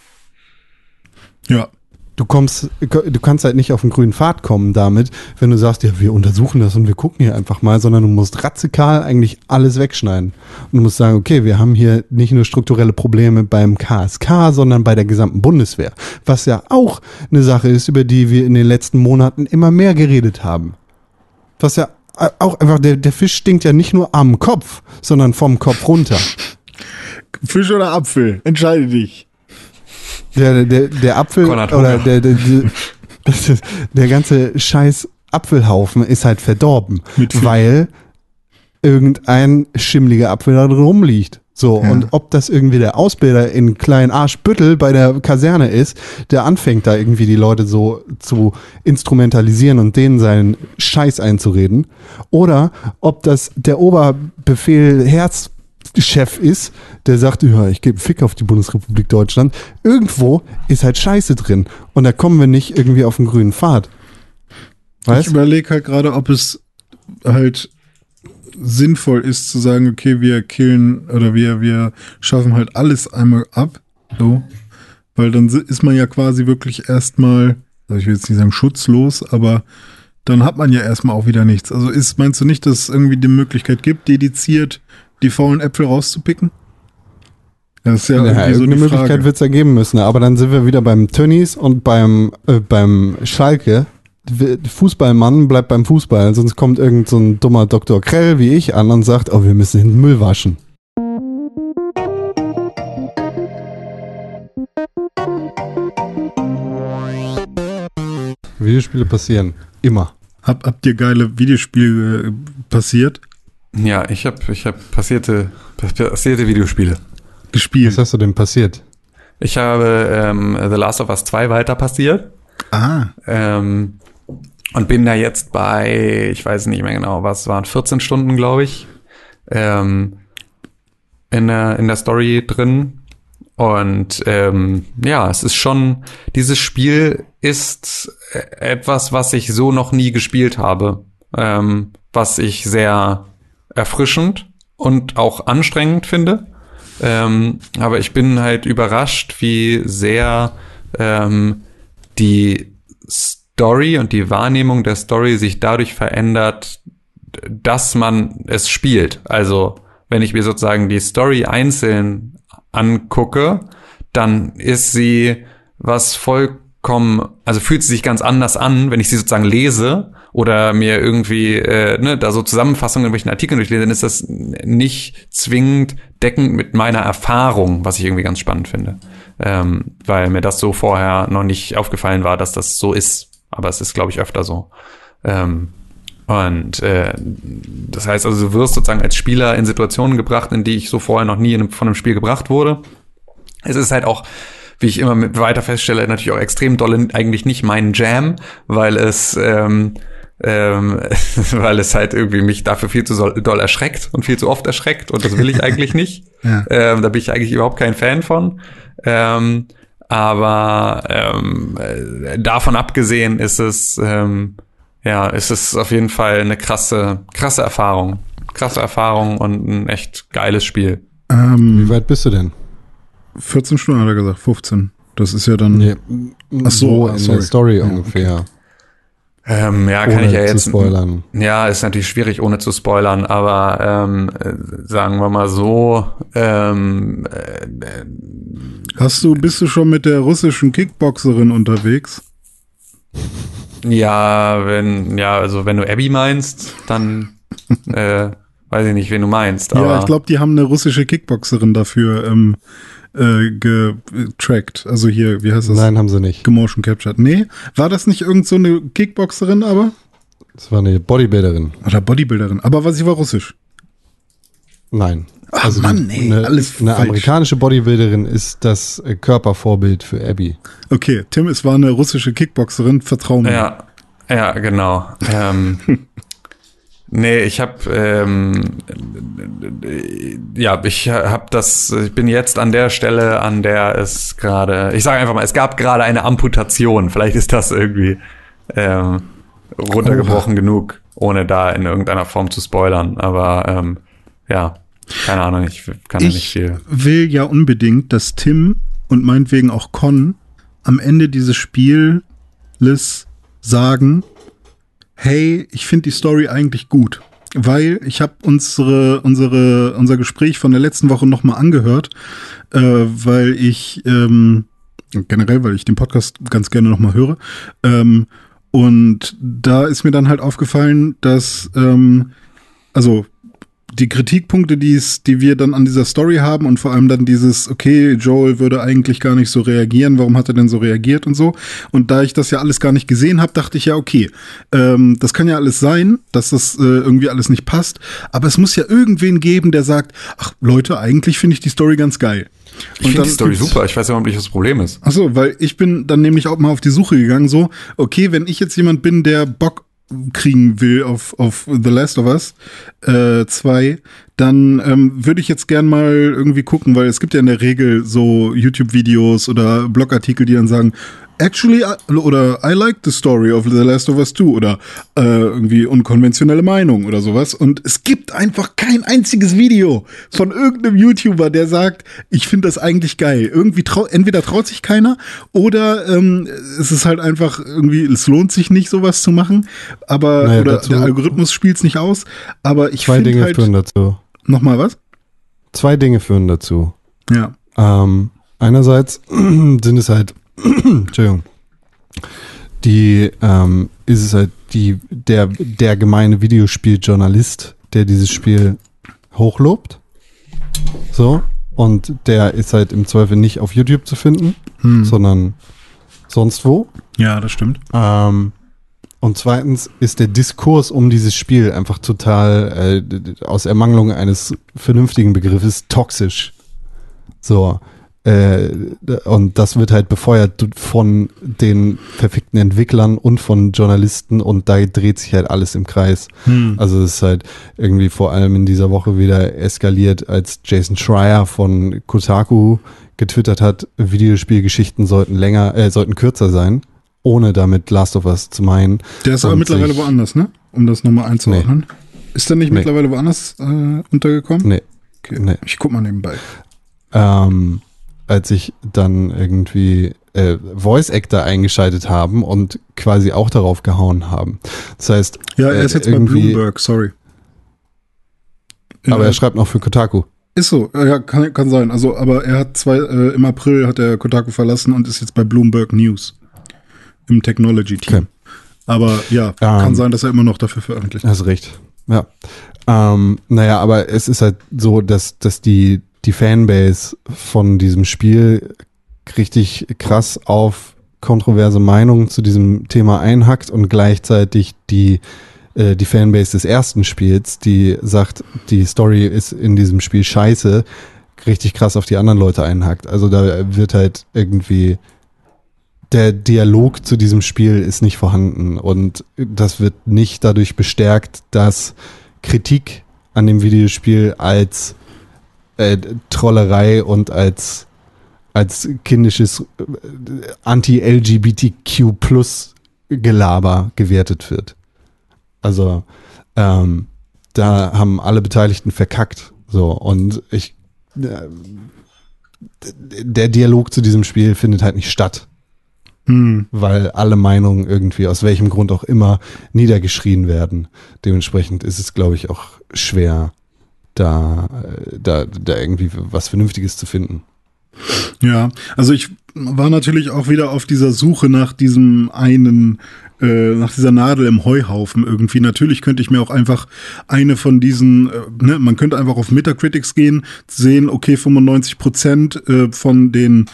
Ja. Du kommst, du kannst halt nicht auf den grünen Pfad kommen damit, wenn du sagst, ja, wir untersuchen das und wir gucken hier einfach mal, sondern du musst radikal eigentlich alles wegschneiden. Und du musst sagen, okay, wir haben hier nicht nur strukturelle Probleme beim KSK, sondern bei der gesamten Bundeswehr. Was ja auch eine Sache ist, über die wir in den letzten Monaten immer mehr geredet haben. Was ja auch einfach, der, der Fisch stinkt ja nicht nur am Kopf, sondern vom Kopf runter. Fisch oder Apfel? Entscheide dich. Der, der, der Apfel oder der, der, der, der ganze scheiß Apfelhaufen ist halt verdorben, weil irgendein schimmliger Apfel da drin rumliegt. So, Ja. und ob das irgendwie der Ausbilder in Klein Arschbüttel bei der Kaserne ist, der anfängt da irgendwie die Leute so zu instrumentalisieren und denen seinen Scheiß einzureden, oder ob das der Oberbefehl Herzchef ist, der sagt, ja, ich gebe Fick auf die Bundesrepublik Deutschland. Irgendwo ist halt Scheiße drin und da kommen wir nicht irgendwie auf den grünen Pfad. Ich Weißt? überlege halt gerade, ob es halt sinnvoll ist zu sagen, okay, wir killen oder wir, wir schaffen halt alles einmal ab. So. Weil dann ist man ja quasi wirklich erstmal, also ich will jetzt nicht sagen schutzlos, aber dann hat man ja erstmal auch wieder nichts. Also ist, meinst du nicht, dass es irgendwie die Möglichkeit gibt, dediziert die faulen Äpfel rauszupicken? Das ist ja, Ja, irgendwie so die Möglichkeit wird es ergeben müssen. Aber dann sind wir wieder beim Tönnies und beim, äh, beim Schalke. Fußballmann bleibt beim Fußball, sonst kommt irgend so ein dummer Dr. Krell wie ich an und sagt, oh, wir müssen den Müll waschen. Videospiele passieren. Immer. Hab, habt ihr geile Videospiele äh, passiert? Ja, ich habe ich hab passierte, passierte Videospiele. Gespielt? Was hast du denn passiert? Ich habe ähm, The Last of Us 2 weiter passiert. Ah, Ähm, und bin da jetzt bei, ich weiß nicht mehr genau, was waren 14 Stunden, glaube ich, ähm, in, der, in der Story drin. Und ähm, ja, es ist schon, dieses Spiel ist etwas, was ich so noch nie gespielt habe. Ähm, was ich sehr erfrischend und auch anstrengend finde. Ähm, aber ich bin halt überrascht, wie sehr ähm, die Story und die Wahrnehmung der Story sich dadurch verändert, dass man es spielt. Also, wenn ich mir sozusagen die Story einzeln angucke, dann ist sie was vollkommen, also fühlt sie sich ganz anders an, wenn ich sie sozusagen lese oder mir irgendwie äh, ne, da so Zusammenfassungen in welchen Artikeln durchlese, dann ist das nicht zwingend deckend mit meiner Erfahrung, was ich irgendwie ganz spannend finde. Ähm, weil mir das so vorher noch nicht aufgefallen war, dass das so ist. Aber es ist, glaube ich, öfter so. Ähm, und äh, das heißt also, du wirst sozusagen als Spieler in Situationen gebracht, in die ich so vorher noch nie in einem, von einem Spiel gebracht wurde. Es ist halt auch, wie ich immer weiter feststelle, natürlich auch extrem doll eigentlich nicht mein Jam, weil es ähm, ähm, *laughs* weil es halt irgendwie mich dafür viel zu doll erschreckt und viel zu oft erschreckt und das will ich eigentlich *laughs* nicht. Ja. Ähm, da bin ich eigentlich überhaupt kein Fan von. Ähm, aber ähm, äh, davon abgesehen ist es ähm, ja, ist es auf jeden Fall eine krasse, krasse Erfahrung. Krasse Erfahrung und ein echt geiles Spiel. Wie ähm, weit bist du denn? 14 Stunden hat er gesagt, 15. Das ist ja dann. Nee, Ach so, wo ah, in sorry. der Story Ja, ungefähr. Ähm, ja, kann Ohne ich ja zu jetzt. spoilern. Ja, ist natürlich schwierig, ohne zu spoilern, aber ähm, äh, sagen wir mal so, ähm, äh, Hast du, bist du schon mit der russischen Kickboxerin unterwegs? ja, wenn, ja, also wenn du Abby meinst, dann *laughs* äh, weiß ich nicht, wen du meinst. Aber ja, ich glaube, die haben eine russische Kickboxerin dafür ähm, äh, getrackt. Also hier, wie heißt das? Nein, haben sie nicht. Gemotion captured. Nee, war das nicht irgend so eine Kickboxerin aber? Das war eine Bodybuilderin. Oder Bodybuilderin. Aber was sie war russisch. Nein. Ach, also Mann, ey, eine, alles eine falsch. amerikanische Bodybuilderin ist das äh, Körpervorbild für Abby. Okay, Tim, es war eine russische Kickboxerin. Vertrau mir. Ja, ja, genau. ähm, *laughs* nee, ich habe ähm, ja, ich habe das. Ich bin jetzt an der Stelle, an der es gerade. Ich sage einfach mal, es gab gerade eine Amputation. Vielleicht ist das irgendwie ähm, runtergebrochen genug, ohne da in irgendeiner Form zu spoilern. Aber ähm, ja, keine Ahnung. Ich kann ja nicht Ich viel. will ja unbedingt, dass Tim und meinetwegen auch Con am Ende dieses Spieles sagen, hey, ich finde die Story eigentlich gut. Weil ich habe unsere, unsere, unser Gespräch von der letzten Woche nochmal angehört, äh, weil ich ähm, generell, weil ich den Podcast ganz gerne nochmal höre. Ähm, und da ist mir dann halt aufgefallen, dass ähm, also die Kritikpunkte, die es, die wir dann an dieser Story haben und vor allem dann dieses, okay, Joel würde eigentlich gar nicht so reagieren, warum hat er denn so reagiert und so. Und da ich das ja alles gar nicht gesehen habe, dachte ich ja, okay, ähm, das kann ja alles sein, dass das äh, irgendwie alles nicht passt, aber es muss ja irgendwen geben, der sagt, ach Leute, eigentlich finde ich die Story ganz geil. Ich finde die Story super. Ich weiß überhaupt nicht, was das Problem ist. Ach so, weil ich bin dann nämlich auch mal auf die Suche gegangen, so, okay, wenn ich jetzt jemand bin, der Bock kriegen will auf, auf The Last of Us 2, dann ähm, würde ich jetzt gern mal irgendwie gucken, weil es gibt ja in der Regel so YouTube-Videos oder Blogartikel, die dann sagen, actually, I, oder I like the story of The Last of Us 2 oder äh, irgendwie unkonventionelle Meinung oder sowas. Und es gibt einfach kein einziges Video von irgendeinem YouTuber, der sagt, ich finde das eigentlich geil. Irgendwie trau entweder traut sich keiner oder ähm, es ist halt einfach irgendwie, es lohnt sich nicht, sowas zu machen. Aber Naja, oder der Algorithmus spielt es nicht aus. Aber ich Zwei finde Dinge halt führen dazu. nochmal was? Zwei Dinge führen dazu. Ja. Ähm, einerseits *clears throat* sind es halt, Entschuldigung, die, ähm, ist es halt die, der, der gemeine Videospieljournalist, der dieses Spiel hochlobt. So. Und der ist halt im Zweifel nicht auf YouTube zu finden, Hm. sondern sonst wo. Ja, das stimmt. Ähm, und zweitens ist der Diskurs um dieses Spiel einfach total äh, aus Ermangelung eines vernünftigen Begriffes toxisch. So. Äh, und das wird halt befeuert von den verfickten Entwicklern und von Journalisten und da dreht sich halt alles im Kreis. Hm. Also es ist halt irgendwie vor allem in dieser Woche wieder eskaliert, als Jason Schreier von Kotaku getwittert hat, Videospielgeschichten sollten länger, äh, sollten kürzer sein, ohne damit Last of Us zu meinen. Der ist aber mittlerweile woanders, ne? Um das nochmal einzuordnen. Ist der nicht Nee. mittlerweile woanders äh, untergekommen? Nee, Okay. nee. Ich guck mal nebenbei. ähm, als ich dann irgendwie äh, Voice Actor eingeschaltet haben und quasi auch darauf gehauen haben. Das heißt, Ja, er äh, ist jetzt bei Bloomberg, sorry. aber Äh, er schreibt noch für Kotaku. ist so, ja, kann, kann sein. Also, aber er hat zwei, äh, im April hat er Kotaku verlassen und ist jetzt bei Bloomberg News im Technology-Team. Okay. Aber ja, Ähm. kann sein, dass er immer noch dafür veröffentlicht. Hast recht. Ja. Ähm, naja, aber es ist halt so, dass, dass die, die Fanbase von diesem Spiel richtig krass auf kontroverse Meinungen zu diesem Thema einhackt und gleichzeitig die, äh, die Fanbase des ersten Spiels, die sagt, die Story ist in diesem Spiel scheiße, richtig krass auf die anderen Leute einhackt. Also da wird halt irgendwie der Dialog zu diesem Spiel ist nicht vorhanden und das wird nicht dadurch bestärkt, dass Kritik an dem Videospiel als äh, Trollerei und als als kindisches äh, Anti-LGBTQ plus Gelaber gewertet wird. Also ähm, da haben alle Beteiligten verkackt. So und ich äh, der Dialog zu diesem Spiel findet halt nicht statt Hm. weil alle Meinungen irgendwie aus welchem Grund auch immer niedergeschrien werden. Dementsprechend ist es, glaube ich, auch schwer, da, da, da irgendwie was Vernünftiges zu finden. Ja, also ich war natürlich auch wieder auf dieser Suche nach diesem einen, äh, nach dieser Nadel im Heuhaufen irgendwie. Natürlich könnte ich mir auch einfach eine von diesen, äh, ne, man könnte einfach auf Metacritics gehen, sehen, okay, 95 Prozent äh, von den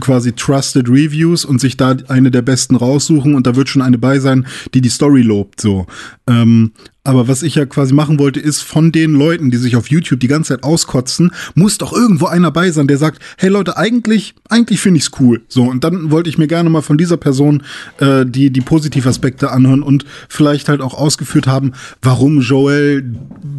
quasi Trusted Reviews und sich da eine der besten raussuchen und da wird schon eine bei sein, die die Story lobt, so. Ähm, aber was ich ja quasi machen wollte, ist von den Leuten, die sich auf YouTube die ganze Zeit auskotzen, muss doch irgendwo einer bei sein, der sagt, hey Leute, eigentlich, eigentlich finde ich's cool. So, und dann wollte ich mir gerne mal von dieser Person äh, die, die Positivaspekte anhören und vielleicht halt auch ausgeführt haben, warum Joel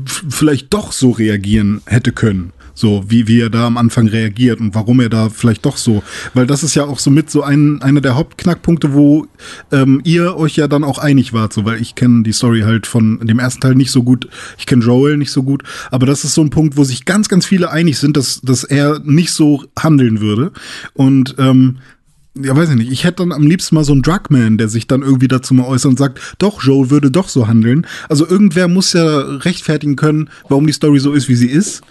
vielleicht doch so reagieren hätte können. So, wie, wie er da am Anfang reagiert und warum er da vielleicht doch so. Weil das ist ja auch so mit so ein, einer der Hauptknackpunkte, wo ähm, ihr euch ja dann auch einig wart. So, weil ich kenne die Story halt von dem ersten Teil nicht so gut. Ich kenne Joel nicht so gut. Aber das ist so ein Punkt, wo sich ganz, ganz viele einig sind, dass, dass er nicht so handeln würde. Und ähm, ja, weiß ich nicht. Ich hätte dann am liebsten mal so einen Drugman, der sich dann irgendwie dazu mal äußert und sagt, doch, Joe würde doch so handeln. Also irgendwer muss ja rechtfertigen können, warum die Story so ist, wie sie ist.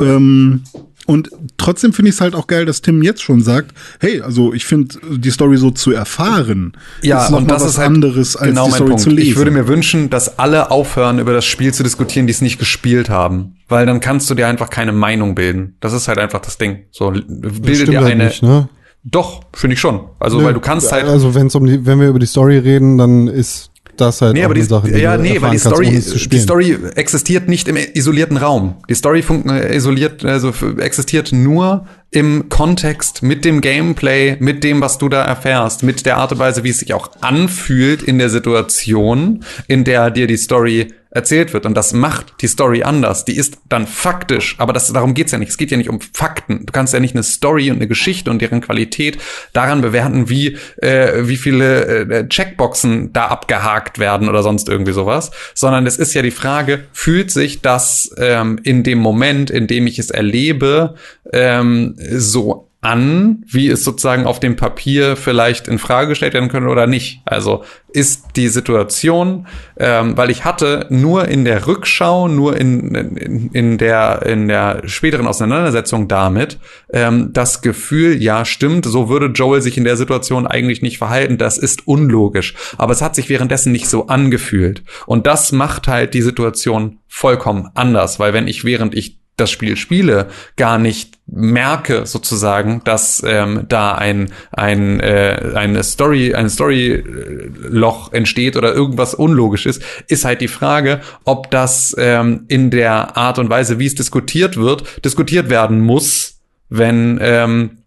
Ähm, und trotzdem finde ich es halt auch geil, dass Tim jetzt schon sagt, hey, also ich finde die Story so zu erfahren, Ja, ist noch und mal das was ist halt anderes als genau die mein Story Punkt. zu lesen. Ich würde mir wünschen, dass alle aufhören, über das Spiel zu diskutieren, die es nicht gespielt haben. Weil dann kannst du dir einfach keine Meinung bilden. Das ist halt einfach das Ding. So, bilde dir halt eine. nicht, ne? Doch, finde ich schon. Also, Nö, weil du kannst halt. Also wenn es um die, wenn wir über die Story reden, dann ist das halt Nee, aber die, Sache, die ja, nee, weil die kannst, Story, zu die. Story existiert nicht im isolierten Raum. Die Story fun äh, isoliert, also existiert nur im Kontext mit dem Gameplay, mit dem, was du da erfährst, mit der Art und Weise, wie es sich auch anfühlt in der Situation, in der dir die Story erzählt wird. Und das macht die Story anders. Die ist dann faktisch, aber das, darum geht's ja nicht. Es geht ja nicht um Fakten. Du kannst ja nicht eine Story und eine Geschichte und deren Qualität daran bewerten, wie, äh, wie viele äh, Checkboxen da abgehakt werden oder sonst irgendwie sowas. Sondern es ist ja die Frage, fühlt sich das ähm, in dem Moment, in dem ich es erlebe, ähm, so an, wie es sozusagen auf dem Papier vielleicht in Frage gestellt werden könnte oder nicht. Also ist die Situation, ähm, weil ich hatte nur in der Rückschau, nur in, in, in der in der späteren Auseinandersetzung damit ähm, das Gefühl, ja stimmt, so würde Joel sich in der Situation eigentlich nicht verhalten. Das ist unlogisch. Aber es hat sich währenddessen nicht so angefühlt und das macht halt die Situation vollkommen anders, weil wenn ich während ich das Spiel spiele, gar nicht merke sozusagen, dass ähm, da ein ein äh, eine Story ein Storyloch entsteht oder irgendwas unlogisch ist, ist halt die Frage, ob das ähm, in der Art und Weise, wie es diskutiert wird, diskutiert werden muss, wenn ähm,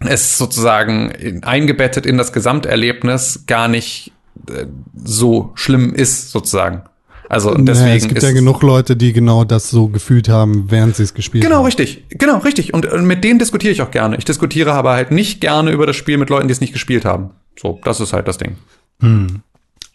es sozusagen eingebettet in das Gesamterlebnis gar nicht äh, so schlimm ist sozusagen. Also deswegen naja, es gibt ja genug Leute, die genau das so gefühlt haben, während sie es gespielt genau, haben. Genau, richtig. Genau, richtig. Und mit denen diskutiere ich auch gerne. Ich diskutiere aber halt nicht gerne über das Spiel mit Leuten, die es nicht gespielt haben. So, das ist halt das Ding. Hm.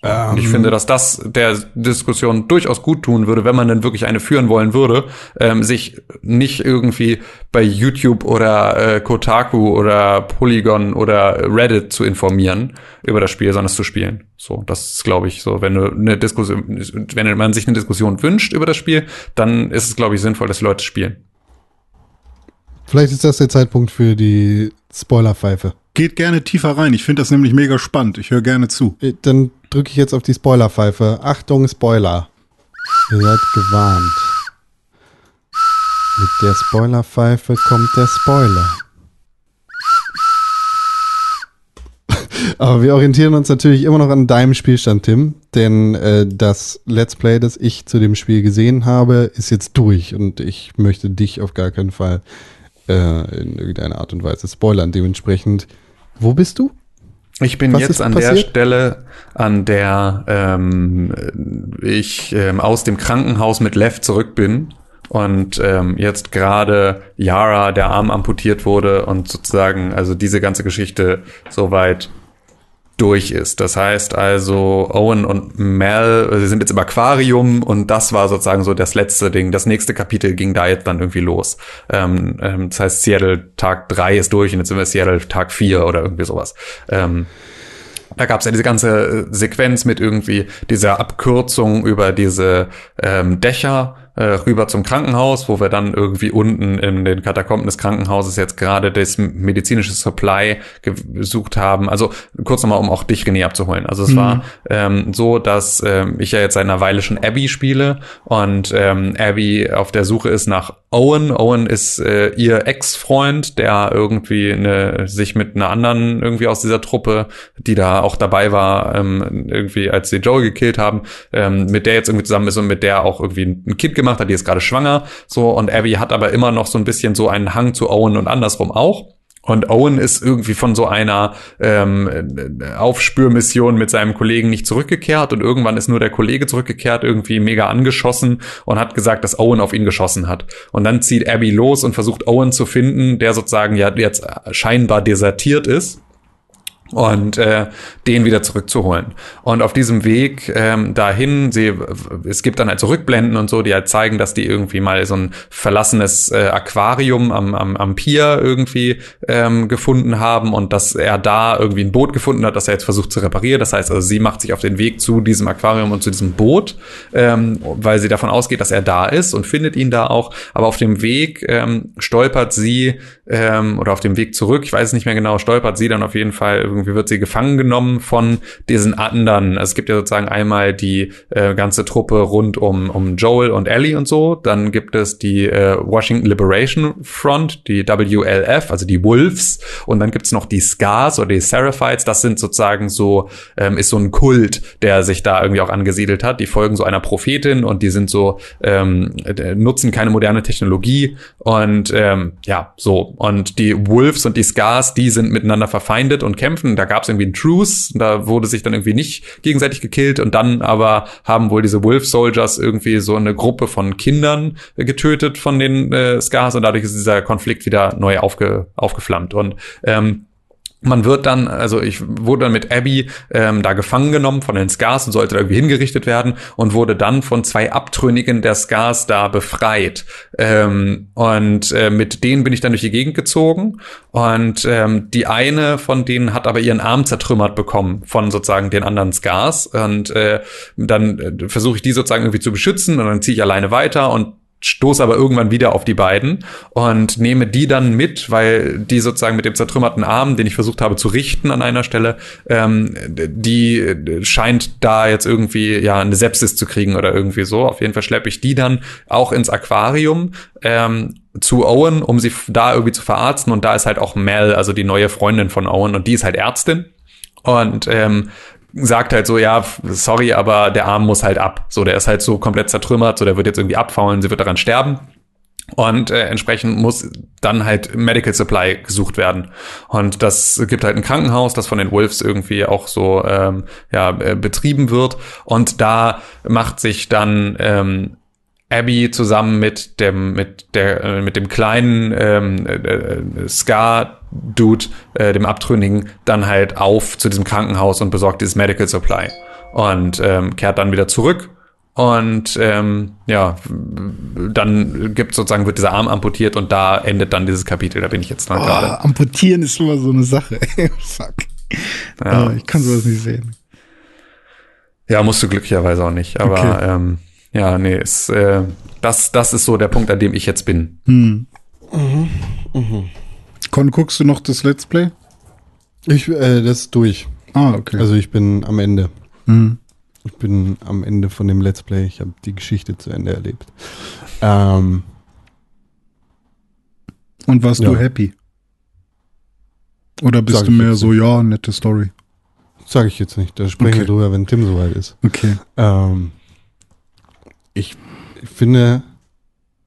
Und ich ähm. finde, dass das der Diskussion durchaus gut tun würde, wenn man denn wirklich eine führen wollen würde, ähm, sich nicht irgendwie bei YouTube oder äh, Kotaku oder Polygon oder Reddit zu informieren über das Spiel, sondern es zu spielen. So, das ist, glaube ich, so, wenn du eine Diskussion, wenn man sich eine Diskussion wünscht über das Spiel, dann ist es, glaube ich, sinnvoll, dass die Leute spielen. Vielleicht ist das der Zeitpunkt für die Spoilerpfeife. Geht gerne tiefer rein. Ich finde das nämlich mega spannend. Ich höre gerne zu. Äh, dann drücke ich jetzt auf die Spoilerpfeife. Achtung, Spoiler. Ihr seid gewarnt. Mit der Spoilerpfeife kommt der Spoiler. Aber wir orientieren uns natürlich immer noch an deinem Spielstand, Tim. Denn äh, das Let's Play, das ich zu dem Spiel gesehen habe, ist jetzt durch. Und ich möchte dich auf gar keinen Fall äh, in irgendeiner Art und Weise spoilern. Dementsprechend, wo bist du? Ich bin Was jetzt an passiert? der Stelle, an der ähm, ich ähm, aus dem Krankenhaus mit Lev zurück bin und ähm, jetzt gerade Yara der Arm amputiert wurde und sozusagen also diese ganze Geschichte soweit durch ist. Das heißt also, Owen und Mel, sie sind jetzt im Aquarium und das war sozusagen so das letzte Ding. Das nächste Kapitel ging da jetzt dann irgendwie los. Ähm, ähm, das heißt, Seattle Tag drei ist durch und jetzt sind wir Seattle Tag vier oder irgendwie sowas. Ähm, da gab es ja diese ganze Sequenz mit irgendwie dieser Abkürzung über diese ähm, Dächer äh, rüber zum Krankenhaus, wo wir dann irgendwie unten in den Katakomben des Krankenhauses jetzt gerade das medizinische Supply gesucht haben. Also kurz nochmal, um auch dich, René, abzuholen. Also es mhm. war ähm, so, dass ähm, ich ja jetzt seit einer Weile schon Abby spiele und ähm, Abby auf der Suche ist nach Owen. Owen ist äh, ihr Ex-Freund, der irgendwie eine, sich mit einer anderen irgendwie aus dieser Truppe, die da auch dabei war, ähm, irgendwie als sie Joel gekillt haben, ähm, mit der jetzt irgendwie zusammen ist und mit der auch irgendwie ein Kind gemacht gemacht hat, die ist gerade schwanger, so und Abby hat aber immer noch so ein bisschen so einen Hang zu Owen und andersrum auch. Und Owen ist irgendwie von so einer ähm, Aufspürmission mit seinem Kollegen nicht zurückgekehrt und irgendwann ist nur der Kollege zurückgekehrt, irgendwie mega angeschossen und hat gesagt, dass Owen auf ihn geschossen hat. Und dann zieht Abby los und versucht Owen zu finden, der sozusagen ja jetzt scheinbar desertiert ist und äh, den wieder zurückzuholen. Und auf diesem Weg ähm, dahin, sie, es gibt dann halt so Rückblenden und so, die halt zeigen, dass die irgendwie mal so ein verlassenes äh, Aquarium am, am, am Pier irgendwie ähm, gefunden haben und dass er da irgendwie ein Boot gefunden hat, das er jetzt versucht zu reparieren. Das heißt, also sie macht sich auf den Weg zu diesem Aquarium und zu diesem Boot, ähm, weil sie davon ausgeht, dass er da ist und findet ihn da auch. Aber auf dem Weg ähm, stolpert sie ähm, oder auf dem Weg zurück, ich weiß es nicht mehr genau, stolpert sie dann auf jeden Fall irgendwie irgendwie wird sie gefangen genommen von diesen anderen. Es gibt ja sozusagen einmal die äh, ganze Truppe rund um, um Joel und Ellie und so. Dann gibt es die äh, Washington Liberation Front, die WLF, also die Wolves. Und dann gibt's noch die Scars oder die Seraphites. Das sind sozusagen so, ähm, ist so ein Kult, der sich da irgendwie auch angesiedelt hat. Die folgen so einer Prophetin und die sind so, ähm, nutzen keine moderne Technologie und ähm, ja, so. Und die Wolves und die Scars, die sind miteinander verfeindet und kämpfen gestritten, da gab es irgendwie einen Truce, da wurde sich dann irgendwie nicht gegenseitig gekillt und dann aber haben wohl diese Wolf Soldiers irgendwie so eine Gruppe von Kindern getötet von den äh, Scars und dadurch ist dieser Konflikt wieder neu aufge, aufgeflammt. Und ähm, man wird dann, also ich wurde dann mit Abby ähm, da gefangen genommen von den Scars und sollte irgendwie hingerichtet werden und wurde dann von zwei Abtrünnigen der Scars da befreit. Ähm, und äh, mit denen bin ich dann durch die Gegend gezogen und ähm, die eine von denen hat aber ihren Arm zertrümmert bekommen von sozusagen den anderen Scars und äh, dann äh, versuche ich die sozusagen irgendwie zu beschützen und dann ziehe ich alleine weiter und stoße aber irgendwann wieder auf die beiden und nehme die dann mit, weil die sozusagen mit dem zertrümmerten Arm, den ich versucht habe zu richten an einer Stelle, ähm, die scheint da jetzt irgendwie ja eine Sepsis zu kriegen oder irgendwie so. Auf jeden Fall schleppe ich die dann auch ins Aquarium ähm, zu Owen, um sie da irgendwie zu verarzten und da ist halt auch Mel, also die neue Freundin von Owen und die ist halt Ärztin und ähm, sagt halt so, ja, sorry, aber der Arm muss halt ab. So, der ist halt so komplett zertrümmert, so der wird jetzt irgendwie abfaulen, sie wird daran sterben. Und äh, entsprechend muss dann halt Medical Supply gesucht werden. Und das gibt halt ein Krankenhaus, das von den Wolves irgendwie auch so ähm, ja, äh, betrieben wird. Und da macht sich dann ähm, Abby zusammen mit dem mit der äh, mit dem kleinen ähm, äh, äh Scar Dude, äh, dem Abtrünnigen, dann halt auf zu diesem Krankenhaus und besorgt dieses Medical Supply und ähm, kehrt dann wieder zurück und ähm, ja, dann gibt sozusagen wird dieser Arm amputiert und da endet dann dieses Kapitel. Da bin ich jetzt dran oh, gerade. Amputieren ist immer so eine Sache. *laughs* Fuck. Ja. Oh, ich kann sowas nicht sehen. Ja, musst du glücklicherweise auch nicht. Aber okay. ähm, ja, nee, ist, äh, das, das ist so der Punkt, an dem ich jetzt bin. Hm. Mhm. Mhm. Con, guckst du noch das Let's Play? Ich, äh, das ist durch. Ah, okay. Also ich bin am Ende. Mhm. Ich bin am Ende von dem Let's Play. Ich habe die Geschichte zu Ende erlebt. Ähm, Und warst ja. du happy? Oder bist Sag du mehr so, nicht. ja, nette Story? Sage ich jetzt nicht. Da sprechen okay. wir drüber, wenn Tim soweit ist. Okay. Ähm, ich, finde,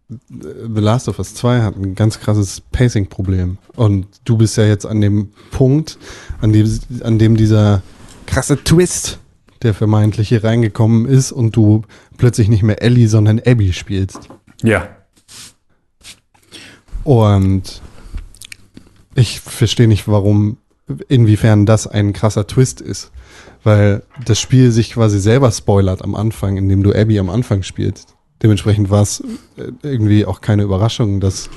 The Last of Us 2 hat ein ganz krasses Pacing-Problem. Und du bist ja jetzt an dem Punkt, an dem, an dem dieser krasse Twist, der vermeintliche, reingekommen ist und du plötzlich nicht mehr Ellie, sondern Abby spielst. Ja. Und ich verstehe nicht, warum, inwiefern das ein krasser Twist ist. Weil das Spiel sich quasi selber spoilert am Anfang, indem du Abby am Anfang spielst. Dementsprechend war es äh, irgendwie auch keine Überraschung, dass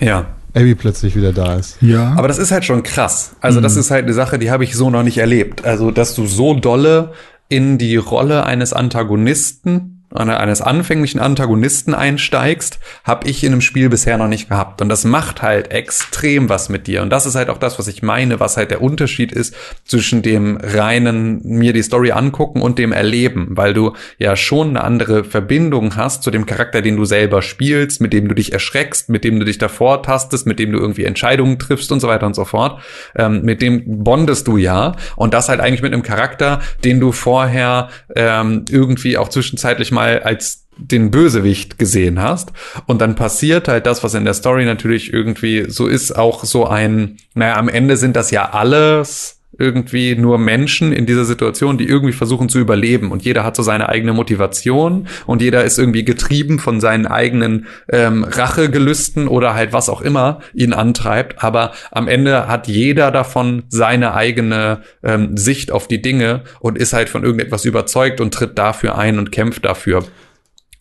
ja. Abby plötzlich wieder da ist. Ja. Aber das ist halt schon krass. Also, mhm. das ist halt eine Sache, die habe ich so noch nicht erlebt. Also, dass du so dolle in die Rolle eines Antagonisten eines anfänglichen Antagonisten einsteigst, habe ich in einem Spiel bisher noch nicht gehabt. Und das macht halt extrem was mit dir. Und das ist halt auch das, was ich meine, was halt der Unterschied ist zwischen dem reinen mir die Story angucken und dem Erleben, weil du ja schon eine andere Verbindung hast zu dem Charakter, den du selber spielst, mit dem du dich erschreckst, mit dem du dich davor tastest, mit dem du irgendwie Entscheidungen triffst und so weiter und so fort. Ähm, mit dem bondest du ja. Und das halt eigentlich mit einem Charakter, den du vorher ähm, irgendwie auch zwischenzeitlich mal als den Bösewicht gesehen hast. Und dann passiert halt das, was in der Story natürlich irgendwie so ist, auch so ein, naja, am Ende sind das ja alles irgendwie nur Menschen in dieser Situation, die irgendwie versuchen zu überleben. Und jeder hat so seine eigene Motivation und jeder ist irgendwie getrieben von seinen eigenen ähm, Rachegelüsten oder halt was auch immer ihn antreibt. Aber am Ende hat jeder davon seine eigene ähm, Sicht auf die Dinge und ist halt von irgendetwas überzeugt und tritt dafür ein und kämpft dafür.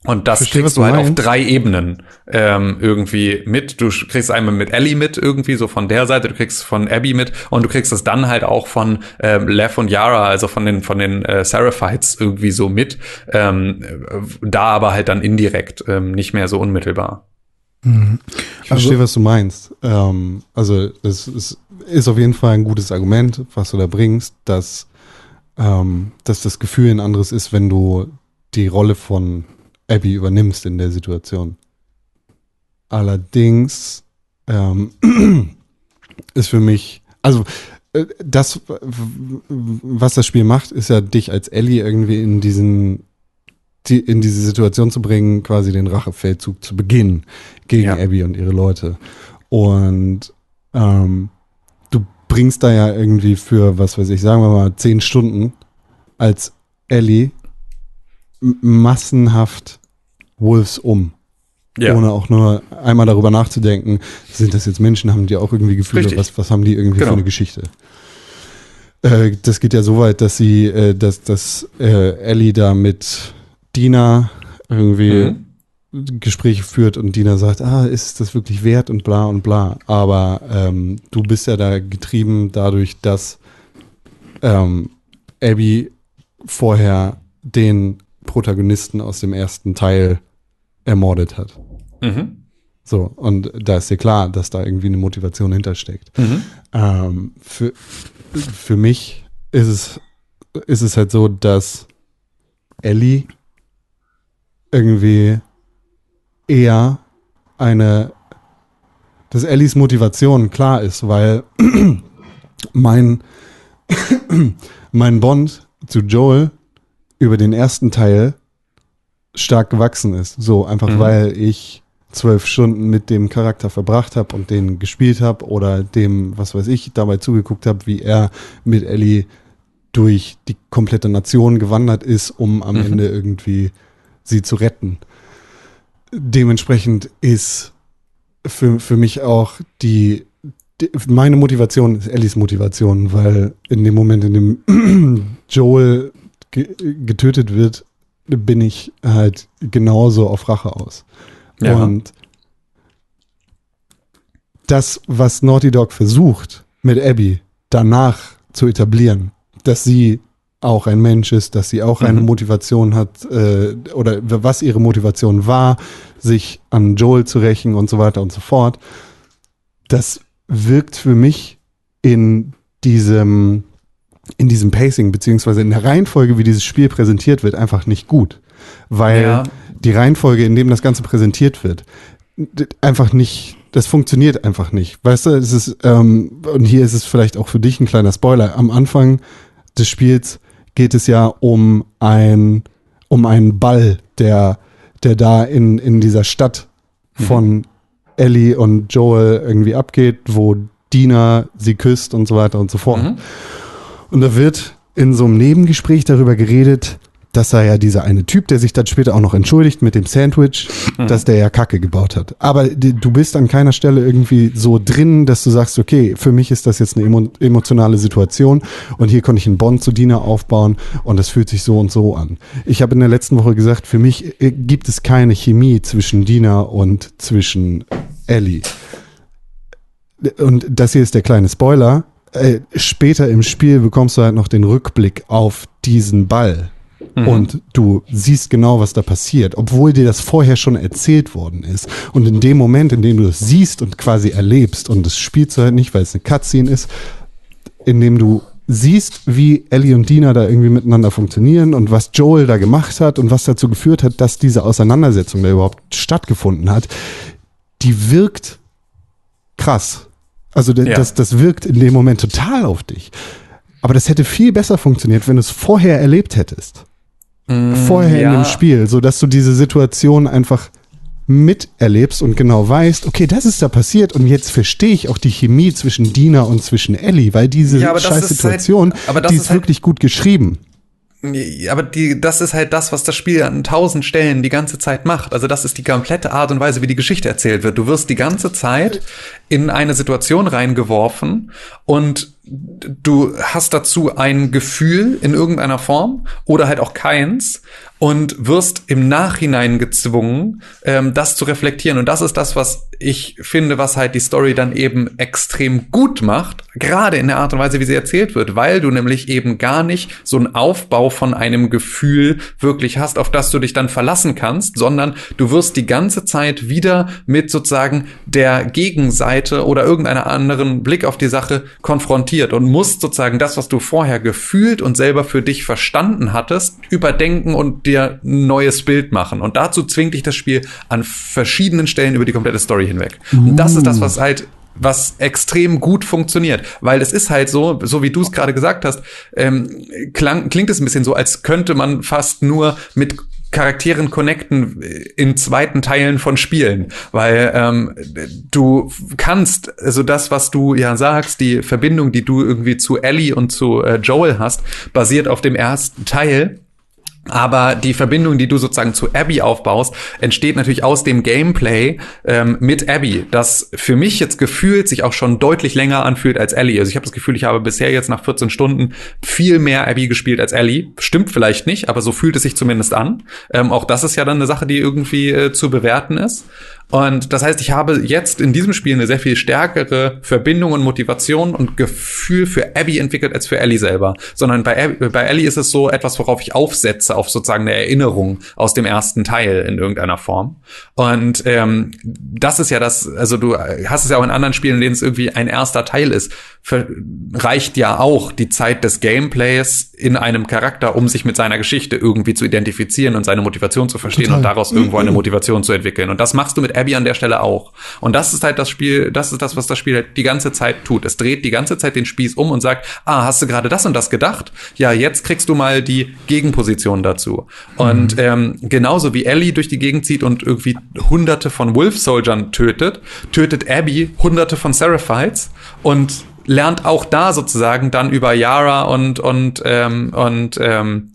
Und das Verstehe, kriegst du halt meinst. auf drei Ebenen ähm, irgendwie mit. Du kriegst einmal mit Ellie mit irgendwie so von der Seite, du kriegst von Abby mit und du kriegst es dann halt auch von ähm, Lev und Yara, also von den von den äh, Seraphites irgendwie so mit. Ähm, da aber halt dann indirekt, ähm, nicht mehr so unmittelbar. Mhm. Ich verstehe, also, was du meinst. Ähm, also es, es ist auf jeden Fall ein gutes Argument, was du da bringst, dass ähm, dass das Gefühl ein anderes ist, wenn du die Rolle von Abby übernimmst in der Situation. Allerdings ähm, *clears throat* ist für mich, also äh, das, was das Spiel macht, ist ja dich als Ellie irgendwie in diesen die, in diese Situation zu bringen, quasi den Rachefeldzug zu beginnen gegen ja. Abby und ihre Leute. Und ähm, bringst da ja irgendwie für, was weiß ich, sagen wir mal, zehn Stunden als Ellie massenhaft Wolves um. Ja. Ohne auch nur einmal darüber nachzudenken, sind das jetzt Menschen, haben die auch irgendwie Gefühle, was, was haben die irgendwie genau. für eine Geschichte? Äh, das geht ja so weit, dass sie, äh, dass, dass äh, Ellie da mit Dina irgendwie mhm. Gespräche führt und Dina sagt, ah, ist das wirklich wert und bla und bla. Aber ähm, du bist ja da getrieben dadurch, dass ähm, Abby vorher den Protagonisten aus dem ersten Teil ermordet hat. Mhm. So, und da ist dir klar, dass da irgendwie eine Motivation hintersteckt. Mhm. Ähm, für, für mich ist es, ist es halt so, dass Ellie irgendwie eher eine, dass Ellies Motivation klar ist, weil *clears throat* mein, *clears throat* mein Bond zu Joel über den ersten Teil stark gewachsen ist. So, einfach mhm. weil ich zwölf Stunden mit dem Charakter verbracht habe und den gespielt habe oder dem, was weiß ich, dabei zugeguckt habe, wie er mit Ellie durch die komplette Nation gewandert ist, um am mhm. Ende irgendwie sie zu retten. Dementsprechend ist für, für mich auch die, die meine Motivation ist Ellies Motivation, weil in dem Moment, in dem *clears throat* Joel getötet wird, bin ich halt genauso auf Rache aus. Ja. Und das, was Naughty Dog versucht, mit Abby danach zu etablieren, dass sie auch ein Mensch ist, dass sie auch eine mhm. Motivation hat äh, oder was ihre Motivation war, sich an Joel zu rächen und so weiter und so fort. Das wirkt für mich in diesem in diesem Pacing beziehungsweise in der Reihenfolge, wie dieses Spiel präsentiert wird, einfach nicht gut, weil ja. die Reihenfolge, in dem das Ganze präsentiert wird, einfach nicht das funktioniert einfach nicht. Weißt du, es ist, ähm, und hier ist es vielleicht auch für dich ein kleiner Spoiler. Am Anfang des Spiels geht es ja um ein, um einen Ball, der, der da in, in dieser Stadt von mhm. Ellie und Joel irgendwie abgeht, wo Dina sie küsst und so weiter und so fort. Mhm. Und da wird in so einem Nebengespräch darüber geredet, dass er ja dieser eine Typ, der sich dann später auch noch entschuldigt mit dem Sandwich, mhm. dass der ja Kacke gebaut hat. Aber du bist an keiner Stelle irgendwie so drin, dass du sagst, okay, für mich ist das jetzt eine emo emotionale Situation und hier konnte ich einen Bond zu Dina aufbauen und das fühlt sich so und so an. Ich habe in der letzten Woche gesagt, für mich äh, gibt es keine Chemie zwischen Dina und zwischen Ellie. Und das hier ist der kleine Spoiler. Äh, später im Spiel bekommst du halt noch den Rückblick auf diesen Ball Mhm. Und du siehst genau, was da passiert, obwohl dir das vorher schon erzählt worden ist. Und in dem Moment, in dem du das siehst und quasi erlebst, und das spielst du halt nicht, weil es eine Cutscene ist, in dem du siehst, wie Ellie und Dina da irgendwie miteinander funktionieren und was Joel da gemacht hat und was dazu geführt hat, dass diese Auseinandersetzung da überhaupt stattgefunden hat, die wirkt krass. Also ja. das, das wirkt in dem Moment total auf dich. Aber das hätte viel besser funktioniert, wenn du es vorher erlebt hättest. Mm, vorher ja. in dem Spiel, so dass du diese Situation einfach miterlebst und genau weißt, okay, das ist da passiert und jetzt verstehe ich auch die Chemie zwischen Dina und zwischen Ellie, weil diese ja, scheiß Situation, halt, die ist, ist halt wirklich gut geschrieben. Aber die, das ist halt das, was das Spiel an tausend Stellen die ganze Zeit macht. Also das ist die komplette Art und Weise, wie die Geschichte erzählt wird. Du wirst die ganze Zeit in eine Situation reingeworfen und du hast dazu ein Gefühl in irgendeiner Form oder halt auch keins und wirst im Nachhinein gezwungen, ähm, das zu reflektieren. Und das ist das, was ich finde, was halt die Story dann eben extrem gut macht, gerade in der Art und Weise, wie sie erzählt wird, weil du nämlich eben gar nicht so einen Aufbau von einem Gefühl wirklich hast, auf das du dich dann verlassen kannst, sondern du wirst die ganze Zeit wieder mit sozusagen der Gegenseite oder irgendeiner anderen Blick auf die Sache konfrontiert und musst sozusagen das, was du vorher gefühlt und selber für dich verstanden hattest, überdenken und dir ein neues Bild machen. Und dazu zwingt dich das Spiel an verschiedenen Stellen über die komplette Story hinweg. Mm. Und das ist das, was halt was extrem gut funktioniert, weil es ist halt so, so wie du es gerade gesagt hast, ähm, klang, klingt es ein bisschen so, als könnte man fast nur mit Charakteren connecten in zweiten Teilen von Spielen, weil ähm, du kannst, also das, was du ja sagst, die Verbindung, die du irgendwie zu Ellie und zu äh, Joel hast, basiert auf dem ersten Teil aber die Verbindung, die du sozusagen zu Abby aufbaust, entsteht natürlich aus dem Gameplay ähm, mit Abby, das für mich jetzt gefühlt sich auch schon deutlich länger anfühlt als Ellie. Also ich habe das Gefühl, ich habe bisher jetzt nach 14 Stunden viel mehr Abby gespielt als Ellie. Stimmt vielleicht nicht, aber so fühlt es sich zumindest an. Ähm, auch das ist ja dann eine Sache, die irgendwie äh, zu bewerten ist. Und das heißt, ich habe jetzt in diesem Spiel eine sehr viel stärkere Verbindung und Motivation und Gefühl für Abby entwickelt als für Ellie selber. Sondern bei, Abby, bei Ellie ist es so etwas, worauf ich aufsetze, auf sozusagen eine Erinnerung aus dem ersten Teil in irgendeiner Form. Und ähm, das ist ja das, also du hast es ja auch in anderen Spielen, in denen es irgendwie ein erster Teil ist, reicht ja auch die Zeit des Gameplays in einem Charakter, um sich mit seiner Geschichte irgendwie zu identifizieren und seine Motivation zu verstehen Total. und daraus irgendwo eine Motivation zu entwickeln. Und das machst du mit Abby an der Stelle auch. Und das ist halt das Spiel, das ist das, was das Spiel halt die ganze Zeit tut. Es dreht die ganze Zeit den Spieß um und sagt, ah, hast du gerade das und das gedacht? Ja, jetzt kriegst du mal die Gegenposition dazu. Mhm. Und ähm, genauso wie Ellie durch die Gegend zieht und irgendwie hunderte von Wolf Soldiern tötet, tötet Abby hunderte von Seraphites und lernt auch da sozusagen dann über Yara und und ähm, und ähm,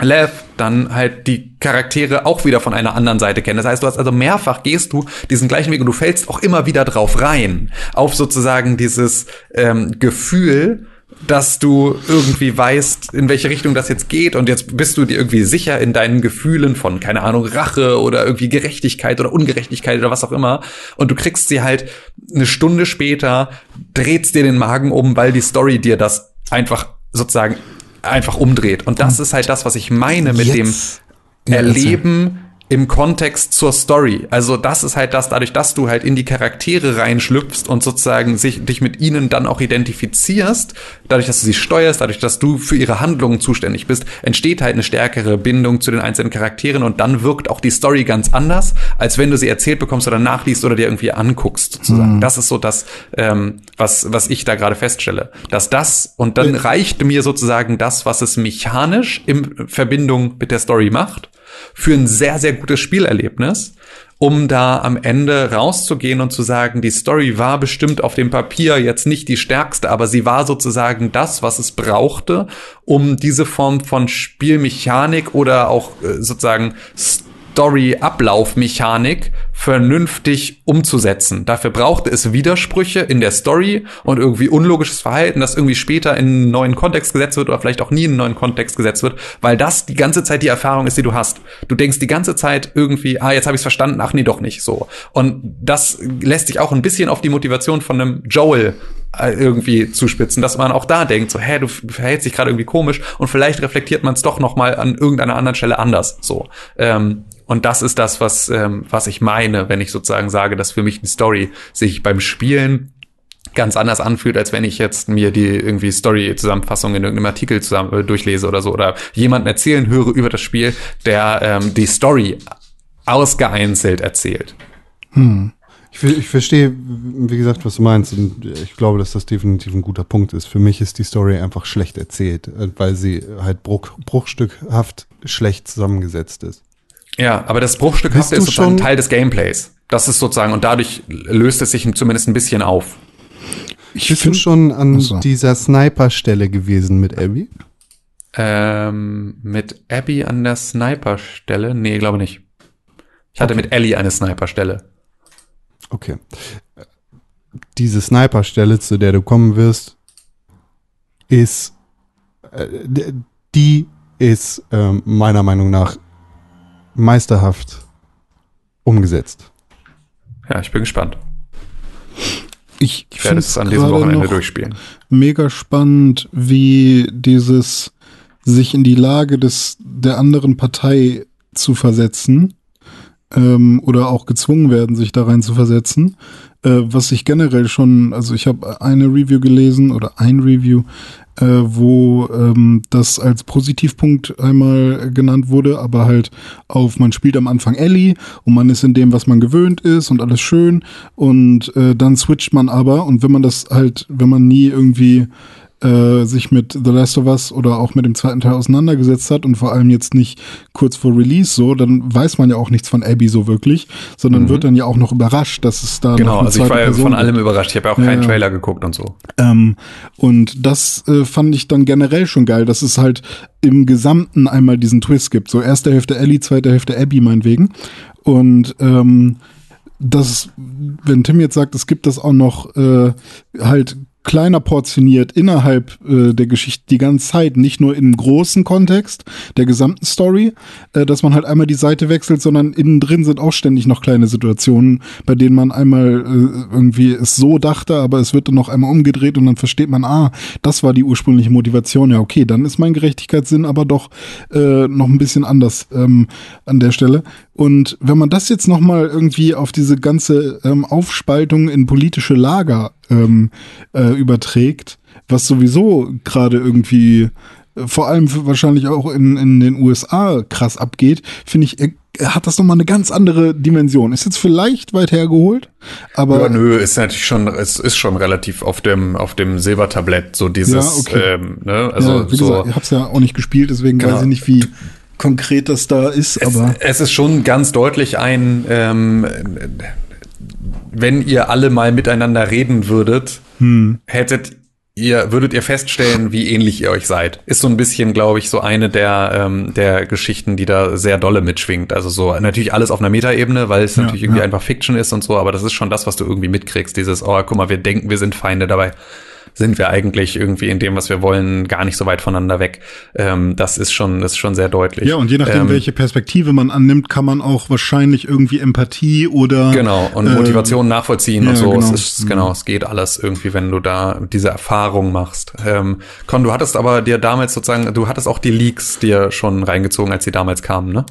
Lev dann halt die Charaktere auch wieder von einer anderen Seite kennen. Das heißt, du hast also mehrfach gehst du diesen gleichen Weg und du fällst auch immer wieder drauf rein auf sozusagen dieses ähm, Gefühl, dass du irgendwie weißt, in welche Richtung das jetzt geht und jetzt bist du dir irgendwie sicher in deinen Gefühlen von, keine Ahnung, Rache oder irgendwie Gerechtigkeit oder Ungerechtigkeit oder was auch immer und du kriegst sie halt eine Stunde später, drehst dir den Magen um, weil die Story dir das einfach sozusagen einfach umdreht. Und das ist halt das, was ich meine mit Jetzt. dem Erleben im Kontext zur Story. Also das ist halt das, dadurch, dass du halt in die Charaktere reinschlüpfst und sozusagen sich, dich mit ihnen dann auch identifizierst, dadurch, dass du sie steuerst, dadurch, dass du für ihre Handlungen zuständig bist, entsteht halt eine stärkere Bindung zu den einzelnen Charakteren und dann wirkt auch die Story ganz anders, als wenn du sie erzählt bekommst oder nachliest oder dir irgendwie anguckst, sozusagen. Mhm. Das ist so das, ähm, was, was ich da gerade feststelle. Dass das, und dann reicht mir sozusagen das, was es mechanisch in Verbindung mit der Story macht für ein sehr, sehr gutes Spielerlebnis, um da am Ende rauszugehen und zu sagen, die Story war bestimmt auf dem Papier jetzt nicht die stärkste, aber sie war sozusagen das, was es brauchte, um diese Form von Spielmechanik oder auch äh, sozusagen Story-Ablaufmechanik vernünftig umzusetzen. Dafür brauchte es Widersprüche in der Story und irgendwie unlogisches Verhalten, das irgendwie später in einen neuen Kontext gesetzt wird oder vielleicht auch nie in einen neuen Kontext gesetzt wird, weil das die ganze Zeit die Erfahrung ist, die du hast. Du denkst die ganze Zeit irgendwie, ah, jetzt habe ich es verstanden, ach nee, doch nicht so. Und das lässt sich auch ein bisschen auf die Motivation von einem Joel äh, irgendwie zuspitzen, dass man auch da denkt, so, hä, du verhältst dich gerade irgendwie komisch und vielleicht reflektiert man es doch noch mal an irgendeiner anderen Stelle anders. So. Ähm, und das ist das, was, ähm, was ich meine, wenn ich sozusagen sage, dass für mich eine Story sich beim Spielen ganz anders anfühlt, als wenn ich jetzt mir die irgendwie Story-Zusammenfassung in irgendeinem Artikel zusammen, äh, durchlese oder so oder jemanden erzählen höre über das Spiel, der ähm, die Story ausgeeinzelt erzählt. Hm. Ich, ich verstehe, wie gesagt, was du meinst und ich glaube, dass das definitiv ein guter Punkt ist. Für mich ist die Story einfach schlecht erzählt, äh, weil sie halt bruch, bruchstückhaft schlecht zusammengesetzt ist. Ja, aber das Bruchstück ist sozusagen Teil des Gameplays. Das ist sozusagen, und dadurch löst es sich zumindest ein bisschen auf. Ich Bist du schon an so. dieser Sniper-Stelle gewesen mit Abby? Ähm, mit Abby an der Sniper-Stelle? Nee, glaube nicht. Ich hatte okay. mit Ellie eine Sniper-Stelle. Okay. Diese Sniper-Stelle, zu der du kommen wirst, ist, äh, die ist äh, meiner Meinung nach meisterhaft umgesetzt. Ja, ich bin gespannt. Ich, ich werde es an diesem Wochenende durchspielen. Mega spannend, wie dieses sich in die Lage des der anderen Partei zu versetzen ähm, oder auch gezwungen werden, sich da rein zu versetzen. Äh, was ich generell schon, also ich habe eine Review gelesen oder ein Review, äh, wo ähm, das als Positivpunkt einmal genannt wurde, aber halt auf, man spielt am Anfang Ellie und man ist in dem, was man gewöhnt ist und alles schön und äh, dann switcht man aber und wenn man das halt, wenn man nie irgendwie äh, sich mit The Last of Us oder auch mit dem zweiten Teil auseinandergesetzt hat und vor allem jetzt nicht kurz vor Release so, dann weiß man ja auch nichts von Abby so wirklich, sondern Mhm. wird dann ja auch noch überrascht, dass es da Genau, noch eine also ich war ja von allem überrascht. Ich habe ja auch Ja, keinen. Trailer geguckt und so. Ähm, und das äh, fand ich dann generell schon geil, dass es halt im Gesamten einmal diesen Twist gibt. So erste Hälfte Ellie, zweite Hälfte Abby meinetwegen. Und ähm, das, wenn Tim jetzt sagt, es gibt das auch noch äh, halt kleiner portioniert innerhalb äh, der Geschichte die ganze Zeit, nicht nur im großen Kontext der gesamten Story, äh, dass man halt einmal die Seite wechselt, sondern innen drin sind auch ständig noch kleine Situationen, bei denen man einmal äh, irgendwie es so dachte, aber es wird dann noch einmal umgedreht und dann versteht man, ah, das war die ursprüngliche Motivation. Ja, okay, dann ist mein Gerechtigkeitssinn aber doch äh, noch ein bisschen anders ähm, an der Stelle. Und wenn man das jetzt noch mal irgendwie auf diese ganze ähm, Aufspaltung in politische Lager ähm, äh, überträgt, was sowieso gerade irgendwie äh, vor allem wahrscheinlich auch in, in den USA krass abgeht, finde ich, äh, hat das noch mal eine ganz andere Dimension. Ist jetzt vielleicht weit hergeholt, aber Ja, nö, ist natürlich schon, es ist schon relativ auf dem, auf dem Silbertablett, so dieses, Ja, okay. ähm, ne, also ja, wie so. gesagt, ich habe es ja auch nicht gespielt, deswegen Genau. weiß ich nicht, wie konkret das da ist, Es, aber es ist schon ganz deutlich ein, ähm, wenn ihr alle mal miteinander reden würdet, hm. hättet ihr, würdet ihr feststellen, wie ähnlich ihr euch seid. Ist so ein bisschen, glaube ich, so eine der, ähm, der Geschichten, die da sehr dolle mitschwingt. Also so, natürlich alles auf einer Metaebene, weil es Ja, natürlich irgendwie ja. einfach Fiction ist und so, aber das ist schon das, was du irgendwie mitkriegst. Dieses, oh, guck mal, wir denken, wir sind Feinde, dabei sind wir eigentlich irgendwie in dem, was wir wollen, gar nicht so weit voneinander weg. Ähm, das ist schon, das ist schon sehr deutlich. Ja, und je nachdem, Ähm, welche Perspektive man annimmt, kann man auch wahrscheinlich irgendwie Empathie oder Genau, und äh, Motivation nachvollziehen ja, und so. genau. Es ist, genau, es geht alles irgendwie, wenn du da diese Erfahrung machst. Ähm, Con, du hattest aber dir damals sozusagen, du hattest auch die Leaks dir schon reingezogen, als sie damals kamen, ne?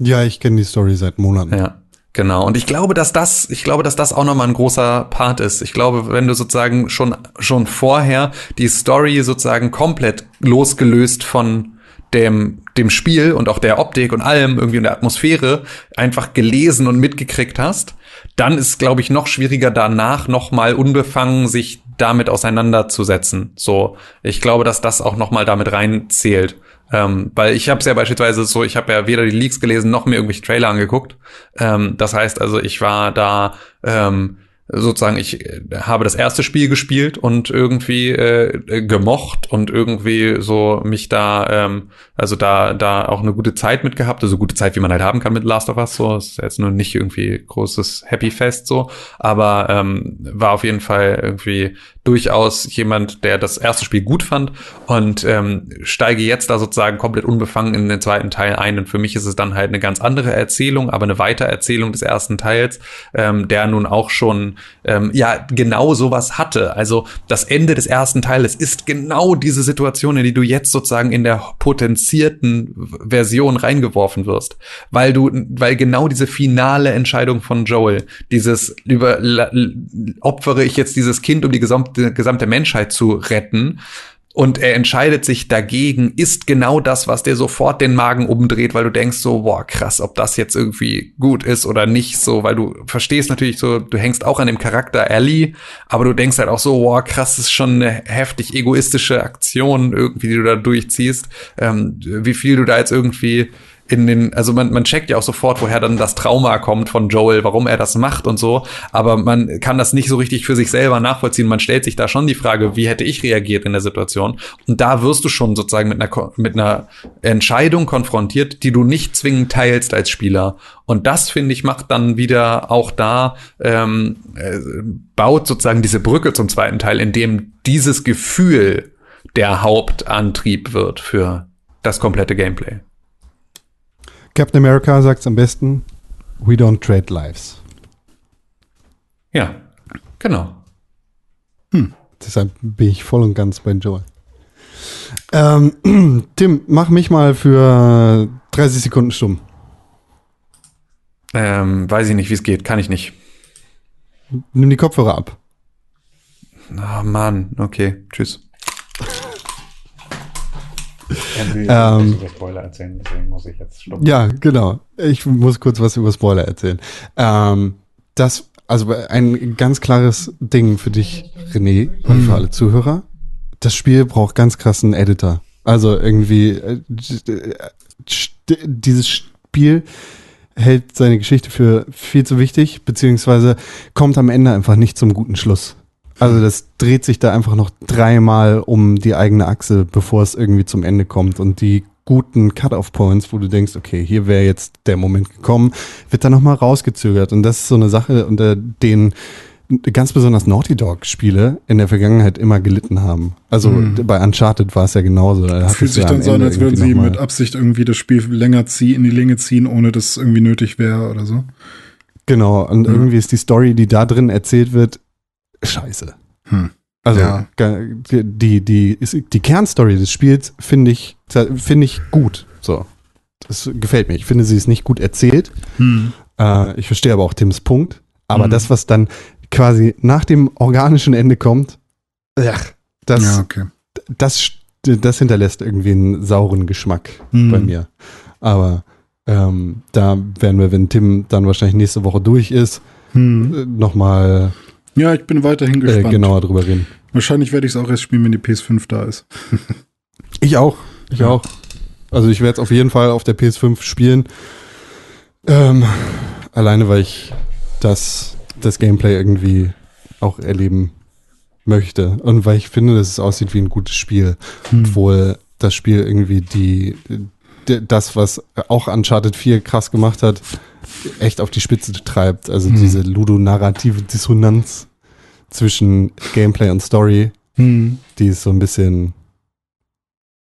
Ja, ich kenne die Story seit Monaten. Ja. Genau. Und ich glaube, dass das, ich glaube, dass das auch nochmal ein großer Part ist. Ich glaube, wenn du sozusagen schon, schon vorher die Story sozusagen komplett losgelöst von dem, dem Spiel und auch der Optik und allem irgendwie in der Atmosphäre einfach gelesen und mitgekriegt hast, dann ist, glaube ich, noch schwieriger danach nochmal unbefangen sich damit auseinanderzusetzen. So, ich glaube, dass das auch nochmal damit reinzählt. Ähm, weil ich habe es ja beispielsweise so, ich habe ja weder die Leaks gelesen noch mir irgendwelche Trailer angeguckt. Ähm, das heißt also, ich war da ähm, sozusagen, ich äh, habe das erste Spiel gespielt und irgendwie äh, gemocht und irgendwie so mich da, ähm, also da, da auch eine gute Zeit mit gehabt, also gute Zeit, wie man halt haben kann mit Last of Us, so, ist jetzt nur nicht irgendwie großes Happy Fest so, aber ähm, war auf jeden Fall irgendwie durchaus jemand, der das erste Spiel gut fand und ähm, steige jetzt da sozusagen komplett unbefangen in den zweiten Teil ein. Und für mich ist es dann halt eine ganz andere Erzählung, aber eine Weitererzählung des ersten Teils, ähm, der nun auch schon ähm, ja genau sowas hatte. Also das Ende des ersten Teiles ist genau diese Situation, in die du jetzt sozusagen in der potenzierten Version reingeworfen wirst, weil du, weil genau diese finale Entscheidung von Joel, dieses über opfere ich jetzt dieses Kind, um die gesamte, gesamte Menschheit zu retten, und er entscheidet sich dagegen, ist genau das, was dir sofort den Magen umdreht, weil du denkst so, boah, krass, ob das jetzt irgendwie gut ist oder nicht, so, weil du verstehst natürlich so, du hängst auch an dem Charakter Ellie, aber du denkst halt auch so, boah, krass, das ist schon eine heftig egoistische Aktion irgendwie, die du da durchziehst, ähm, wie viel du da jetzt irgendwie in den, also man, man checkt ja auch sofort, woher dann das Trauma kommt von Joel, warum er das macht und so, aber man kann das nicht so richtig für sich selber nachvollziehen. Man stellt sich da schon die Frage, wie hätte ich reagiert in der Situation? Und da wirst du schon sozusagen mit einer, mit einer Entscheidung konfrontiert, die du nicht zwingend teilst als Spieler. Und das, finde ich, macht dann wieder auch da, ähm, äh, baut sozusagen diese Brücke zum zweiten Teil, in dem dieses Gefühl der Hauptantrieb wird für das komplette Gameplay. Captain America sagt es am besten: We don't trade lives. Ja, genau. Deshalb bin ich voll und ganz bei Joel. Ähm, *clears throat* Tim, mach mich mal für 30 Sekunden stumm. Ähm, weiß ich nicht, wie es geht, kann ich nicht. Nimm die Kopfhörer ab. Ah, Mann, okay, tschüss. Ähm. über Spoiler erzählen, deswegen muss ich jetzt stoppen. Ja, genau. Ich muss kurz was über Spoiler erzählen. Ähm, das, also ein ganz klares Ding für dich, René, und für alle Zuhörer. das Spiel braucht ganz krassen Editor. Also irgendwie, äh, dieses Spiel hält seine Geschichte für viel zu wichtig, beziehungsweise kommt am Ende einfach nicht zum guten Schluss. Also das dreht sich da einfach noch dreimal um die eigene Achse, bevor es irgendwie zum Ende kommt. Und die guten Cut-off-Points, wo du denkst, okay, hier wäre jetzt der Moment gekommen, wird dann nochmal rausgezögert. Und das ist so eine Sache, unter denen ganz besonders Naughty Dog Spiele in der Vergangenheit immer gelitten haben. Also Mhm. bei Uncharted war es ja genauso. Da Fühlt sich ja dann so an, als würden sie mit Absicht irgendwie das Spiel länger ziehen, in die Länge ziehen, ohne dass es irgendwie nötig wäre oder so. Genau, und Mhm. irgendwie ist die Story, die da drin erzählt wird, scheiße. Hm. Also Ja. die, die, die Kernstory des Spiels finde ich, finde ich gut. So. Das gefällt mir. Ich finde, sie ist nicht gut erzählt. Hm. Äh, ich verstehe aber auch Tims Punkt. Aber Mhm. das, was dann quasi nach dem organischen Ende kommt, ja, das, ja, okay. das, das hinterlässt irgendwie einen sauren Geschmack Mhm. bei mir. Aber ähm, da werden wir, wenn Tim dann wahrscheinlich nächste Woche durch ist, Hm. äh, nochmal Ja, ich bin weiterhin äh, gespannt. genauer drüber reden. Wahrscheinlich werde ich es auch erst spielen, wenn die PS5 da ist. Ich auch. Ich Ja. auch. Also ich werde es auf jeden Fall auf der PS5 spielen. Ähm, alleine, weil ich das, das Gameplay irgendwie auch erleben möchte. Und weil ich finde, dass es aussieht wie ein gutes Spiel. Hm. Obwohl das Spiel irgendwie die, die das, was auch Uncharted 4 krass gemacht hat, echt auf die Spitze treibt. Also Hm. diese ludonarrative Dissonanz zwischen Gameplay und Story, Hm. die ist so ein bisschen.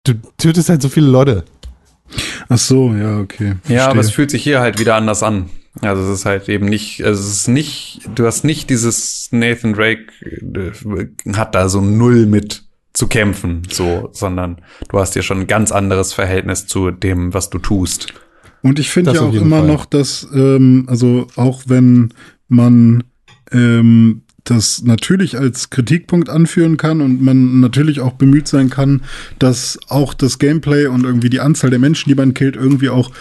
Du tötest halt so viele Leute. Ach so, ja, okay. Ja, aber es Verstehe. fühlt sich hier halt wieder anders an. Also es ist halt eben nicht, also es ist nicht, du hast nicht dieses Nathan Drake äh, hat da so null mit zu kämpfen, so, sondern du hast hier schon ein ganz anderes Verhältnis zu dem, was du tust. Und ich finde ja auch immer Fall. noch, dass, ähm, also auch wenn man ähm, das natürlich als Kritikpunkt anführen kann und man natürlich auch bemüht sein kann, dass auch das Gameplay und irgendwie die Anzahl der Menschen, die man killt, irgendwie auch,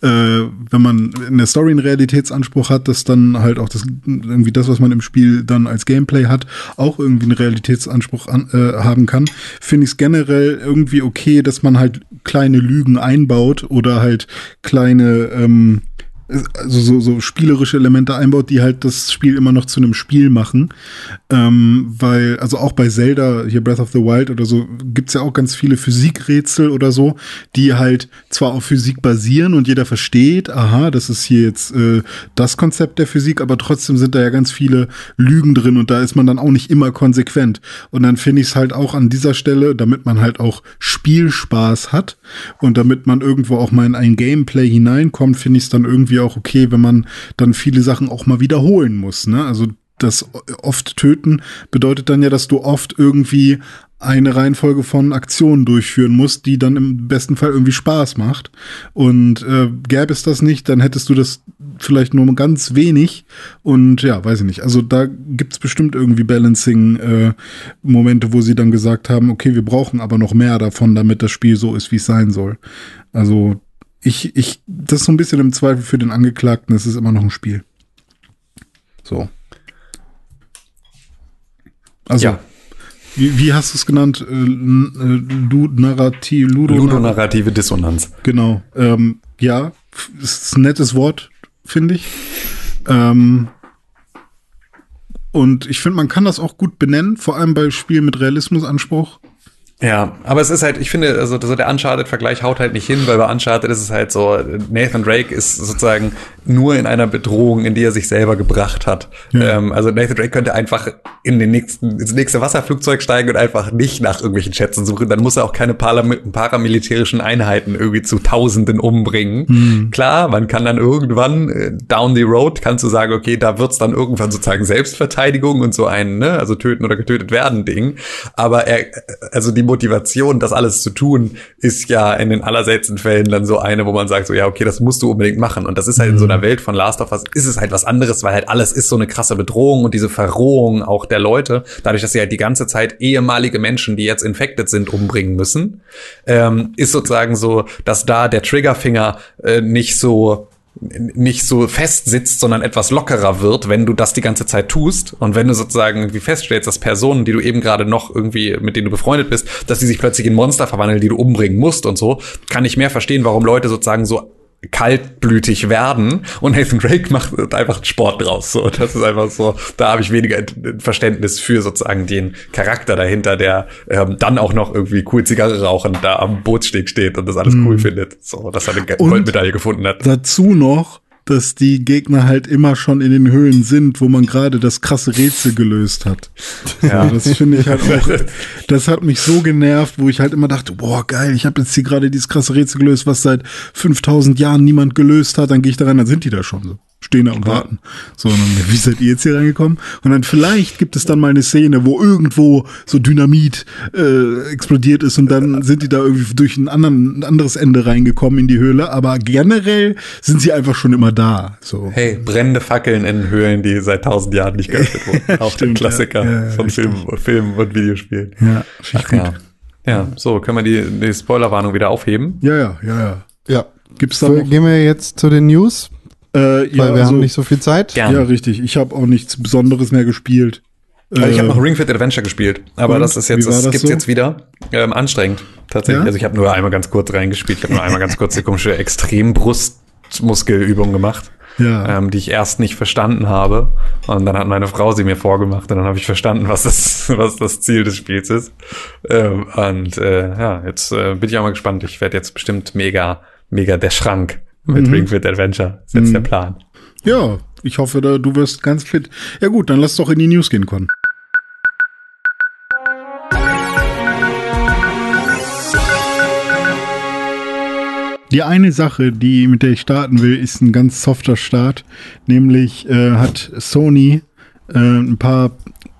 äh, wenn man in der Story einen Realitätsanspruch hat, dass dann halt auch das irgendwie das, was man im Spiel dann als Gameplay hat, auch irgendwie einen Realitätsanspruch an, äh, haben kann, finde ich es generell irgendwie okay, dass man halt kleine Lügen einbaut oder halt kleine ähm, also so, so spielerische Elemente einbaut, die halt das Spiel immer noch zu einem Spiel machen. Ähm, weil, also auch bei Zelda, hier Breath of the Wild oder so, gibt's ja auch ganz viele Physikrätsel oder so, die halt zwar auf Physik basieren und jeder versteht, aha, das ist hier jetzt äh, das Konzept der Physik, aber trotzdem sind da ja ganz viele Lügen drin und da ist man dann auch nicht immer konsequent. Und dann finde ich es halt auch an dieser Stelle, damit man halt auch Spielspaß hat und damit man irgendwo auch mal in ein Gameplay hineinkommt, finde ich es dann irgendwie auch okay, wenn man dann viele Sachen auch mal wiederholen muss. Ne? Also das oft töten bedeutet dann ja, dass du oft irgendwie eine Reihenfolge von Aktionen durchführen musst, die dann im besten Fall irgendwie Spaß macht. Und äh, gäbe es das nicht, dann hättest du das vielleicht nur ganz wenig. Und ja, weiß ich nicht. Also da gibt's bestimmt irgendwie Balancing-Momente, wo sie dann gesagt haben, okay, wir brauchen aber noch mehr davon, damit das Spiel so ist, wie es sein soll. Also ich, ich, das ist so ein bisschen im Zweifel für den Angeklagten, es ist immer noch ein Spiel. So. Also, Ja. wie, wie hast du es genannt? Äh, n- äh, Ludonarrativ, Ludo Ludonarrative Dissonanz. Genau. Ähm, ja, ist ein nettes Wort, finde ich. Ähm, und ich finde, man kann das auch gut benennen, vor allem bei Spielen mit Realismusanspruch. Ja, aber es ist halt, ich finde, also so der Uncharted-Vergleich haut halt nicht hin, weil bei Uncharted ist es halt so, Nathan Drake ist sozusagen nur in einer Bedrohung, in die er sich selber gebracht hat. Ja. Ähm, also Nathan Drake könnte einfach in den nächsten, ins nächste Wasserflugzeug steigen und einfach nicht nach irgendwelchen Schätzen suchen. Dann muss er auch keine Param paramilitärischen Einheiten irgendwie zu Tausenden umbringen. Klar, man kann dann irgendwann äh, down the road, kannst du sagen, okay, da wird's dann irgendwann sozusagen Selbstverteidigung und so ein, ne, also töten oder getötet werden Ding. Aber er, also die Motivation, das alles zu tun, ist ja in den allerseltensten Fällen dann so eine, wo man sagt, so ja, okay, das musst du unbedingt machen. Und das ist halt in so einer Welt von Last of Us, ist es halt was anderes, weil halt alles ist so eine krasse Bedrohung und diese Verrohung auch der Leute, dadurch, dass sie halt die ganze Zeit ehemalige Menschen, die jetzt infected sind, umbringen müssen, ähm, ist sozusagen so, dass da der Triggerfinger äh, nicht so nicht so fest sitzt, sondern etwas lockerer wird, wenn du das die ganze Zeit tust. Und wenn du sozusagen irgendwie feststellst, dass Personen, die du eben gerade noch irgendwie, mit denen du befreundet bist, dass die sich plötzlich in Monster verwandeln, die du umbringen musst und so, kann ich mehr verstehen, warum Leute sozusagen so kaltblütig werden und Nathan Drake macht einfach Sport draus. So, das ist einfach so, da habe ich weniger Verständnis für sozusagen den Charakter dahinter, der ähm, dann auch noch irgendwie cool Zigarre rauchen da am Bootssteg steht und das alles cool findet. So, dass er eine Goldmedaille gefunden hat. Dazu noch, dass die Gegner halt immer schon in den Höhlen sind, wo man gerade das krasse Rätsel gelöst hat. Ja. Das finde ich halt auch, *laughs* das hat mich so genervt, wo ich halt immer dachte, boah, geil, ich habe jetzt hier gerade dieses krasse Rätsel gelöst, was seit 5000 Jahren niemand gelöst hat, dann gehe ich da rein, dann sind die da schon so. Stehen da und warten. So, und dann, wie seid ihr jetzt hier reingekommen? Und dann vielleicht gibt es dann mal eine Szene, wo irgendwo so Dynamit äh, explodiert ist und dann sind die da irgendwie durch ein, anderen, ein anderes Ende reingekommen in die Höhle. Aber generell sind sie einfach schon immer da. So. Hey, brennende Fackeln in Höhlen, die seit tausend Jahren nicht geöffnet wurden. *laughs* Auch der Klassiker ja. Ja, von Film, Film und Videospielen. Ja, Ach gut. ja. Ja, so, können wir die, die Spoilerwarnung wieder aufheben? Ja, ja, ja, ja. Ja. Gibt's da noch? Gehen wir jetzt zu den News, Äh, ja, weil wir also, haben nicht so viel Zeit. Gerne. ja, richtig. Ich habe auch nichts Besonderes mehr gespielt. Also ich Äh, habe noch Ring Fit Adventure gespielt, aber und? das ist jetzt, das das gibt's so? jetzt wieder. Ähm, anstrengend, tatsächlich. Ja? Also ich habe nur einmal ganz kurz reingespielt. Ich habe nur einmal ganz kurz die komische Extrembrustmuskelübung gemacht, Ja. ähm, die ich erst nicht verstanden habe. Und dann hat meine Frau sie mir vorgemacht und dann habe ich verstanden, was das, was das Ziel des Spiels ist. Ähm, und äh, ja, jetzt äh, bin ich auch mal gespannt. Ich werde jetzt bestimmt mega, mega der Schrank mit Mhm. Ring Fit Adventure. Ist jetzt der Plan. ja, ich hoffe, du wirst ganz fit. Ja gut, dann lass doch in die News gehen, Con. Die eine Sache, die mit der ich starten will, ist ein ganz softer Start. Nämlich äh, hat Sony äh, ein paar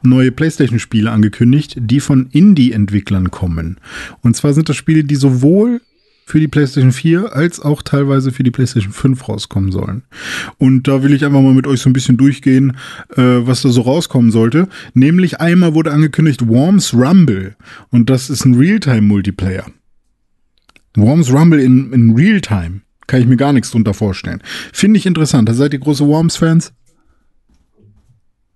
neue PlayStation-Spiele angekündigt, die von Indie-Entwicklern kommen. Und zwar sind das Spiele, die sowohl für die PlayStation 4 als auch teilweise für die PlayStation 5 rauskommen sollen. Und da will ich einfach mal mit euch so ein bisschen durchgehen, äh, was da so rauskommen sollte. Nämlich einmal wurde angekündigt Worms Rumble. Und das ist ein Realtime-Multiplayer. Worms Rumble in, in Realtime. Kann ich mir gar nichts drunter vorstellen. Finde ich interessant. Da seid ihr große Worms-Fans?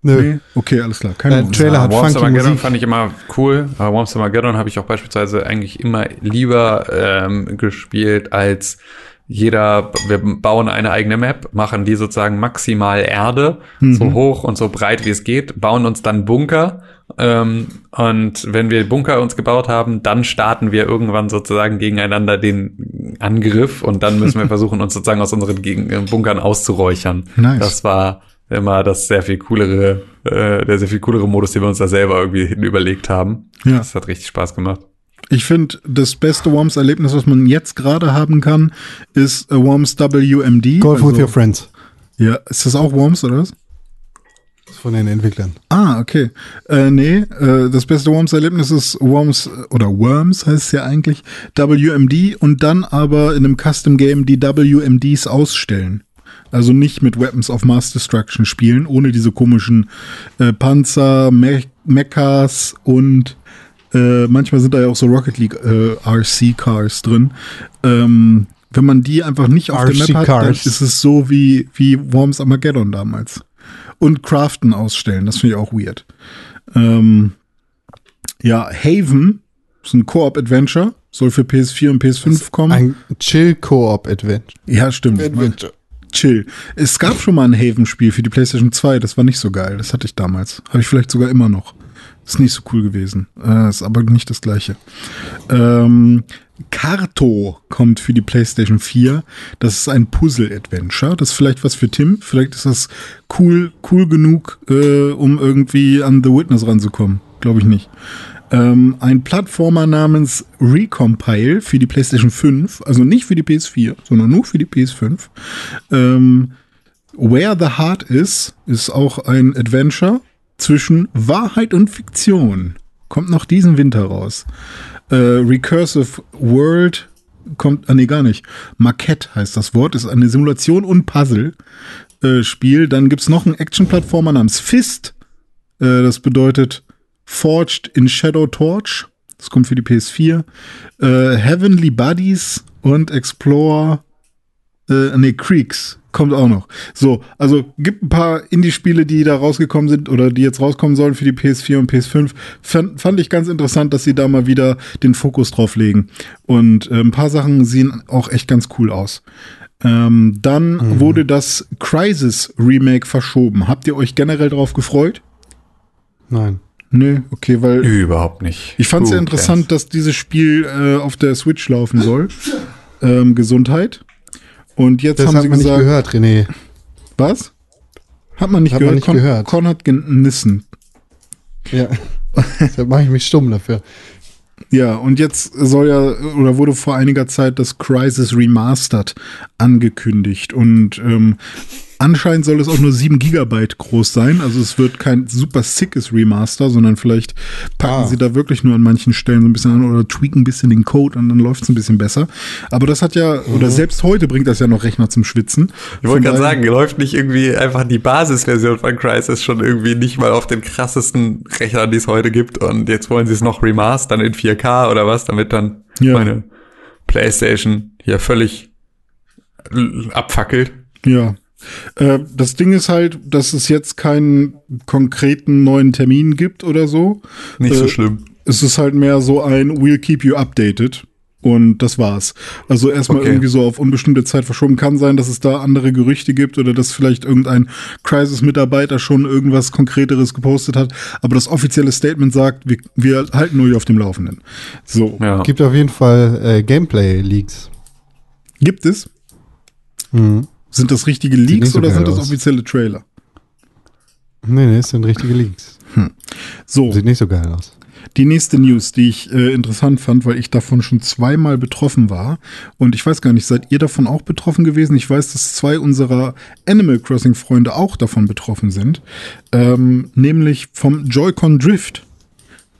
Nö. Okay, alles klar. Keine Äh. Trailer hat Worms funky Armageddon Musik. fand ich immer cool. Aber Worms Armageddon habe ich auch beispielsweise eigentlich immer lieber ähm, gespielt als jeder, wir bauen eine eigene Map, machen die sozusagen maximal Erde, so hoch und so breit wie es geht, bauen uns dann Bunker. Ähm, und wenn wir Bunker uns gebaut haben, dann starten wir irgendwann sozusagen gegeneinander den Angriff und dann müssen wir *laughs* versuchen, uns sozusagen aus unseren äh, Bunkern auszuräuchern. Nice. Das war immer das sehr viel coolere, äh, der sehr viel coolere Modus, den wir uns da selber irgendwie hin überlegt haben. Ja. Das hat richtig Spaß gemacht. Ich finde, das beste Worms-Erlebnis, was man jetzt gerade haben kann, ist äh, Worms WMD. Golf with Also- your friends. Ja, ist das auch Worms oder was? Das ist von den Entwicklern. Ah, okay. Äh, nee, äh, das beste Worms-Erlebnis ist Worms, oder Worms heißt es ja eigentlich, WMD und dann aber in einem Custom-Game die WMDs ausstellen. Also nicht mit Weapons of Mass Destruction spielen, ohne diese komischen äh, Panzer, Me Mechas und äh, manchmal sind da ja auch so Rocket League äh, RC-Cars drin. Ähm, wenn man die einfach nicht auf der Map hat, dann ist es so wie, wie Worms Armageddon damals. Und Craften ausstellen, das finde ich auch weird. Ähm, ja, Haven ist ein Koop-Adventure, soll für PS4 und PS5 kommen. Ein Chill-Koop-Adventure. ja, stimmt. Chill. Es gab schon mal ein Haven-Spiel für die PlayStation 2, das war nicht so geil. Das hatte ich damals. Habe ich vielleicht sogar immer noch. Ist nicht so cool gewesen. Äh, ist aber nicht das gleiche. Ähm, Karto kommt für die PlayStation 4. Das ist ein Puzzle-Adventure. Das ist vielleicht was für Tim. Vielleicht ist das cool, cool genug, äh, um irgendwie an The Witness ranzukommen. Glaube ich nicht. Ähm, ein Plattformer namens Recompile für die PlayStation 5, also nicht für die PS4, sondern nur für die PS5. Ähm, Where the Heart is, ist auch ein Adventure zwischen Wahrheit und Fiktion. Kommt noch diesen Winter raus. Äh, Recursive World kommt, ah nee, gar nicht. Maquette heißt das Wort, ist eine Simulation und Puzzle-Spiel. Dann gibt's noch einen Action-Plattformer namens Fist. Äh, das bedeutet Forged in Shadow Torch. Das kommt für die PS4. Äh, Heavenly Buddies und Explore, äh, nee, Creeks Kommt auch noch. So, also gibt ein paar Indie-Spiele, die da rausgekommen sind oder die jetzt rauskommen sollen für die PS4 und PS5. Fand, fand ich ganz interessant, dass sie da mal wieder den Fokus drauf legen. Und äh, ein paar Sachen sehen auch echt ganz cool aus. Ähm, dann Mhm. wurde das Crisis Remake verschoben. Habt ihr euch generell drauf gefreut? Nein. Nö, okay, weil Überhaupt nicht. ich fand es ja interessant, dass dieses Spiel äh, auf der Switch laufen soll. Ähm, Gesundheit. Und jetzt Das haben hat sie man nicht gesagt, gehört, René. was? Hat man nicht Hat man gehört? nicht Con, gehört. Con hat genissen. Ja. *laughs* Deshalb mache ich mich stumm dafür. Ja, und jetzt soll ja, oder wurde vor einiger Zeit das Crisis Remastered angekündigt. Und ähm, anscheinend soll es auch nur 7 Gigabyte groß sein. Also es wird kein super sickes Remaster, sondern vielleicht packen Ah. sie da wirklich nur an manchen Stellen so ein bisschen an oder tweaken ein bisschen den Code und dann läuft es ein bisschen besser. Aber das hat ja, oder selbst heute bringt das ja noch Rechner zum Schwitzen. Ich wollte gerade sagen, läuft nicht irgendwie einfach die Basisversion von Crysis schon irgendwie nicht mal auf den krassesten Rechnern, die es heute gibt und jetzt wollen sie es noch remastern in 4K oder was, damit dann Ja. meine Playstation hier völlig abfackelt. Ja. Äh, das Ding ist halt, dass es jetzt keinen konkreten neuen Termin gibt oder so. Nicht Äh, so schlimm. Es ist halt mehr so ein We'll keep you updated. Und das war's. Also erstmal Okay. irgendwie so auf unbestimmte Zeit verschoben. Kann sein, dass es da andere Gerüchte gibt oder dass vielleicht irgendein Crisis-Mitarbeiter schon irgendwas Konkreteres gepostet hat. Aber das offizielle Statement sagt, wir, wir halten euch auf dem Laufenden. So. Ja. Gibt auf jeden Fall äh, Gameplay-Leaks. Gibt es? Mhm. Sind das richtige Leaks so oder sind das aus. offizielle Trailer? Nee, nee, es sind richtige Leaks. So. Sieht nicht so geil aus. Die nächste News, die ich äh, interessant fand, weil ich davon schon zweimal betroffen war. Und ich weiß gar nicht, seid ihr davon auch betroffen gewesen? Ich weiß, dass zwei unserer Animal Crossing Freunde auch davon betroffen sind. Ähm, nämlich vom Joy-Con Drift.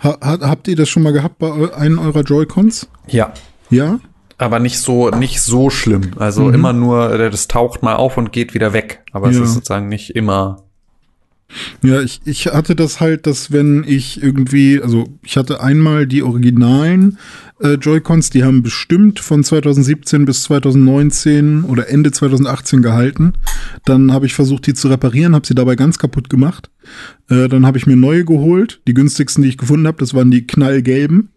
Ha ha habt ihr das schon mal gehabt bei einem eurer Joy-Cons? ja. Ja? Aber nicht so, nicht so schlimm. Also immer nur, äh, das taucht mal auf und geht wieder weg. Aber Ja. es ist sozusagen nicht immer. Ja, ich, ich hatte das halt, dass wenn ich irgendwie, also ich hatte einmal die originalen äh, Joy-Cons, die haben bestimmt von 2017 bis 2019 oder Ende 2018 gehalten. Dann habe ich versucht, die zu reparieren, habe sie dabei ganz kaputt gemacht. Äh, dann habe ich mir neue geholt. Die günstigsten, die ich gefunden habe, das waren die knallgelben.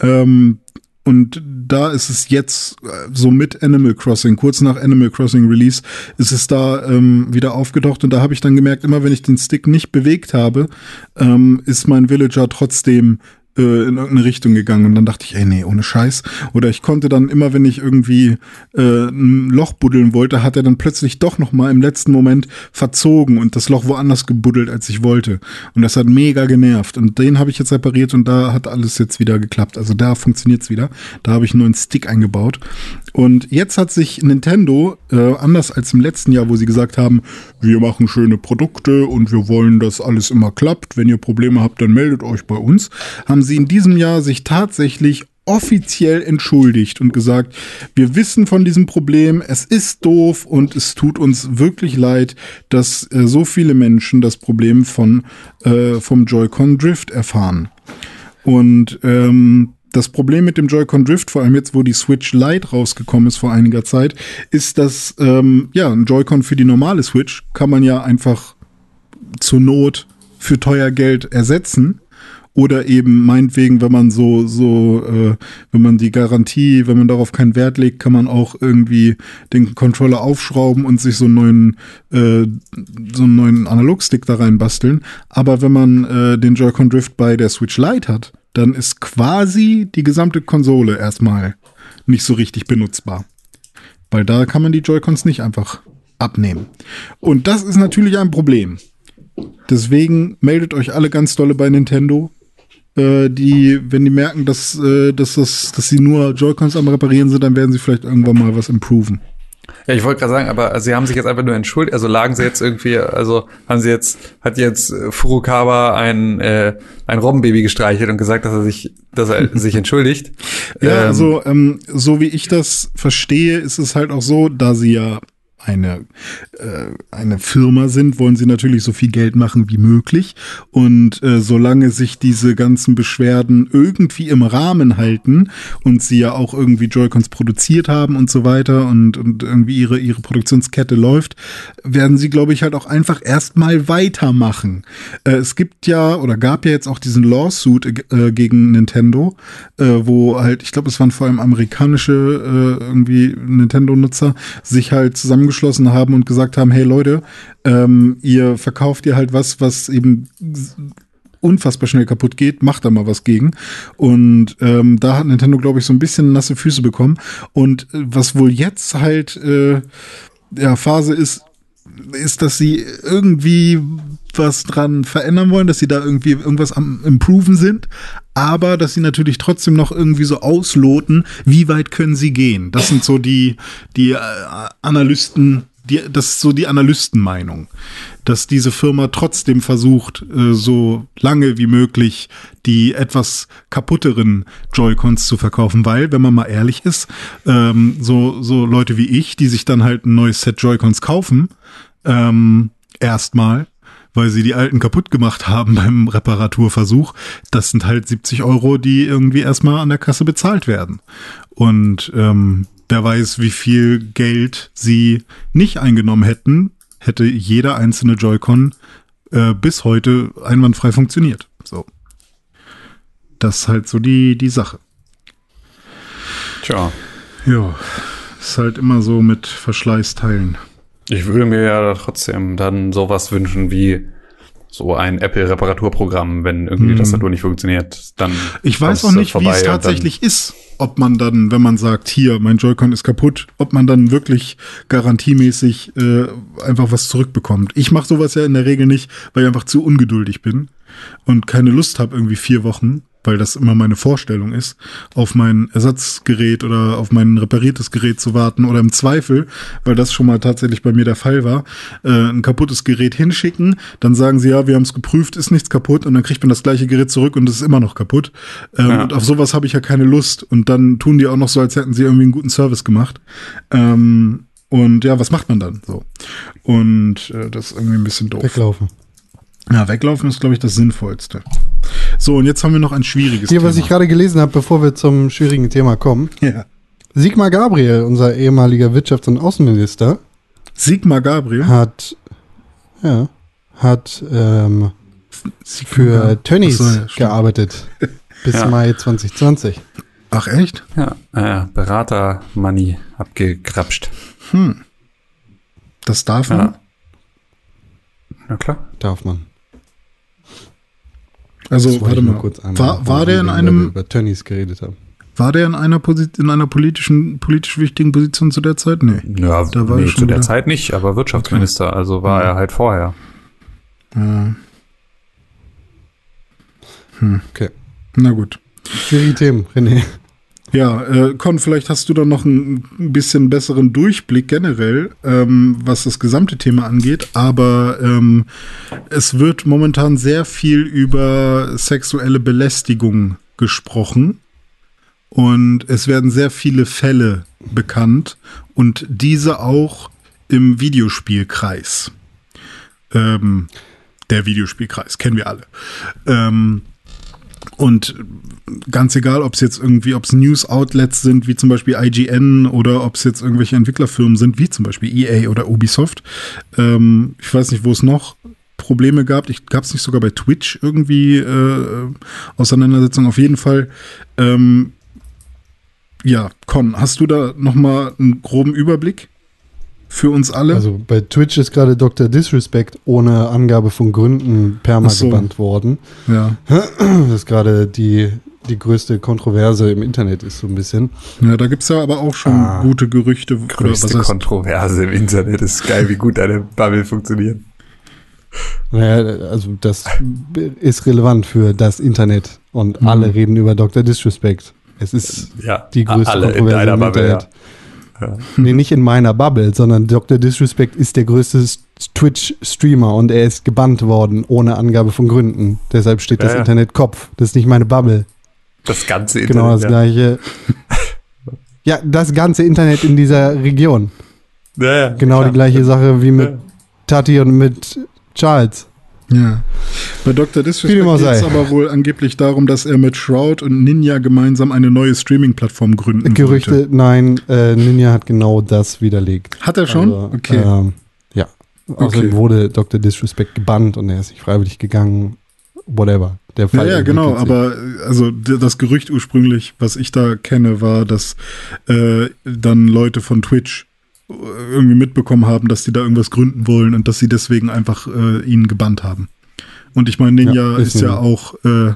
Ähm, und da ist es jetzt äh, so mit Animal Crossing, kurz nach Animal Crossing Release, ist es da ähm, wieder aufgetaucht. Und da habe ich dann gemerkt, immer wenn ich den Stick nicht bewegt habe, ähm, ist mein Villager trotzdem äh, in irgendeine Richtung gegangen. Und dann dachte ich, ey, nee, ohne Scheiß. Oder ich konnte dann immer, wenn ich irgendwie äh, ein Loch buddeln wollte, hat er dann plötzlich doch noch mal im letzten Moment verzogen und das Loch woanders gebuddelt, als ich wollte. Und das hat mega genervt. Und den habe ich jetzt repariert und da hat alles jetzt wieder geklappt. Also da funktioniert's wieder. Da habe ich einen neuen Stick eingebaut. Und jetzt hat sich Nintendo, äh, anders als im letzten Jahr, wo sie gesagt haben, wir machen schöne Produkte und wir wollen, dass alles immer klappt. Wenn ihr Probleme habt, dann meldet euch bei uns. Haben sie in diesem Jahr sich tatsächlich offiziell entschuldigt und gesagt, wir wissen von diesem Problem, es ist doof und es tut uns wirklich leid, dass äh, so viele Menschen das Problem von äh, vom Joy-Con Drift erfahren. Und ähm, das Problem mit dem Joy-Con Drift, vor allem jetzt, wo die Switch Lite rausgekommen ist vor einiger Zeit, ist, dass ähm, ja ein Joy-Con für die normale Switch kann man ja einfach zur Not für teuer Geld ersetzen. Oder eben meinetwegen, wenn man so, so, äh, wenn man die Garantie, wenn man darauf keinen Wert legt, kann man auch irgendwie den Controller aufschrauben und sich so einen neuen, äh, so einen neuen Analogstick da reinbasteln. Aber wenn man äh, den Joy-Con Drift bei der Switch Lite hat, dann ist quasi die gesamte Konsole erstmal nicht so richtig benutzbar. Weil da kann man die Joy-Cons nicht einfach abnehmen. Und das ist natürlich ein Problem. Deswegen meldet euch alle ganz dolle bei Nintendo. Äh, die, wenn die merken, dass, äh, dass, das, dass sie nur Joy-Cons am Reparieren sind, dann werden sie vielleicht irgendwann mal was improven. Ja, ich wollte gerade sagen, aber sie haben sich jetzt einfach nur entschuldigt, also lagen sie jetzt irgendwie, also haben sie jetzt, hat jetzt äh, Furukawa ein, äh, ein Robbenbaby gestreichelt und gesagt, dass er sich, dass er *laughs* sich entschuldigt. Ja, Ähm, also ähm, so wie ich das verstehe, ist es halt auch so, da sie ja eine, äh, eine Firma sind, wollen sie natürlich so viel Geld machen wie möglich. Und äh, solange sich diese ganzen Beschwerden irgendwie im Rahmen halten und sie ja auch irgendwie Joy-Cons produziert haben und so weiter und, und irgendwie ihre, ihre Produktionskette läuft, werden sie, glaube ich, halt auch einfach erstmal weitermachen. Äh, es gibt ja oder gab ja jetzt auch diesen Lawsuit äh, gegen Nintendo, äh, wo halt, ich glaube, es waren vor allem amerikanische äh, irgendwie Nintendo-Nutzer, sich halt zusammengeschlossen haben und gesagt haben, hey Leute, ähm, ihr verkauft ihr halt was, was eben unfassbar schnell kaputt geht, macht da mal was gegen. Und ähm, da hat Nintendo, glaube ich, so ein bisschen nasse Füße bekommen. Und äh, was wohl jetzt halt äh, ja, Phase ist, ist, dass sie irgendwie was dran verändern wollen, dass sie da irgendwie irgendwas am Improven sind, aber dass sie natürlich trotzdem noch irgendwie so ausloten, wie weit können sie gehen. Das sind so die, die äh, Analysten, die, das ist so die Analystenmeinung, dass diese Firma trotzdem versucht, äh, so lange wie möglich die etwas kaputteren Joy-Cons zu verkaufen, weil, wenn man mal ehrlich ist, ähm, so, so Leute wie ich, die sich dann halt ein neues Set Joy-Cons kaufen, ähm, erstmal, weil sie die alten kaputt gemacht haben *laughs* beim Reparaturversuch. Das sind halt 70 Euro, die irgendwie erstmal an der Kasse bezahlt werden. Und ähm, wer weiß, wie viel Geld sie nicht eingenommen hätten, hätte jeder einzelne Joy-Con äh, bis heute einwandfrei funktioniert. So. Das ist halt so die, die Sache. Tja. Ja, ist halt immer so mit Verschleißteilen. Ich würde mir ja trotzdem dann sowas wünschen wie so ein Apple-Reparaturprogramm, wenn irgendwie Hm. die Tastatur nicht funktioniert, dann. Ich weiß auch nicht, wie es tatsächlich ist. Ob man dann, wenn man sagt, hier, mein Joy-Con ist kaputt, ob man dann wirklich garantiemäßig äh, einfach was zurückbekommt. Ich mache sowas ja in der Regel nicht, weil ich einfach zu ungeduldig bin und keine Lust habe, irgendwie vier Wochen, weil das immer meine Vorstellung ist, auf mein Ersatzgerät oder auf mein repariertes Gerät zu warten oder im Zweifel, weil das schon mal tatsächlich bei mir der Fall war, äh, ein kaputtes Gerät hinschicken, dann sagen sie, ja, wir haben es geprüft, ist nichts kaputt und dann kriegt man das gleiche Gerät zurück und es ist immer noch kaputt. Ähm, Ja. Und auf sowas habe ich ja keine Lust und dann tun die auch noch so, als hätten sie irgendwie einen guten Service gemacht. Ähm, und ja, was macht man dann so? Und äh, das ist irgendwie ein bisschen doof. Weglaufen. Ja, weglaufen ist, glaube ich, das Sinnvollste. So, und jetzt haben wir noch ein schwieriges Hier, was ich Thema. gerade gelesen habe, bevor wir zum schwierigen Thema kommen. ja. Sigmar Gabriel, unser ehemaliger Wirtschafts- und Außenminister, Sigmar Gabriel. hat, ja, hat ähm, Sigmar für. Tönnies so, ja, gearbeitet. *laughs* Bis Ja. Mai 2020. Ach, echt? Ja, äh, Berater-Money abgekrapscht. Hm. Das darf man? Ja. Na klar. Darf man. Also, warte mal. kurz einmal War, war der in einem, über Tönnies geredet haben. war der in einer Posi in einer politischen, politisch wichtigen Position zu der Zeit? Nee. Ja, Da war nee, zu der wieder- Zeit nicht, aber Wirtschaftsminister, also war Mhm. er halt vorher. Ja. Okay. Na gut. Schwierige Themen, René. Ja, äh, Con, vielleicht hast du da noch ein bisschen besseren Durchblick generell, ähm, was das gesamte Thema angeht. Aber ähm, es wird momentan sehr viel über sexuelle Belästigung gesprochen. Und es werden sehr viele Fälle bekannt und diese auch im Videospielkreis. Ähm, der Videospielkreis, kennen wir alle. Ähm, und ganz egal, ob es jetzt irgendwie, ob es News-Outlets sind, wie zum Beispiel IGN oder ob es jetzt irgendwelche Entwicklerfirmen sind, wie zum Beispiel EA oder Ubisoft. Ähm, ich weiß nicht, wo es noch Probleme gab. Ich gab es nicht sogar bei Twitch irgendwie äh, Auseinandersetzungen. Auf jeden Fall. Ähm, ja, Con, hast du da noch mal einen groben Überblick für uns alle? Also bei Twitch ist gerade Dr. Disrespect ohne Angabe von Gründen perma Ach so. gebannt worden. ja. Das ist gerade die, die größte Kontroverse im Internet ist so ein bisschen. ja, da gibt's ja aber auch schon Ah. gute Gerüchte. oder Größte Kontroverse im Internet. ist geil, wie gut deine Bubble funktioniert. Naja, also das ist relevant für das Internet und Mhm. alle reden über Dr. Disrespect. Es ist Ja, die größte alle in Kontroverse deiner im Bubble, Internet. Ja. Nee, nicht in meiner Bubble, sondern Dr. Disrespect ist der größte Twitch-Streamer und er ist gebannt worden ohne Angabe von Gründen. Deshalb steht Ja, das ja. Internet Kopf. Das ist nicht meine Bubble. Das ganze Genau das Internet. gleiche. *laughs* Ja, das ganze Internet in dieser Region. Ja, ja, Genau klar. die gleiche Sache wie mit Ja. Tati und mit Charles. Ja. Bei Dr. Disrespect geht es aber wohl angeblich darum, dass er mit Shroud und Ninja gemeinsam eine neue Streaming-Plattform gründen Gerüchte, wollte. nein, äh, Ninja hat genau das widerlegt. Hat er schon? Also, okay. Ähm, ja. Außerdem Okay. wurde Dr. Disrespect gebannt und er ist nicht freiwillig gegangen. Whatever. Der Ja, Fall ja, genau, entwickelt sich. aber äh, also das Gerücht ursprünglich, was ich da kenne, war, dass äh, dann Leute von Twitch irgendwie mitbekommen haben, dass die da irgendwas gründen wollen und dass sie deswegen einfach äh, ihn gebannt haben. Und ich meine, Ninja Ja, ist, ist ja auch äh,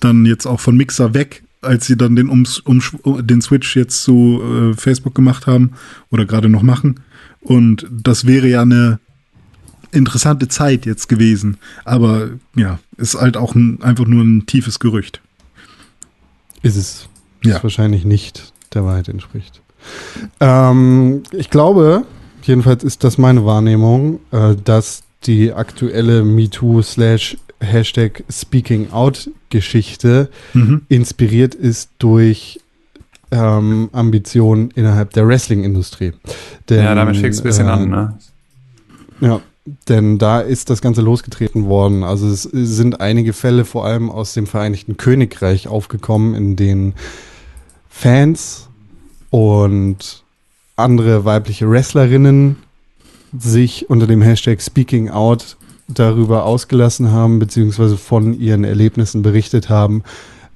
dann jetzt auch von Mixer weg, als sie dann den, Ums, Umsch den Switch jetzt zu äh, Facebook gemacht haben oder gerade noch machen. Und das wäre ja eine interessante Zeit jetzt gewesen. Aber ja, ist halt auch ein, einfach nur ein tiefes Gerücht. ist es Ja. das wahrscheinlich nicht der Wahrheit entspricht. Ähm, ich glaube, jedenfalls ist das meine Wahrnehmung, äh, dass die aktuelle MeToo slash Hashtag Speaking Out Geschichte Mhm. inspiriert ist durch ähm, Ambitionen innerhalb der Wrestling-Industrie. Ja, damit fängt es ein bisschen äh, an, ne? Ja, denn da ist das Ganze losgetreten worden. Also es sind einige Fälle vor allem aus dem Vereinigten Königreich aufgekommen, in denen Fans und andere weibliche Wrestlerinnen sich unter dem Hashtag Speaking Out darüber ausgelassen haben, beziehungsweise von ihren Erlebnissen berichtet haben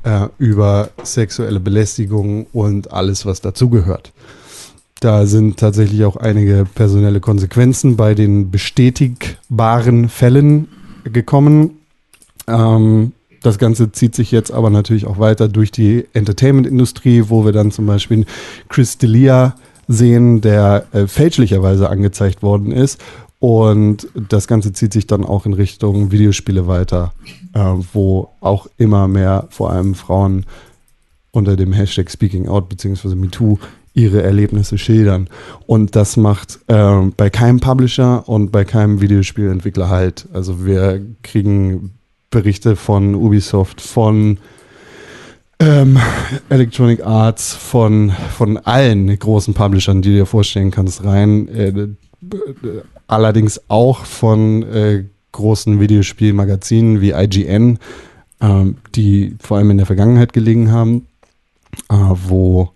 äh, über sexuelle Belästigung und alles, was dazugehört. Da sind tatsächlich auch einige personelle Konsequenzen bei den bestätigbaren Fällen gekommen. Ähm, das Ganze zieht sich jetzt aber natürlich auch weiter durch die Entertainment-Industrie, wo wir dann zum Beispiel Chris D'Elia sehen, der äh, fälschlicherweise angezeigt worden ist. Und das Ganze zieht sich dann auch in Richtung Videospiele weiter, äh, wo auch immer mehr, vor allem Frauen, unter dem Hashtag Speaking Out bzw. MeToo ihre Erlebnisse schildern. Und das macht äh, bei keinem Publisher und bei keinem Videospielentwickler halt. Also wir kriegen Berichte von Ubisoft, von ähm, Electronic Arts, von, von allen großen Publishern, die du dir vorstellen kannst, rein. Äh, allerdings auch von äh, großen Videospielmagazinen wie IGN, ähm, die vor allem in der Vergangenheit gelegen haben, äh, wo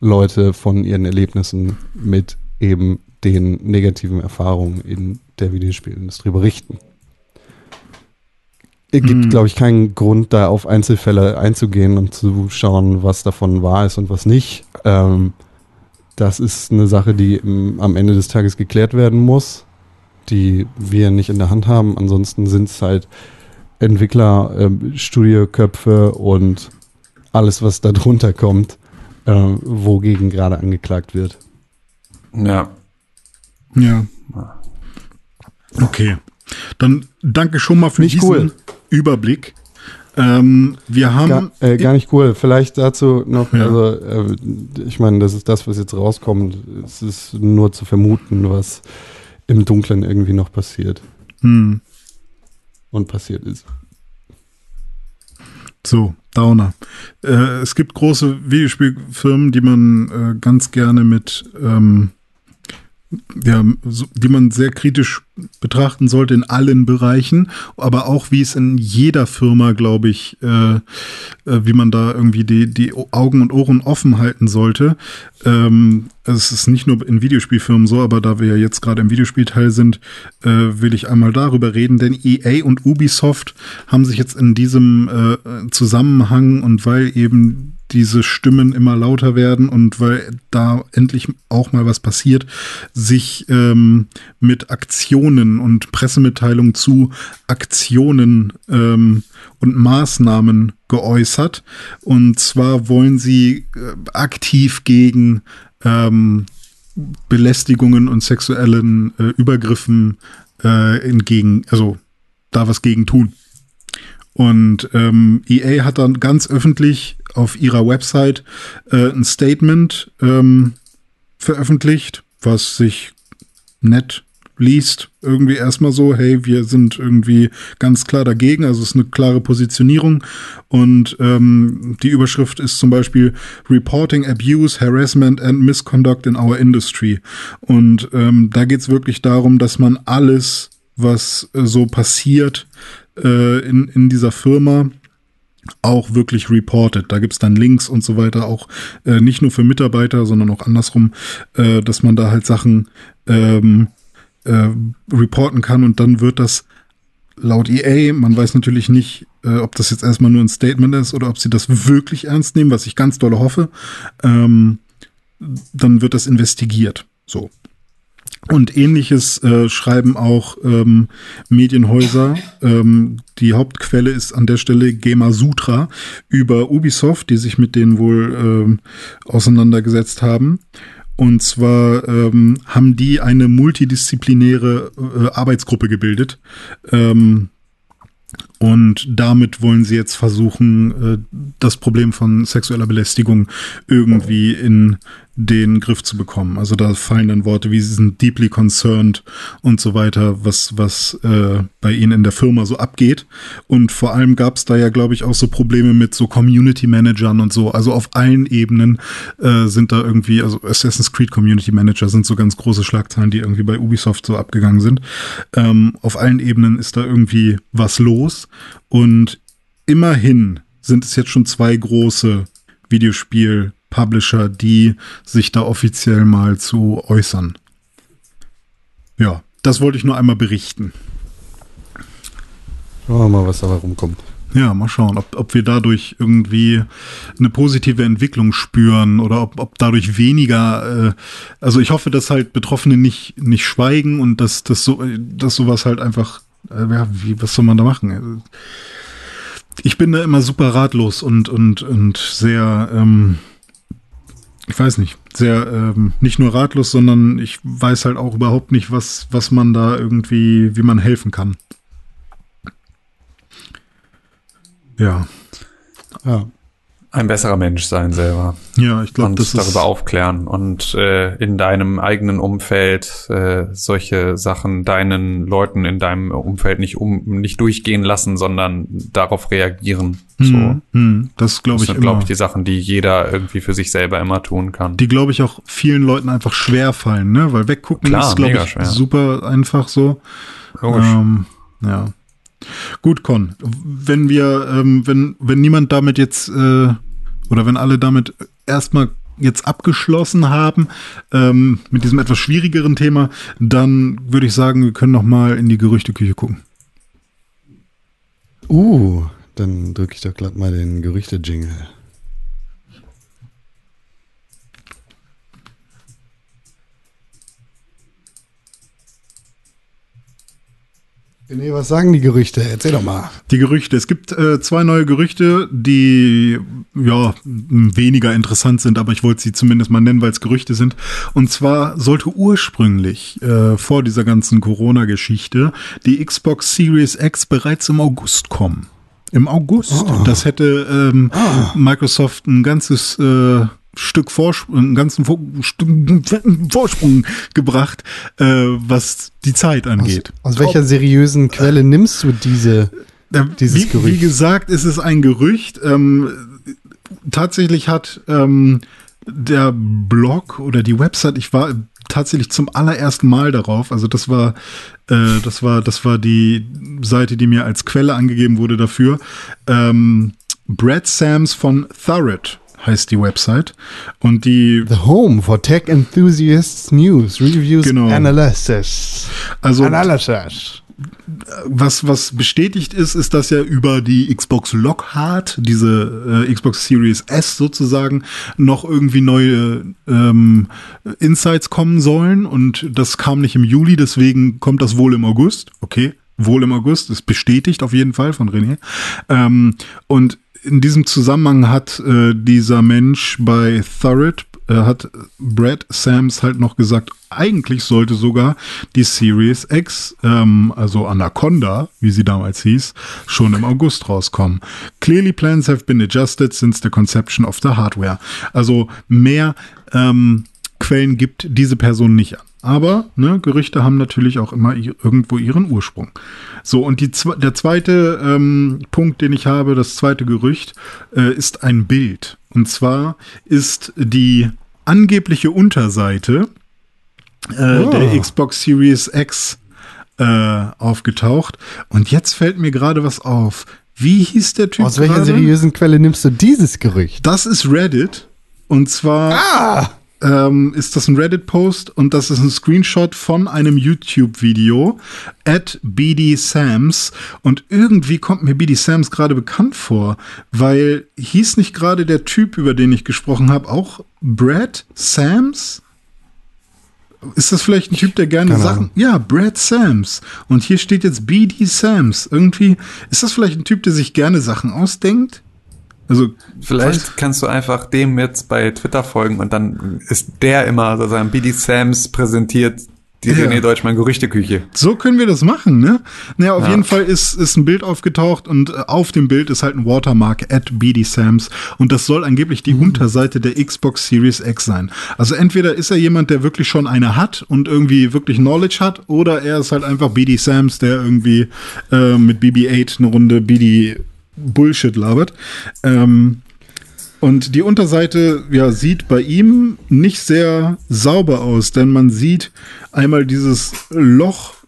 Leute von ihren Erlebnissen mit eben den negativen Erfahrungen in der Videospielindustrie berichten. Es gibt, Hm. glaube ich, keinen Grund, da auf Einzelfälle einzugehen und zu schauen, was davon wahr ist und was nicht. Ähm, das ist eine Sache, die im, am Ende des Tages geklärt werden muss, die wir nicht in der Hand haben. Ansonsten sind es halt Entwickler, ähm, Studioköpfe und alles, was da drunter kommt, äh, wogegen gerade angeklagt wird. Ja. Ja. Okay. Dann danke schon mal für Nicht diesen cool. Überblick. Ähm, wir haben. Gar, äh, gar nicht cool. Vielleicht dazu noch, Ja. also äh, ich meine, das ist das, was jetzt rauskommt. Es ist nur zu vermuten, was im Dunklen irgendwie noch passiert Hm, und passiert ist. so, Downer. Äh, es gibt große Videospielfirmen, die man äh, ganz gerne mit, ähm, ja, die man sehr kritisch betrachten sollte in allen Bereichen, aber auch wie es in jeder Firma, glaube ich, äh, äh, wie man da irgendwie die, die Augen und Ohren offen halten sollte. Ähm, es ist nicht nur in Videospielfirmen so, aber da wir ja jetzt gerade im Videospielteil sind, äh, will ich einmal darüber reden, denn EA und Ubisoft haben sich jetzt in diesem äh, Zusammenhang und weil eben diese Stimmen immer lauter werden und weil da endlich auch mal was passiert, sich ähm, mit Aktionen und Pressemitteilungen zu Aktionen ähm, und Maßnahmen geäußert. Und zwar wollen sie äh, aktiv gegen ähm, Belästigungen und sexuellen äh, Übergriffen äh, entgegen, also da was gegen tun. Und ähm, EA hat dann ganz öffentlich auf ihrer Website äh, ein Statement ähm, veröffentlicht, was sich nett liest irgendwie erstmal so, hey, wir sind irgendwie ganz klar dagegen, also es ist eine klare Positionierung und ähm, die Überschrift ist zum Beispiel Reporting Abuse, Harassment and Misconduct in our Industry und ähm, da geht es wirklich darum, dass man alles, was äh, so passiert äh, in, in dieser Firma, auch wirklich reported. Da gibt's dann Links und so weiter, auch äh, nicht nur für Mitarbeiter, sondern auch andersrum, äh, dass man da halt Sachen ähm, äh, reporten kann und dann wird das laut EA, man weiß natürlich nicht, äh, ob das jetzt erstmal nur ein Statement ist oder ob sie das wirklich ernst nehmen, was ich ganz doll hoffe, ähm, dann wird das investigiert. So. Und ähnliches äh, schreiben auch ähm, Medienhäuser. Ähm, die Hauptquelle ist an der Stelle Gema Sutra über Ubisoft, die sich mit denen wohl ähm, auseinandergesetzt haben. Und zwar ähm, haben die eine multidisziplinäre äh, Arbeitsgruppe gebildet. Ähm, und damit wollen sie jetzt versuchen, äh, das Problem von sexueller Belästigung irgendwie in den Griff zu bekommen. Also da fallen dann Worte wie sie sind deeply concerned und so weiter, was, was äh, bei ihnen in der Firma so abgeht. Und vor allem gab es da ja, glaube ich, auch so Probleme mit so Community Managern und so. Also auf allen Ebenen äh, sind da irgendwie, also Assassin's Creed Community Manager sind so ganz große Schlagzeilen, die irgendwie bei Ubisoft so abgegangen sind. Ähm, auf allen Ebenen ist da irgendwie was los. Und immerhin sind es jetzt schon zwei große Videospiel- Publisher, die sich da offiziell mal zu äußern. Ja, das wollte ich nur einmal berichten. Schauen wir mal, was dabei rumkommt. Ja, mal schauen, ob, ob wir dadurch irgendwie eine positive Entwicklung spüren oder ob, ob dadurch weniger, äh, also ich hoffe, dass halt Betroffene nicht, nicht schweigen und dass, dass, so, dass sowas halt einfach, äh, ja, wie, was soll man da machen? Ich bin da immer super ratlos und, und, und sehr, ähm, ich weiß nicht, sehr ähm, nicht nur ratlos, sondern ich weiß halt auch überhaupt nicht, was, was man da irgendwie, wie man helfen kann. Ja. Ja. Ein besserer Mensch sein selber. Ja, ich glaube, das darüber ist aufklären und äh, in deinem eigenen Umfeld äh, solche Sachen deinen Leuten in deinem Umfeld nicht um nicht durchgehen lassen, sondern darauf reagieren. Hm, so. Hm, das glaube ich Das sind, glaube ich, die Sachen, die jeder irgendwie für sich selber immer tun kann. Die, glaube ich, auch vielen Leuten einfach schwer fallen, ne? Weil weggucken Klar, ist, glaube ich, schwer. super einfach so. Logisch. Ähm, ja. Gut, Con. Wenn wir, ähm, wenn, wenn niemand damit jetzt, äh, oder wenn alle damit erstmal jetzt abgeschlossen haben, ähm, mit diesem etwas schwierigeren Thema, dann würde ich sagen, wir können noch mal in die Gerüchteküche gucken. Uh, dann drücke ich doch glatt mal den Gerüchte-Jingle. Nee, was sagen die Gerüchte? Erzähl doch mal. Die Gerüchte. Es gibt äh, zwei neue Gerüchte, die ja weniger interessant sind, aber ich wollte sie zumindest mal nennen, weil es Gerüchte sind. Und zwar sollte ursprünglich äh, vor dieser ganzen Corona-Geschichte die Xbox Series X bereits im August kommen. Im August. Oh. Das hätte ähm, Microsoft ein ganzes äh, Stück Vorsprung, einen ganzen Vorsprung gebracht, äh, was die Zeit angeht. Aus, aus welcher seriösen Quelle nimmst du diese, Äh, dieses wie, Gerücht? Wie gesagt, ist es ein Gerücht. Ähm, tatsächlich hat ähm, der Blog oder die Website, ich war tatsächlich zum allerersten Mal darauf. Also das war, äh, das war, das war die Seite, die mir als Quelle angegeben wurde dafür. Ähm, Brad Sams von Thurrott heißt die Website und die The Home for Tech Enthusiasts News, Reviews, Genau. Analysis. also Analysis. was, was bestätigt ist, ist, dass ja über die Xbox Lockhart, diese äh, Xbox Series S sozusagen, noch irgendwie neue ähm, Insights kommen sollen. Und das kam nicht im Juli, deswegen kommt das wohl im August. Okay, wohl im August, ist bestätigt auf jeden Fall von René. Ähm, und in diesem Zusammenhang hat äh, dieser Mensch bei Thurrott, äh, hat Brad Sams halt noch gesagt, eigentlich sollte sogar die Series X, ähm, also Anaconda, wie sie damals hieß, schon im August rauskommen. Clearly plans have been adjusted since the conception of the hardware. Also mehr ähm, Quellen gibt diese Person nicht an. Aber ne, Gerüchte haben natürlich auch immer irgendwo ihren Ursprung. So, und die, der zweite ähm, Punkt, den ich habe, das zweite Gerücht, äh, ist ein Bild. Und zwar ist die angebliche Unterseite äh, Oh. der Xbox Series X äh, aufgetaucht. Und jetzt fällt mir gerade was auf. Wie hieß der Typ? Aus welcher gerade? seriösen Quelle nimmst du dieses Gerücht? Das ist Reddit. Und zwar Ah! Ähm, ist das ein Reddit-Post und das ist ein Screenshot von einem YouTube-Video at BD Sams. Und irgendwie kommt mir BD Sams gerade bekannt vor, weil hieß nicht gerade der Typ, über den ich gesprochen habe, auch Brad Sams? Ist das vielleicht ein Typ, der gerne Keine Sachen. Ahnung. Ja, Brad Sams. Und hier steht jetzt BD Sams. Irgendwie ist das vielleicht ein Typ, der sich gerne Sachen ausdenkt? Also, Vielleicht kannst du einfach dem jetzt bei Twitter folgen und dann ist der immer sozusagen BD Sams präsentiert die Ja. René Deutschmann Gerüchteküche. So können wir das machen, ne? Naja, auf Ja. jeden Fall ist, ist ein Bild aufgetaucht und äh, auf dem Bild ist halt ein Watermark at BD Sams und das soll angeblich die Unterseite der Xbox Series X sein. Also entweder ist er jemand, der wirklich schon eine hat und irgendwie wirklich Knowledge hat oder er ist halt einfach BD Sams, der irgendwie äh, mit BB-8 eine Runde BD Bullshit labert. Ähm, und die Unterseite ja, sieht bei ihm nicht sehr sauber aus, denn man sieht einmal dieses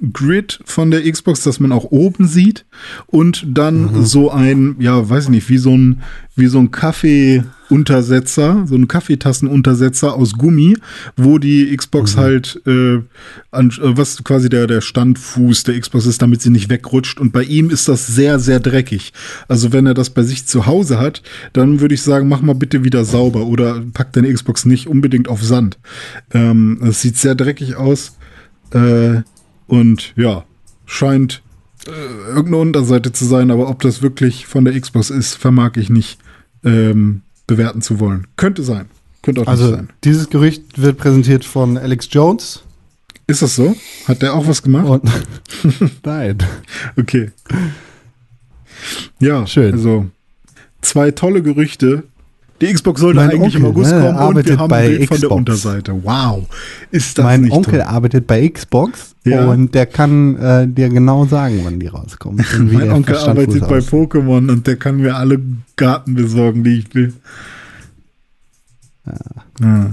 Loch-Grid von der Xbox, das man auch oben sieht, und dann so ein, ja, weiß ich nicht, wie so ein, wie so ein Kaffeeuntersetzer, so ein Kaffeetassenuntersetzer aus Gummi, wo die Xbox halt, äh, an, äh, was quasi der, der Standfuß der Xbox ist, damit sie nicht wegrutscht. Und bei ihm ist das sehr, sehr dreckig. Also wenn er das bei sich zu Hause hat, dann würde ich sagen, mach mal bitte wieder sauber oder pack deine Xbox nicht unbedingt auf Sand. Ähm, es sieht sehr dreckig aus. Äh, und ja, scheint äh, irgendeine Unterseite zu sein, aber ob das wirklich von der Xbox ist, vermag ich nicht ähm, bewerten zu wollen. Könnte sein. Könnte auch nicht Also, sein. dieses Gerücht wird präsentiert von Alex Jones. Ist das so? Hat der auch was gemacht? Und *laughs* Nein. Okay. Ja, Schön. Also zwei tolle Gerüchte. Die Xbox sollte Mein eigentlich im Onkel, August ne, kommen und arbeitet wir haben bei ein Bild von der Xbox. Unterseite. Wow. Ist das mein nicht Onkel toll? arbeitet bei Xbox Ja. und der kann äh, dir genau sagen, wann die rauskommen. *laughs* und wie Mein Onkel Verstand arbeitet bei. Pokémon und der kann mir alle Garten besorgen, die ich will. Ja.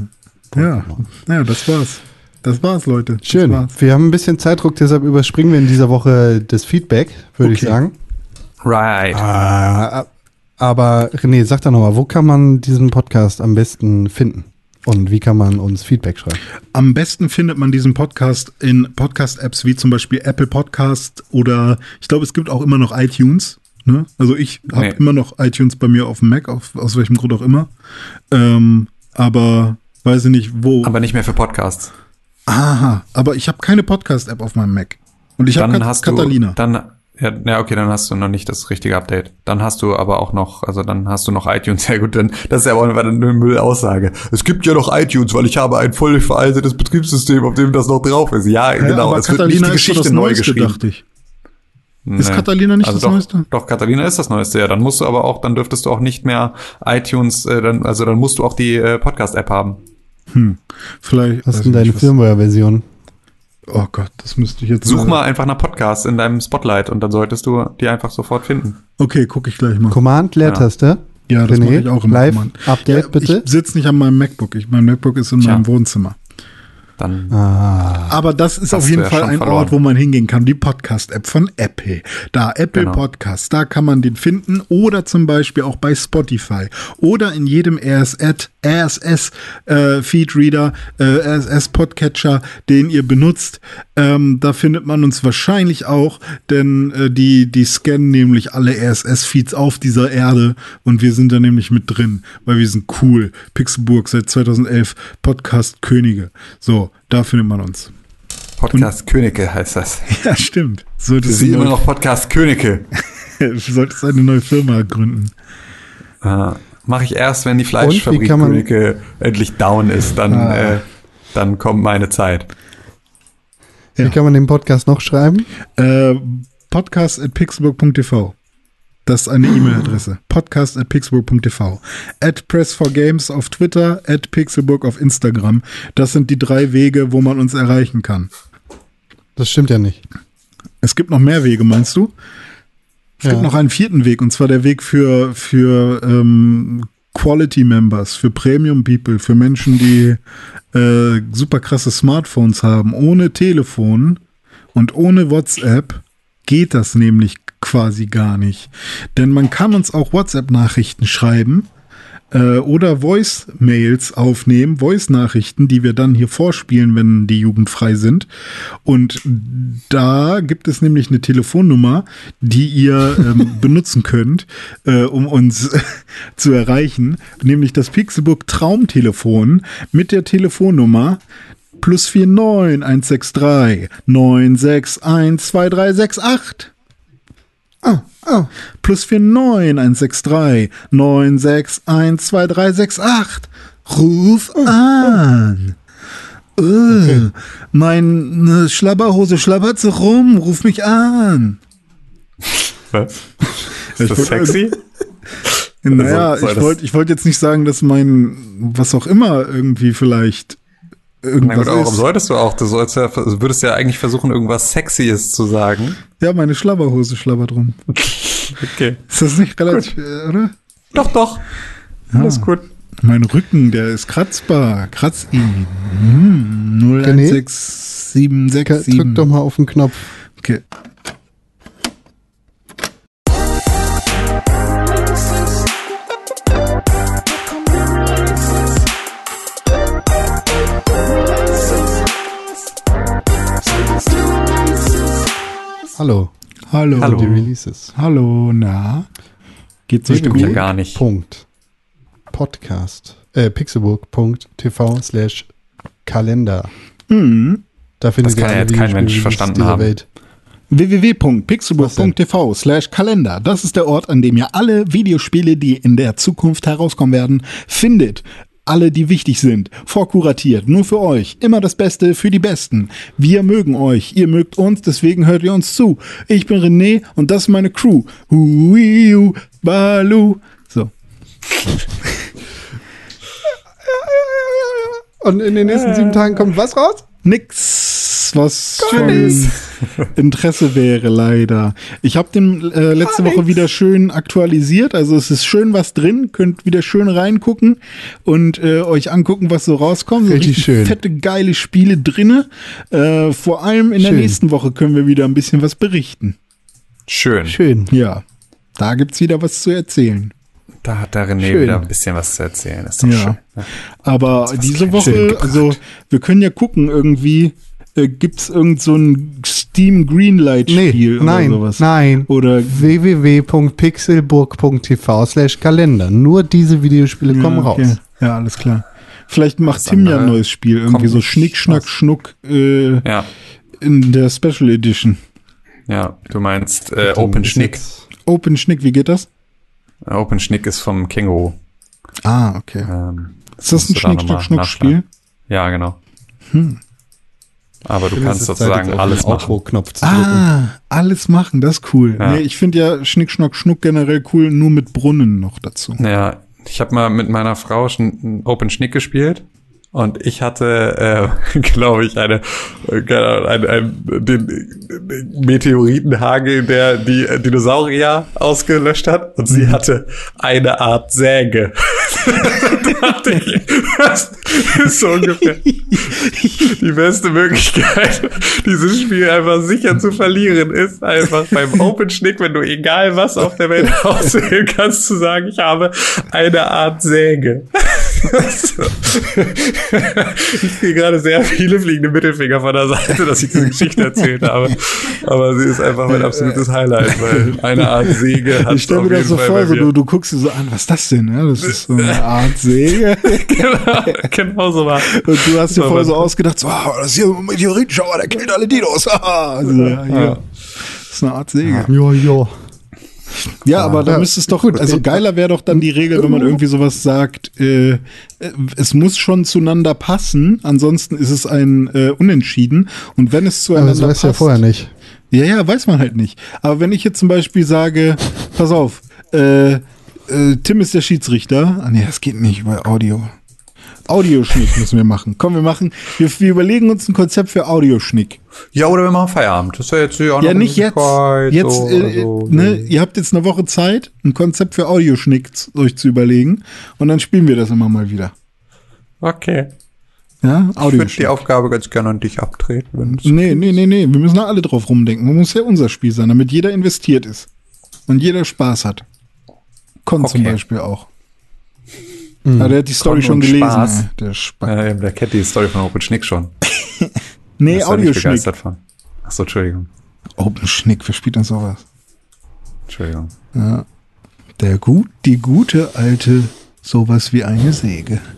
Ja. ja, das war's. Das war's, Leute. Das Schön. war's. Wir haben ein bisschen Zeitdruck, deshalb überspringen wir in dieser Woche das Feedback, würde ich Okay. sagen. Right. Ah, aber René, sag doch nochmal, wo kann man diesen Podcast am besten finden? Und wie kann man uns Feedback schreiben? Am besten findet man diesen Podcast in Podcast-Apps wie zum Beispiel Apple Podcast oder ich glaube, es gibt auch immer noch iTunes. Ne? Also ich habe Nee. immer noch iTunes bei mir auf dem Mac, auf, aus welchem Grund auch immer. Ähm, aber weiß ich nicht, wo. Aber nicht mehr für Podcasts. Aha, aber ich habe keine Podcast-App auf meinem Mac. Und ich habe Dann Kat Catalina. du, dann, ja, ja, okay, dann hast du noch nicht das richtige Update. Dann hast du aber auch noch, also dann hast du noch iTunes. *laughs* Ja gut, dann, das ist ja auch eine Müllaussage. Es gibt ja noch iTunes, weil ich habe ein völlig veraltetes Betriebssystem, auf dem das noch drauf ist. Ja, ja, genau. aber es wird Catalina nicht die Geschichte das neu Neueste, geschrieben. dachte ich. Ist Catalina nicht das doch, Neueste? Doch, Catalina ist das Neueste, ja. Dann musst du aber auch, dann dürftest du auch nicht mehr iTunes, äh, dann, also dann musst du auch die äh, Podcast-App haben. Vielleicht. Was weiß ist denn ich deine Firmware-Version? Oh Gott, das müsste ich jetzt Such mal einfach nach Podcast in deinem Spotlight und dann solltest du die einfach sofort finden. Okay, gucke ich gleich mal. Command, Leertaste. Ja, das René, mache ich auch im Live, Command. Update ja, bitte. Ich sitze nicht an meinem MacBook. Ich, mein MacBook ist in Tja. meinem Wohnzimmer. Dann Ah, Aber das ist auf jeden Fall ein verloren. Ort, wo man hingehen kann. Die Podcast-App von Apple. Da, Apple Genau. Podcast, da kann man den finden. Oder zum Beispiel auch bei Spotify. Oder in jedem RSS, RSS äh, Feedreader, äh, den ihr benutzt. Ähm, da findet man uns wahrscheinlich auch, denn äh, die, die scannen nämlich alle RSS-Feeds auf dieser Erde und wir sind da nämlich mit drin, weil wir sind cool. Pixelburg seit 2011 Podcast-Könige. So, da findet man uns. Podcast Könige heißt das. *laughs* Ja, stimmt. Solltest sind du immer noch Podcast Könige. *laughs* solltest eine neue Firma gründen. Äh, Mache ich erst, wenn die Und Fleischfabrik Könige endlich down ist, dann, Ah. äh, dann kommt meine Zeit. Ja. Wie kann man den Podcast noch schreiben? Äh, podcast at pixelburg.tv. Das ist eine E-Mail-Adresse. Podcast at pixelburg.tv. At Press4Games auf Twitter, at Pixelburg auf Instagram. Das sind die drei Wege, wo man uns erreichen kann. Das stimmt ja nicht. Es gibt noch mehr Wege, meinst du? Es Ja. gibt noch einen vierten Weg, und zwar der Weg für, für ähm, Quality Members, für Premium People, für Menschen, die äh, super krasse Smartphones haben, ohne Telefon und ohne WhatsApp geht das nämlich quasi gar nicht. Denn man kann uns auch WhatsApp-Nachrichten schreiben äh, oder Voice-Mails aufnehmen, Voice-Nachrichten, die wir dann hier vorspielen, wenn die jugendfrei sind. Und da gibt es nämlich eine Telefonnummer, die ihr ähm, *laughs* benutzen könnt, äh, um uns zu erreichen, nämlich das Pixelbook Traumtelefon mit der Telefonnummer plus 49 163 961 2368. Oh, oh. Plus 49 163 961 2368. Ruf an. Äh, Meine Schlabberhose schlabbert so rum. Ruf mich an. Was? *laughs* Ist das sexy? Naja, soll ich wollte ich wollte jetzt nicht sagen, dass mein, was auch immer irgendwie vielleicht irgendwas gut, warum ist. solltest du auch? Du sollst ja, du würdest ja eigentlich versuchen, irgendwas Sexyes zu sagen. Ja, meine Schlabberhose schlabbert rum. *laughs* Okay. Ist das nicht relativ, äh, oder? Doch, doch. Alles gut. Mein Rücken, der ist kratzbar. Kratz ihn. Hm, René? 016767. Drück doch mal auf den Knopf. Okay. Hallo. Hallo. Hallo. Die Releases. Hallo, na? Geht's euch Stimmt ja gut? gar nicht. Punkt. Podcast. Äh, pixelburg.tv slash Kalender. Hm. Da findet Das kann ja alle jetzt kein Mensch verstanden dieser haben. Welt. www.pixelburg.tv slash Kalender. Das ist der Ort, an dem ihr alle Videospiele, die in der Zukunft herauskommen werden, findet. Alle, die wichtig sind. Vorkuratiert. Nur für euch. Immer das Beste für die Besten. Wir mögen euch. Ihr mögt uns. Deswegen hört ihr uns zu. Ich bin René und das ist meine Crew. Huiu, Balu. So. Und in den nächsten sieben Tagen kommt was raus? Nix, was von Interesse wäre, leider. Ich habe den äh, letzte Woche wieder schön aktualisiert. Also es ist schön was drin. Könnt wieder schön reingucken und äh, euch angucken, was so rauskommt. So Richtig schön. fette, geile Spiele drinne. Äh, vor allem in der Schön. nächsten Woche können wir wieder ein bisschen was berichten. Schön. Schön. Ja, da gibt's wieder was zu erzählen. Da hat der René Schön. wieder ein bisschen was zu erzählen. Ist doch Ja. schön. Aber diese Woche, also wir können ja gucken, irgendwie äh, gibt's irgend so ein Steam Greenlight Nee, Spiel nein, oder sowas. nein. Oder www.pixelburg.tv slash Kalender. Nur diese Videospiele kommen ja, okay. raus. Ja, alles klar. Vielleicht macht Tim ja ein neues Spiel, irgendwie so Schnick, Schnack. Schnuck äh, Ja, in der Special Edition. ja. Du meinst äh, Open Schnick. Open Schnick, wie geht das? Open Schnick ist vom Känguru. Ah, okay. Ähm, Ist das ein Schnick, Schnack, Schnuck Spiel? nachschlagen. Ja, genau. Hm. Aber du kannst Zeit, sozusagen alles machen. Outro-Knopf zu drücken. Ah, alles machen, das ist cool. Ja. Nee, ich finde ja Schnick, Schnack, Schnuck generell cool, nur mit Brunnen noch dazu. Ja, ich habe mal mit meiner Frau schon Open Schnick gespielt und ich hatte, äh, *laughs* glaube ich, eine, äh, keine ein, ein, den, den Meteoritenhagel, der die Dinosaurier ausgelöscht hat und sie hatte eine Art Säge. *laughs* *laughs* da dachte ich, das ist so ungefähr die beste Möglichkeit, dieses Spiel einfach sicher zu verlieren, ist einfach beim Open Schnick, wenn du egal was auf der Welt *laughs* auswählen kannst, zu sagen, ich habe eine Art Säge. *laughs* ich kriege gerade sehr viele fliegende Mittelfinger von der Seite, dass ich diese Geschichte erzählt habe. Aber sie ist einfach mein absolutes Highlight, weil eine Art Säge hat Ich stelle mir das so vor, so, du, du guckst dir so an, was ist das denn? Ja, das ist so eine Art Säge. *laughs* genau, genau so war. Und du hast dir Aber- voll so ausgedacht, so, ah, das ist hier ein Meteoritenschauer, der killt alle Dinos. *laughs* Also, ja. Ja. Das ist eine Art Säge. Ja, ja. Ja, aber da Ja, müsste es doch, gut, also okay. geiler wäre doch dann die Regel, wenn man irgendwie sowas sagt, äh, äh, es muss schon zueinander passen, ansonsten ist es ein äh, Unentschieden. Und wenn es Aber zueinander das weißt du ja passt, vorher nicht. Ja, ja, weiß man halt nicht. Aber wenn ich jetzt zum Beispiel sage, pass auf. Äh, äh, Tim ist der Schiedsrichter. Ah, nee, das geht nicht bei Audio. Audioschnick müssen wir machen. Komm, wir machen, wir, wir überlegen uns ein Konzept für Audioschnick. Ja, oder wir machen Feierabend. Das ist ja jetzt Ja, noch nicht jetzt. Jetzt, so, äh, also, ne, ihr habt jetzt eine Woche Zeit, ein Konzept für Audioschnick euch zu überlegen und dann spielen wir das immer mal wieder. Okay. Ja, Ich würde die. Aufgabe ganz gerne an dich abtreten. Nee, nee, nee, nee, wir müssen da alle drauf rumdenken. Man muss ja unser Spiel sein, damit jeder investiert ist. Und jeder Spaß hat. Con zum Okay. Beispiel auch. Ah, der hat die Story Con schon gelesen. Spaß. Der Spaß. äh, der kennt die Story von Open Schnick schon. *laughs* nee, *laughs* er nicht Audioschnick. begeistert von. Achso, Entschuldigung. Open Schnick, wer spielt denn sowas? Entschuldigung. Der gut, die gute alte, sowas wie eine Säge. *laughs*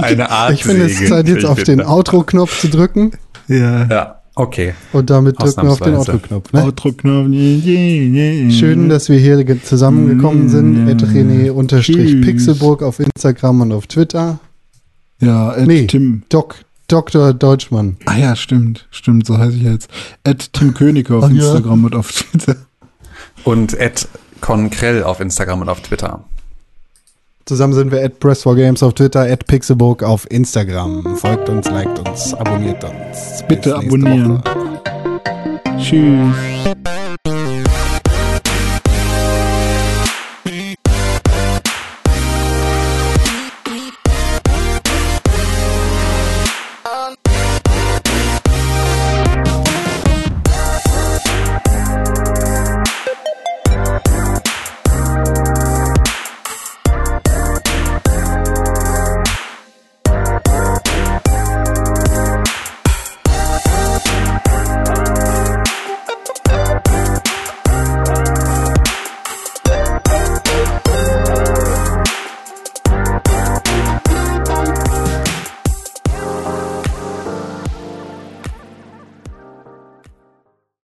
Eine Art Ich finde es Zeit, jetzt ich auf den. Outro-Knopf zu drücken. Ja. Ja, okay. Und damit drücken wir auf den. Outro-Knopf. Ne? Outro-Knopf. Schön, dass wir hier ge- zusammengekommen sind. Mm, Ed René unterstrich tschüss. Pixelburg auf Instagram und auf Twitter. Ja, Ed Nee, Tim. Doc, Dr. Deutschmann. Ah ja, stimmt. Stimmt, so heiße ich jetzt. Ed Tim König auf Ach ja. Instagram und auf Twitter. Und Ed Konkrell auf Instagram und auf Twitter. Zusammen sind wir at Press4Games auf Twitter, at Pixelburg auf Instagram. Folgt uns, liked uns, abonniert uns. Bitte abonnieren. Woche. Tschüss.